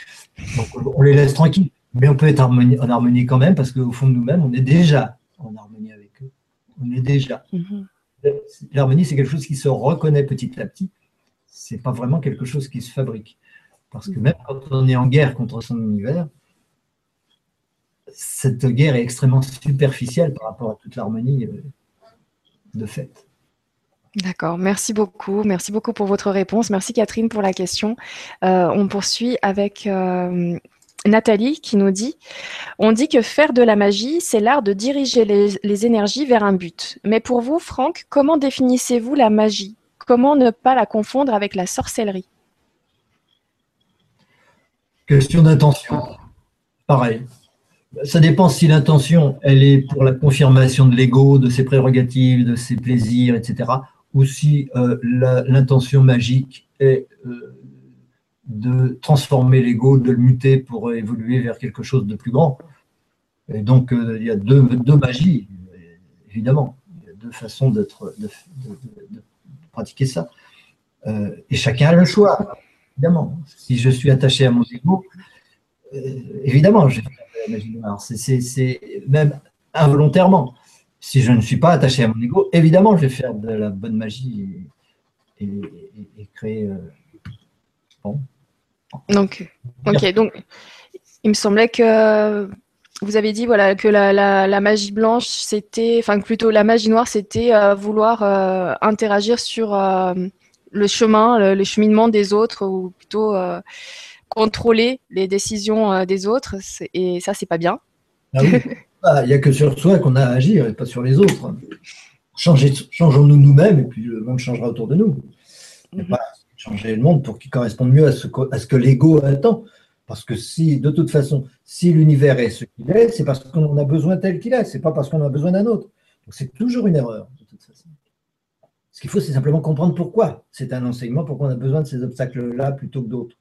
Donc on les laisse tranquilles. Mais on peut être en harmonie quand même parce qu'au fond de nous-mêmes, on est déjà en harmonie avec eux. On est déjà. Mhm. L'harmonie, c'est quelque chose qui se reconnaît petit à petit. C'est pas vraiment quelque chose qui se fabrique. Parce que même quand on est en guerre contre son univers, cette guerre est extrêmement superficielle par rapport à toute l'harmonie euh, de fait. D'accord, merci beaucoup. Merci beaucoup pour votre réponse. Merci Catherine pour la question. Euh, on poursuit avec euh, Nathalie qui nous dit On dit que faire de la magie, c'est l'art de diriger les, énergies vers un but. Mais pour vous, Franck, comment définissez-vous la magie? Comment ne pas la confondre avec la sorcellerie? Question d'intention. Pareil. Ça dépend si l'intention, elle est pour la confirmation de l'ego, de ses prérogatives, de ses plaisirs, etc. ou si l'intention magique est de transformer l'ego, de le muter pour évoluer vers quelque chose de plus grand. Et donc, il y a deux, magies, évidemment. Il y a deux façons d'être, de, pratiquer ça. et chacun a le choix évidemment. Si je suis attaché à mon ego, euh, évidemment, je vais faire de la magie noire. C'est même involontairement. Si je ne suis pas attaché à mon ego, évidemment, je vais faire de la bonne magie et, créer. Euh, bon. Donc, ok. Donc, il me semblait que vous avez dit voilà que la, magie blanche, c'était, enfin plutôt la magie noire, c'était euh, vouloir interagir sur le chemin, le, cheminement des autres, ou plutôt euh, contrôler les décisions euh, des autres. Et ça, c'est pas bien. Ah ah, il n'y a que sur soi qu'on a à agir et pas sur les autres. Changeons-nous nous-mêmes et puis le monde changera autour de nous. Il pas changer le monde pour qu'il corresponde mieux à ce que, à ce que l'ego attend. Parce que si, de toute façon, si l'univers est ce qu'il est, c'est parce qu'on a besoin tel qu'il est, c'est pas parce qu'on a besoin d'un autre. Donc c'est toujours une erreur, de toute façon. Ce qu'il faut, c'est simplement comprendre pourquoi c'est un enseignement, pourquoi on a besoin de ces obstacles-là plutôt que d'autres.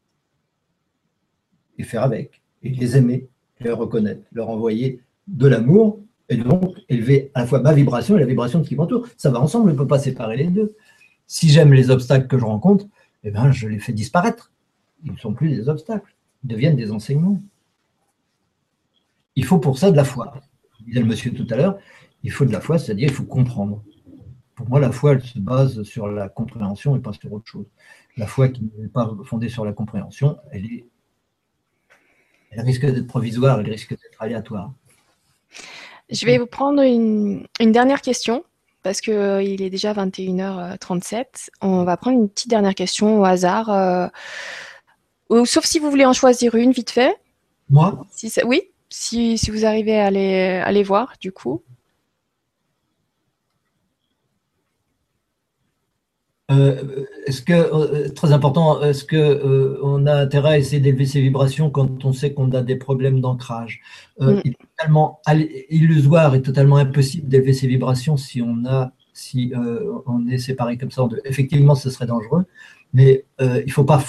Et faire avec, et les aimer, les reconnaître, leur envoyer de l'amour, et donc élever à la fois ma vibration et la vibration de ce qui m'entoure. Ça va ensemble, on ne peut pas séparer les deux. Si j'aime les obstacles que je rencontre, eh ben, je les fais disparaître. Ils ne sont plus des obstacles, ils deviennent des enseignements. Il faut pour ça de la foi. disait le monsieur tout à l'heure, il faut de la foi, c'est-à-dire il faut comprendre pour moi, la foi, elle se base sur la compréhension et pas sur autre chose. La foi qui n'est pas fondée sur la compréhension, elle, est, elle risque d'être provisoire, elle risque d'être aléatoire. Je vais vous prendre une, dernière question parce qu'il euh, est déjà 21h37. On va prendre une petite dernière question au hasard. Euh, sauf si vous voulez en choisir une, vite fait. Moi? Si Oui, si, vous arrivez à les, à les voir, du coup. Euh, est-ce que, euh, très important, est-ce qu'on euh, on a intérêt à essayer d'élever ses vibrations quand on sait qu'on a des problèmes d'ancrage? Mm. Il est totalement illusoire et totalement impossible d'élever ses vibrations si on a si on est séparé comme ça. Effectivement, ce serait dangereux, mais il ne faut pas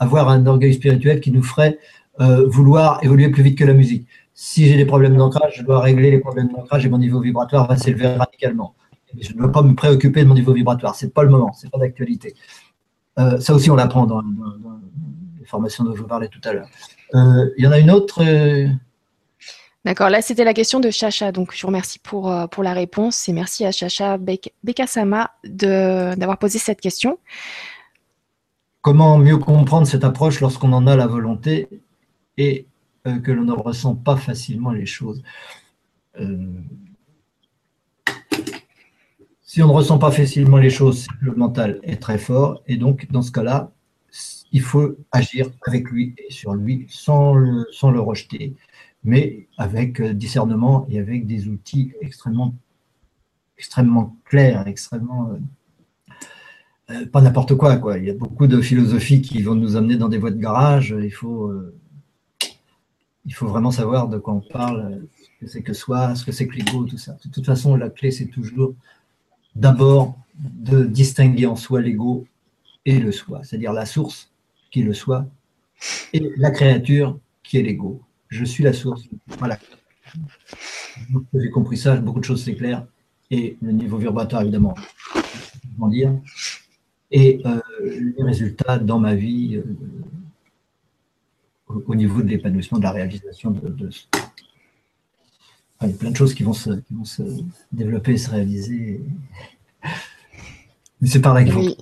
avoir un orgueil spirituel qui nous ferait vouloir évoluer plus vite que la musique. Si j'ai des problèmes d'ancrage, je dois régler les problèmes d'ancrage et mon niveau vibratoire va s'élever radicalement je ne veux pas me préoccuper de mon niveau vibratoire. Ce n'est pas le moment, ce n'est pas d'actualité. Euh, ça aussi, on l'apprend dans, les formations dont je vous parlais tout à l'heure. Euh, il y en a une autre euh, D'accord, là c'était la question de Chacha, donc je vous remercie pour, pour la réponse et merci à Chacha Bekasama d'avoir posé cette question. Comment mieux comprendre cette approche lorsqu'on en a la volonté et que l'on ne ressent pas facilement les choses? Si on ne ressent pas facilement les choses, le mental est très fort. Et donc, dans ce cas-là, il faut agir avec lui et sur lui sans le, sans le rejeter, mais avec euh, discernement et avec des outils extrêmement, extrêmement clairs, extrêmement. Euh, euh, pas n'importe quoi, quoi. Il y a beaucoup de philosophies qui vont nous amener dans des voies de garage. Il faut, il faut vraiment savoir de quoi on parle, ce que c'est que soi, ce que c'est que l'ego, tout ça. De toute façon, la clé, c'est toujours d'abord de distinguer en soi l'ego et le soi, c'est-à-dire la source qui est le soi et la créature qui est l'ego. Je suis la source. Voilà. J'ai compris ça, beaucoup de choses clair. Et le niveau vibratoire, évidemment, dire. Et euh, les résultats dans ma vie euh, au, niveau de l'épanouissement, de la réalisation de, de il y a plein de choses qui vont se, développer et se réaliser. Mais c'est par là qu'il faut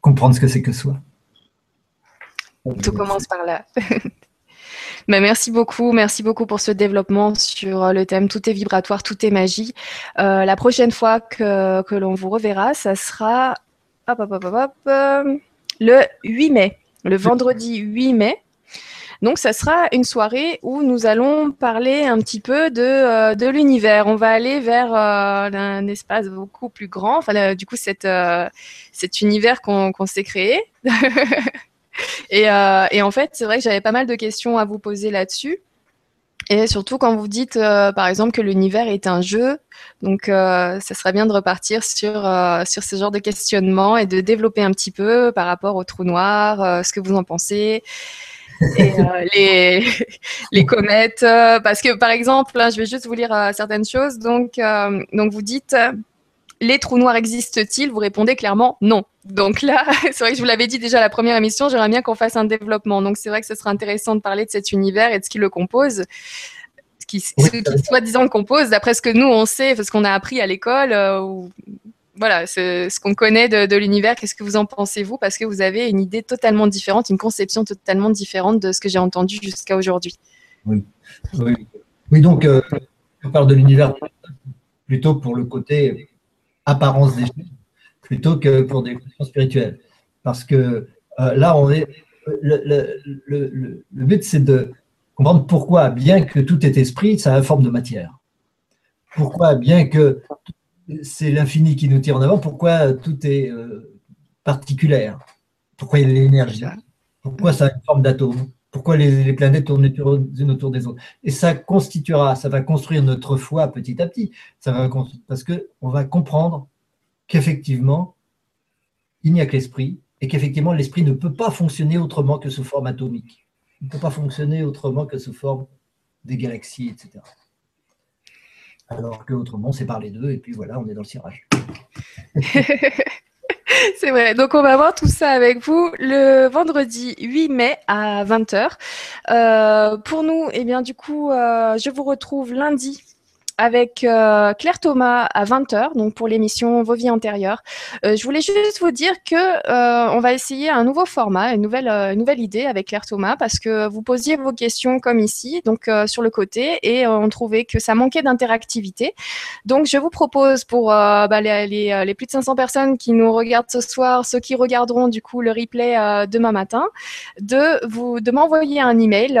comprendre ce que c'est que soi. Tout commence par là. Mais merci beaucoup, merci beaucoup pour ce développement sur le thème Tout est vibratoire, tout est magie. Euh, la prochaine fois que, que l'on vous reverra, ça sera hop, hop, hop, euh, le 8 mai, le vendredi 8 mai. Donc, ça sera une soirée où nous allons parler un petit peu de, euh, de l'univers. On va aller vers euh, un espace beaucoup plus grand. Enfin, du coup, cet, euh, univers qu'on s'est créé. et, en fait, c'est vrai que j'avais pas mal de questions à vous poser là-dessus. Et surtout quand vous dites, par exemple, que l'univers est un jeu, donc ça serait bien de repartir sur, sur ce genre de questionnement et de développer un petit peu par rapport au trou noir, ce que vous en pensez. Et les, les comètes, parce que par exemple, je vais juste vous lire certaines choses. Donc, donc vous dites les trous noirs existent-ils? Vous répondez clairement non. Donc là, c'est vrai que je vous l'avais dit déjà à la première émission, j'aimerais bien qu'on fasse un développement. Donc c'est vrai que ce serait intéressant de parler de cet univers et de ce qui le compose. Ce qui, soi-disant le compose, d'après ce que nous on sait, ce qu'on a appris à l'école, euh, voilà, ce qu'on connaît de, l'univers. Qu'est-ce que vous en pensez vous? Parce que vous avez une idée totalement différente, une conception totalement différente de ce que j'ai entendu jusqu'à aujourd'hui. Oui. donc euh, on parle de l'univers plutôt pour le côté apparence des choses plutôt que pour des questions spirituelles. Parce que euh, là, on est. Le, le, but, c'est de comprendre pourquoi, bien que tout est esprit, ça a une forme de matière. Pourquoi, bien que c'est l'infini qui nous tire en avant, pourquoi tout est euh, particulier Pourquoi il y a l'énergie? Pourquoi ça a une forme d'atome? Pourquoi les, planètes tournent les unes autour des autres? Et ça constituera, ça va construire notre foi petit à petit. Ça va parce qu'on va comprendre qu'effectivement, il n'y a que l'esprit et qu'effectivement, l'esprit ne peut pas fonctionner autrement que sous forme atomique. Il ne peut pas fonctionner autrement que sous forme des galaxies, etc. Alors qu'autrement, c'est par les deux, et puis voilà, on est dans le cirage. C'est vrai. Donc, on va voir tout ça avec vous le vendredi 8 mai à 20h. Euh, pour nous, eh bien, du coup, euh, je vous retrouve lundi avec euh, Claire Thomas à 20h, donc pour l'émission Vos vies antérieures. Euh, je voulais juste vous dire que euh, on va essayer un nouveau format, une nouvelle, idée avec Claire Thomas, parce que vous posiez vos questions comme ici, donc sur le côté, et on trouvait que ça manquait d'interactivité. Donc je vous propose pour bah, les, les, plus de 500 personnes qui nous regardent ce soir, ceux qui regarderont du coup le replay demain matin, de de m'envoyer un email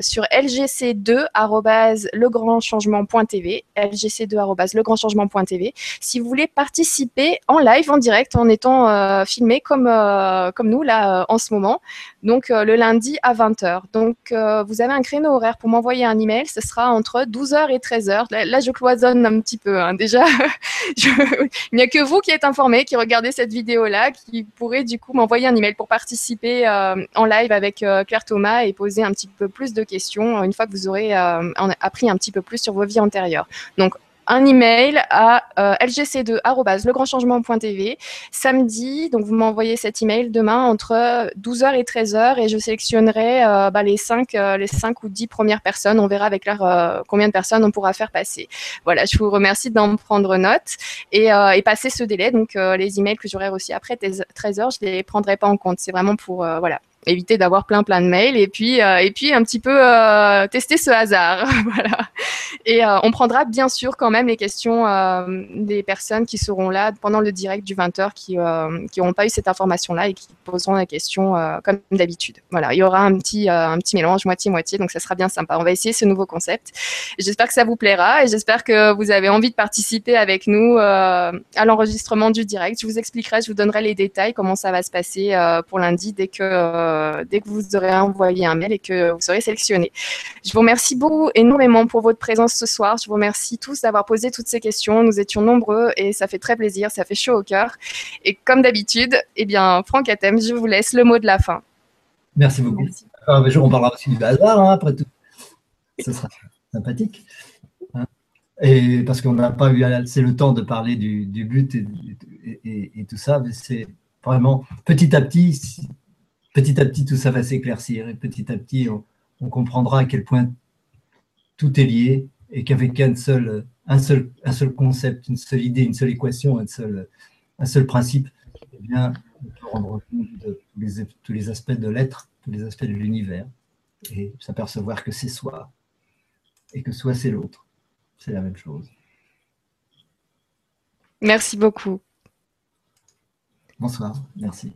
sur lgc2@legrandchangement.tv lgc2.legrandchangement.tv si vous voulez participer en live, en direct, en étant euh, filmé comme, euh, comme nous là euh, en ce moment. Donc le lundi à 20h. Donc vous avez un créneau horaire pour m'envoyer un email. Ce sera entre 12h et 13h. Là, je cloisonne un petit peu. Hein. Déjà, il n'y a que vous qui êtes informé, qui regardez cette vidéo-là, qui pourrez du coup m'envoyer un email pour participer en live avec Claire Thomas et poser un petit peu plus de questions une fois que vous aurez appris un petit peu plus sur vos vies antérieures. Donc, un email à euh, lgc2.legrandchangement.tv samedi. Donc, vous m'envoyez cet email demain entre 12h et 13h et je sélectionnerai euh, bah, les, 5, euh, les 5 ou 10 premières personnes. On verra avec leur combien de personnes on pourra faire passer. Voilà, je vous remercie d'en prendre note et, et, passer ce délai. Donc, les emails que j'aurai aussi après 13h, je ne les prendrai pas en compte. C'est vraiment pour, voilà, éviter d'avoir plein plein de mails et puis euh, et puis un petit peu euh, tester ce hasard. Voilà. Et euh, on prendra bien sûr quand même les questions des personnes qui seront là pendant le direct du 20h qui qui n'auront pas eu cette information là et qui poseront la question comme d'habitude. Voilà. Il y aura un petit un petit mélange moitié moitié donc ça sera bien sympa. On va essayer ce nouveau concept. J'espère que ça vous plaira et j'espère que vous avez envie de participer avec nous à l'enregistrement du direct. Je vous expliquerai je vous donnerai les détails comment ça va se passer pour lundi dès que euh, dès que vous aurez envoyé un mail et que vous serez sélectionné. Je vous remercie beaucoup énormément pour votre présence ce soir. Je vous remercie tous d'avoir posé toutes ces questions. Nous étions nombreux et ça fait très plaisir, ça fait chaud au cœur. Et comme d'habitude, eh bien, Franck Atem, je vous laisse le mot de la fin. Merci beaucoup. Un jour, on parlera aussi du hasard, hein, après tout. Ce sera sympathique. Hein. et parce qu'on n'a pas eu assez le temps de parler du, but et, et tout ça, mais c'est vraiment petit à petit, petit à petit, tout ça va s'éclaircir et petit à petit, on, comprendra à quel point tout est lié et qu'avec un seul, un, seul, un seul concept, une seule idée, une seule équation, un seul, un seul principe, eh bien, on peut rendre compte de tous les, tous les aspects de l'être, tous les aspects de l'univers et s'apercevoir que c'est soi et que soi c'est l'autre. C'est la même chose. Merci beaucoup. Bonsoir, merci.